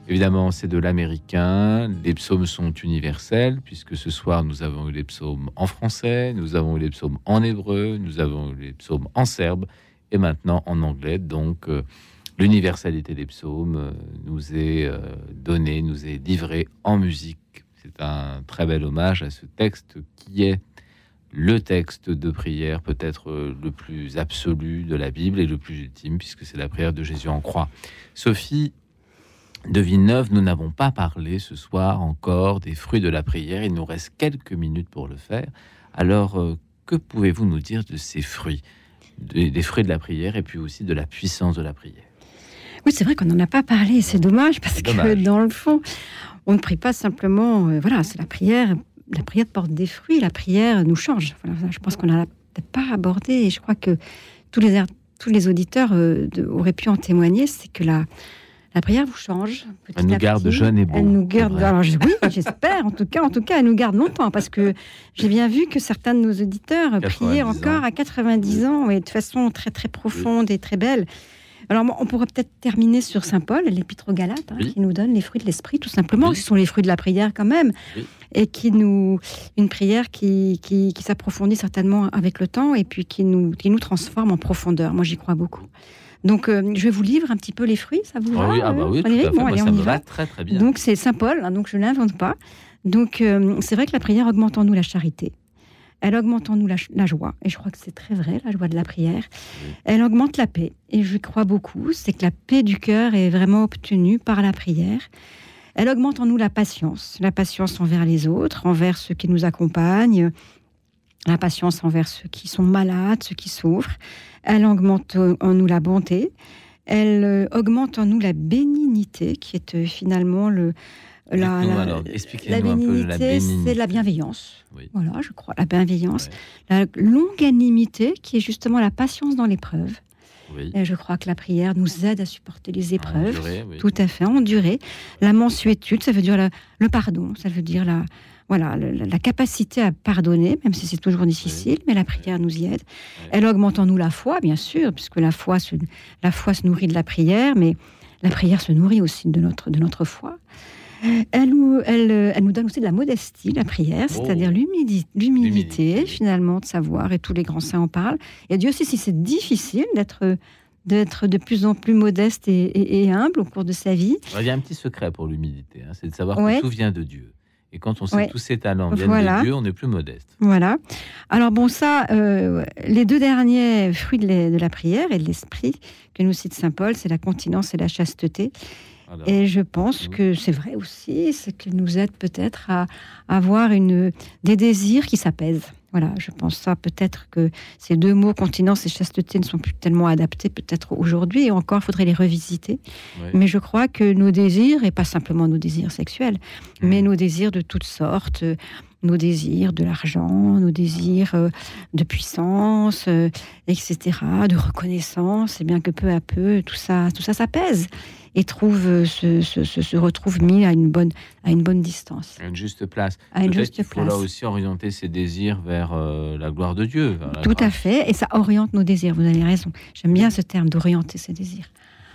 Évidemment, c'est de l'américain. Les psaumes sont universels, puisque ce soir, nous avons eu les psaumes en français, nous avons eu les psaumes en hébreu, nous avons eu les psaumes en serbe, et maintenant en anglais. Donc, euh, l'universalité des psaumes euh, nous est euh, donnée, nous est livrée en musique. C'est un très bel hommage à ce texte qui est le texte de prière peut-être euh, le plus absolu de la Bible et le plus ultime, puisque c'est la prière de Jésus en croix. Sophie de Villeneuve, nous n'avons pas parlé ce soir encore des fruits de la prière. Il nous reste quelques minutes pour le faire. Alors, euh, que pouvez-vous nous dire de ces fruits, des, fruits de la prière et puis aussi de la puissance de la prière? Oui, c'est vrai qu'on n'en a pas parlé. C'est dommage parce que dans le fond, on ne prie pas simplement. euh, voilà, c'est la prière. La prière porte des fruits. La prière nous change. Voilà, je pense qu'on n'a pas abordé. Et je crois que tous les tous les auditeurs euh, de- auraient pu en témoigner. C'est que la la prière vous change. Elle nous garde jeunes et beaux, Elle nous garde. c'est vrai. Alors je- oui, j'espère. En tout cas, en tout cas, elle nous garde longtemps parce que j'ai bien vu que certains de nos auditeurs 90 priaient ans. encore à 90 ans et de façon très très profonde et très belle. Alors, on pourrait peut-être terminer sur Saint Paul, l'épître aux Galates, hein, qui nous donne les fruits de l'esprit, tout simplement. Ce sont les fruits de la prière, quand même, et qui nous. Une prière qui, qui, qui s'approfondit certainement avec le temps et puis qui nous, qui nous transforme en profondeur. Moi, j'y crois beaucoup. Donc, euh, je vais vous livre un petit peu les fruits, ça vous Ah va oui, ah bah euh, oui, tout à fait. Bon, Moi, allez, ça on me y va va. très, très bien. Donc, c'est Saint Paul, hein, donc je ne l'invente pas. Donc, euh, c'est vrai que la prière augmente en nous la charité. Elle augmente en nous la, joie, et je crois que c'est très vrai, la joie de la prière. Elle augmente la paix, et je crois beaucoup, c'est que la paix du cœur est vraiment obtenue par la prière. Elle augmente en nous la patience, la patience envers les autres, envers ceux qui nous accompagnent, la patience envers ceux qui sont malades, ceux qui souffrent. Elle augmente en nous la bonté. Elle euh, augmente en nous la bénignité, qui est euh, finalement le, la, la- bénignité, c'est la bienveillance. Oui. Voilà, je crois, la bienveillance. La longanimité, qui est justement la patience dans l'épreuve. Oui. Et je crois que la prière nous aide à supporter les épreuves. endurer, oui. Tout à fait, endurer. La mansuétude, ça veut dire la- le pardon, ça veut dire la, voilà, la capacité à pardonner, même si c'est toujours difficile, mais la prière nous y aide. Elle augmente en nous la foi, bien sûr, puisque la foi se, la foi se nourrit de la prière, mais la prière se nourrit aussi de notre, de notre foi. Elle nous, elle, elle nous donne aussi de la modestie, la prière, Oh. c'est-à-dire l'humilité, finalement, de savoir, et tous les grands saints en parlent. Et Dieu sait si c'est difficile d'être d'être de plus en plus modeste et, et- et humble au cours de sa vie. Il y a un petit secret pour l'humilité, hein, c'est de savoir Ouais. que tout vient de Dieu. Et quand on sait Ouais. tous ces talents viennent Voilà. de Dieu, on est plus modeste. Voilà. Alors bon, ça, euh, les deux derniers fruits de de la prière et de l'esprit que nous cite Saint Paul, c'est la continence et la chasteté. Et je pense que c'est vrai aussi, c'est qu'il nous aide peut-être à avoir une, des désirs qui s'apaisent. Voilà, je pense ça peut-être que ces deux mots, continence et chasteté, ne sont plus tellement adaptés peut-être aujourd'hui, et encore, il faudrait les revisiter. Mais je crois que nos désirs, et pas simplement nos désirs sexuels, mais nos désirs de toutes sortes, euh, nos désirs de l'argent, nos désirs euh, de puissance, euh, etc., de reconnaissance, et bien que peu à peu, tout ça, tout ça s'apaise et trouve, euh, se, se, se- retrouve mis à une bonne, à une bonne distance. À une juste place. À une juste qu'il faut là aussi orienter ses désirs vers euh, la gloire de Dieu. Tout à fait, et ça oriente nos désirs, vous avez raison. J'aime bien ce terme d'orienter ses désirs.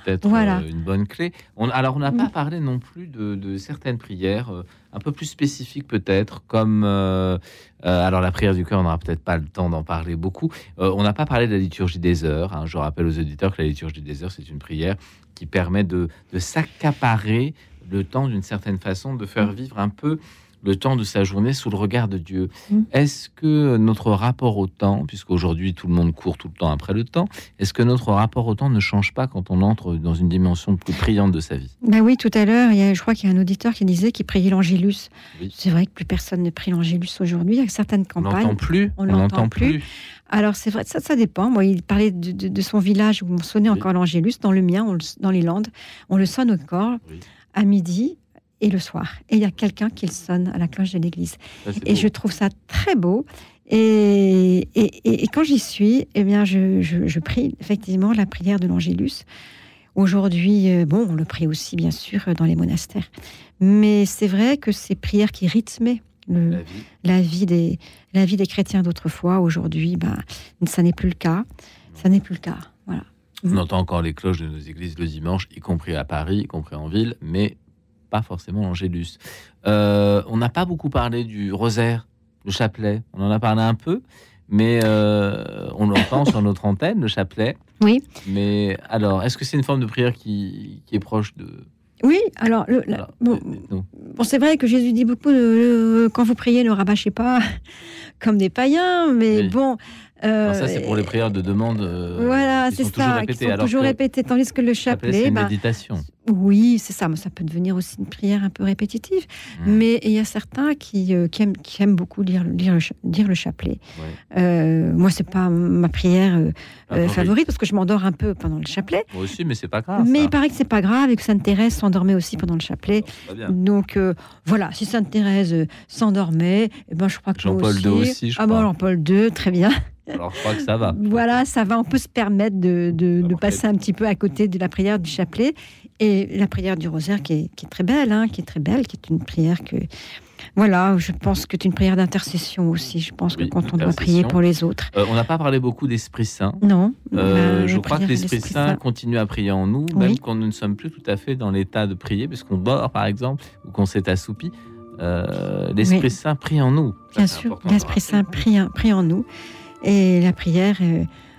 Peut-être Voilà. euh, une bonne clé. On- alors, on n'a pas parlé non plus de, de certaines prières, un peu plus spécifiques peut-être, comme. euh, euh, alors, la prière du cœur, on n'aura peut-être pas le temps d'en parler beaucoup. Euh, on n'a pas parlé de la liturgie des heures. hein. Je rappelle aux auditeurs que la liturgie des heures, c'est une prière qui permet de, de s'accaparer le temps d'une certaine façon, de faire vivre un peu le temps de sa journée sous le regard de Dieu. Mm. Est-ce que notre rapport au temps, puisqu'aujourd'hui tout le monde court tout le temps après le temps, est-ce que notre rapport au temps ne change pas quand on entre dans une dimension plus priante de sa vie? Ben oui, tout à l'heure, il y a- je crois qu'il y a un auditeur qui disait qu'il priait l'Angélus. Oui. C'est vrai que plus personne ne prie l'Angélus aujourd'hui. Il y a certaines On campagnes. n'entend plus, On on l'entend n'entend plus. plus. Alors c'est vrai, ça, ça dépend. Moi, il parlait de, de- de son village où on sonnait encore l'Angélus. Dans le mien, on le- dans les Landes, on le sonne encore à midi et le soir. Et il y a quelqu'un qui le sonne à la cloche de l'église. Et beau. je trouve ça très beau. Et, et- et- et quand j'y suis, eh bien, je, je- je prie effectivement la prière de l'Angélus. Aujourd'hui, euh, bon, on le prie aussi, bien sûr, dans les monastères. Mais c'est vrai que ces prières qui rythmaient le- la, vie. des, la vie des chrétiens d'autrefois, aujourd'hui, ben, ça n'est plus le cas. Ça n'est plus le cas. Voilà. On entend encore les cloches de nos églises le dimanche, y compris à Paris, y compris en ville, mais pas forcément l'Angélus. Euh, on n'a pas beaucoup parlé du rosaire, le chapelet. On en a parlé un peu, mais euh, on l'entend sur notre antenne, le chapelet. Oui. Mais alors, est-ce que c'est une forme de prière qui, qui est proche de... Oui, alors, le- la- bon, bon, c'est vrai que Jésus dit beaucoup de, quand vous priez, ne rabâchez pas comme des païens, mais bon. euh, ça, c'est pour les prières de demande euh, voilà, qui c'est sont ça, qui répétées. sont alors toujours répétées, tandis que le le chapelet, c'est une ben, méditation. Oui, c'est ça, mais ça peut devenir aussi une prière un peu répétitive. Mmh. Mais il y a certains qui, euh, qui, aiment, qui aiment beaucoup lire, le- lire, le, cha- dire le chapelet. Euh, moi, c'est pas ma prière euh, Ah, euh, favorite parce que je m'endors un peu pendant le chapelet. Moi aussi, mais c'est pas grave. Mais ça. il paraît que c'est pas grave et que Sainte Thérèse s'endormait aussi pendant le chapelet. Bien. Donc voilà, si Sainte Thérèse s'endormait, eh ben, je crois que Jean-Paul II aussi, je ah bon. Jean-Paul II, très bien. Alors, je crois que ça va. Voilà, ça va, on peut se permettre de, de- de passer un petit peu à côté de la prière du chapelet et la prière du rosaire qui est, qui est très belle, hein, qui est très belle, qui est une prière que, voilà, je pense que c'est une prière d'intercession aussi. Je pense que quand on doit prier pour les autres. Euh, on n'a pas parlé beaucoup d'Esprit Saint. Non. Euh, je crois que l'Esprit Saint Saint. continue à prier en nous, même quand nous ne sommes plus tout à fait dans l'état de prier, parce qu'on dort, par exemple, ou qu'on s'est assoupi. Euh, L'Esprit Oui. Saint prie en nous. Ça, Bien sûr, l'Esprit Saint prie, en- prie en nous. Et la prière,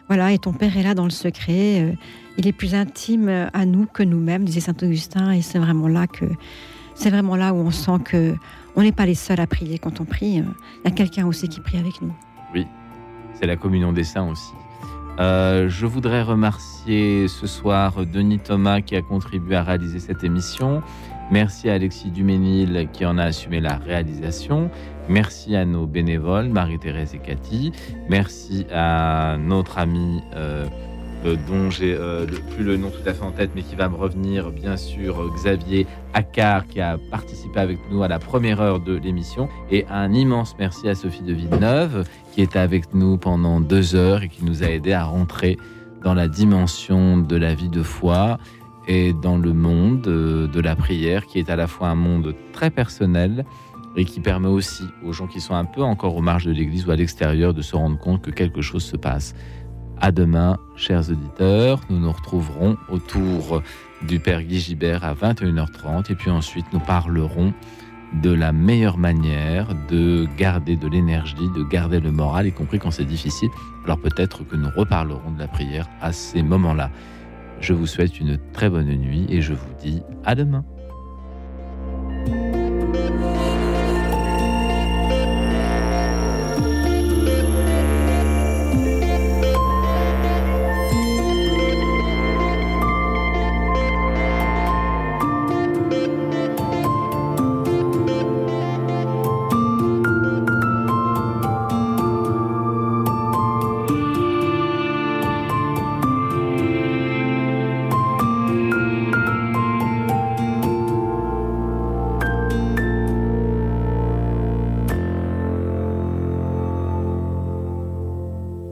voilà, et ton Père est là dans le secret. Il est plus intime euh, à nous que nous-mêmes, disait Saint Augustin. Et c'est vraiment là que, c'est vraiment là où on sent que on n'est pas les seuls à prier quand on prie. euh, Il y a quelqu'un aussi qui prie avec nous. Oui, c'est la communion des saints aussi. Euh, je voudrais remercier ce soir Denis Thomas qui a contribué à réaliser cette émission. Merci à Alexis Duménil qui en a assumé la réalisation. Merci à nos bénévoles, Marie-Thérèse et Cathy. Merci à notre ami euh, euh, dont j'ai euh, plus le nom tout à fait en tête, mais qui va me revenir, bien sûr, euh, Xavier Accard, qui a participé avec nous à la première heure de l'émission. Et un immense merci à Sophie de Villeneuve, qui était avec nous pendant deux heures et qui nous a aidé à rentrer dans la dimension de la vie de foi et dans le monde de la prière, qui est à la fois un monde très personnel et qui permet aussi aux gens qui sont un peu encore aux marges de l'Église ou à l'extérieur de se rendre compte que quelque chose se passe. À demain, chers auditeurs. Nous nous retrouverons autour du Père Guy Gibert à 21h30 et puis ensuite nous parlerons de la meilleure manière de garder de l'énergie, de garder le moral, y compris quand c'est difficile. Alors peut-être que nous reparlerons de la prière à ces moments-là. Je vous souhaite une très bonne nuit et je vous dis à demain.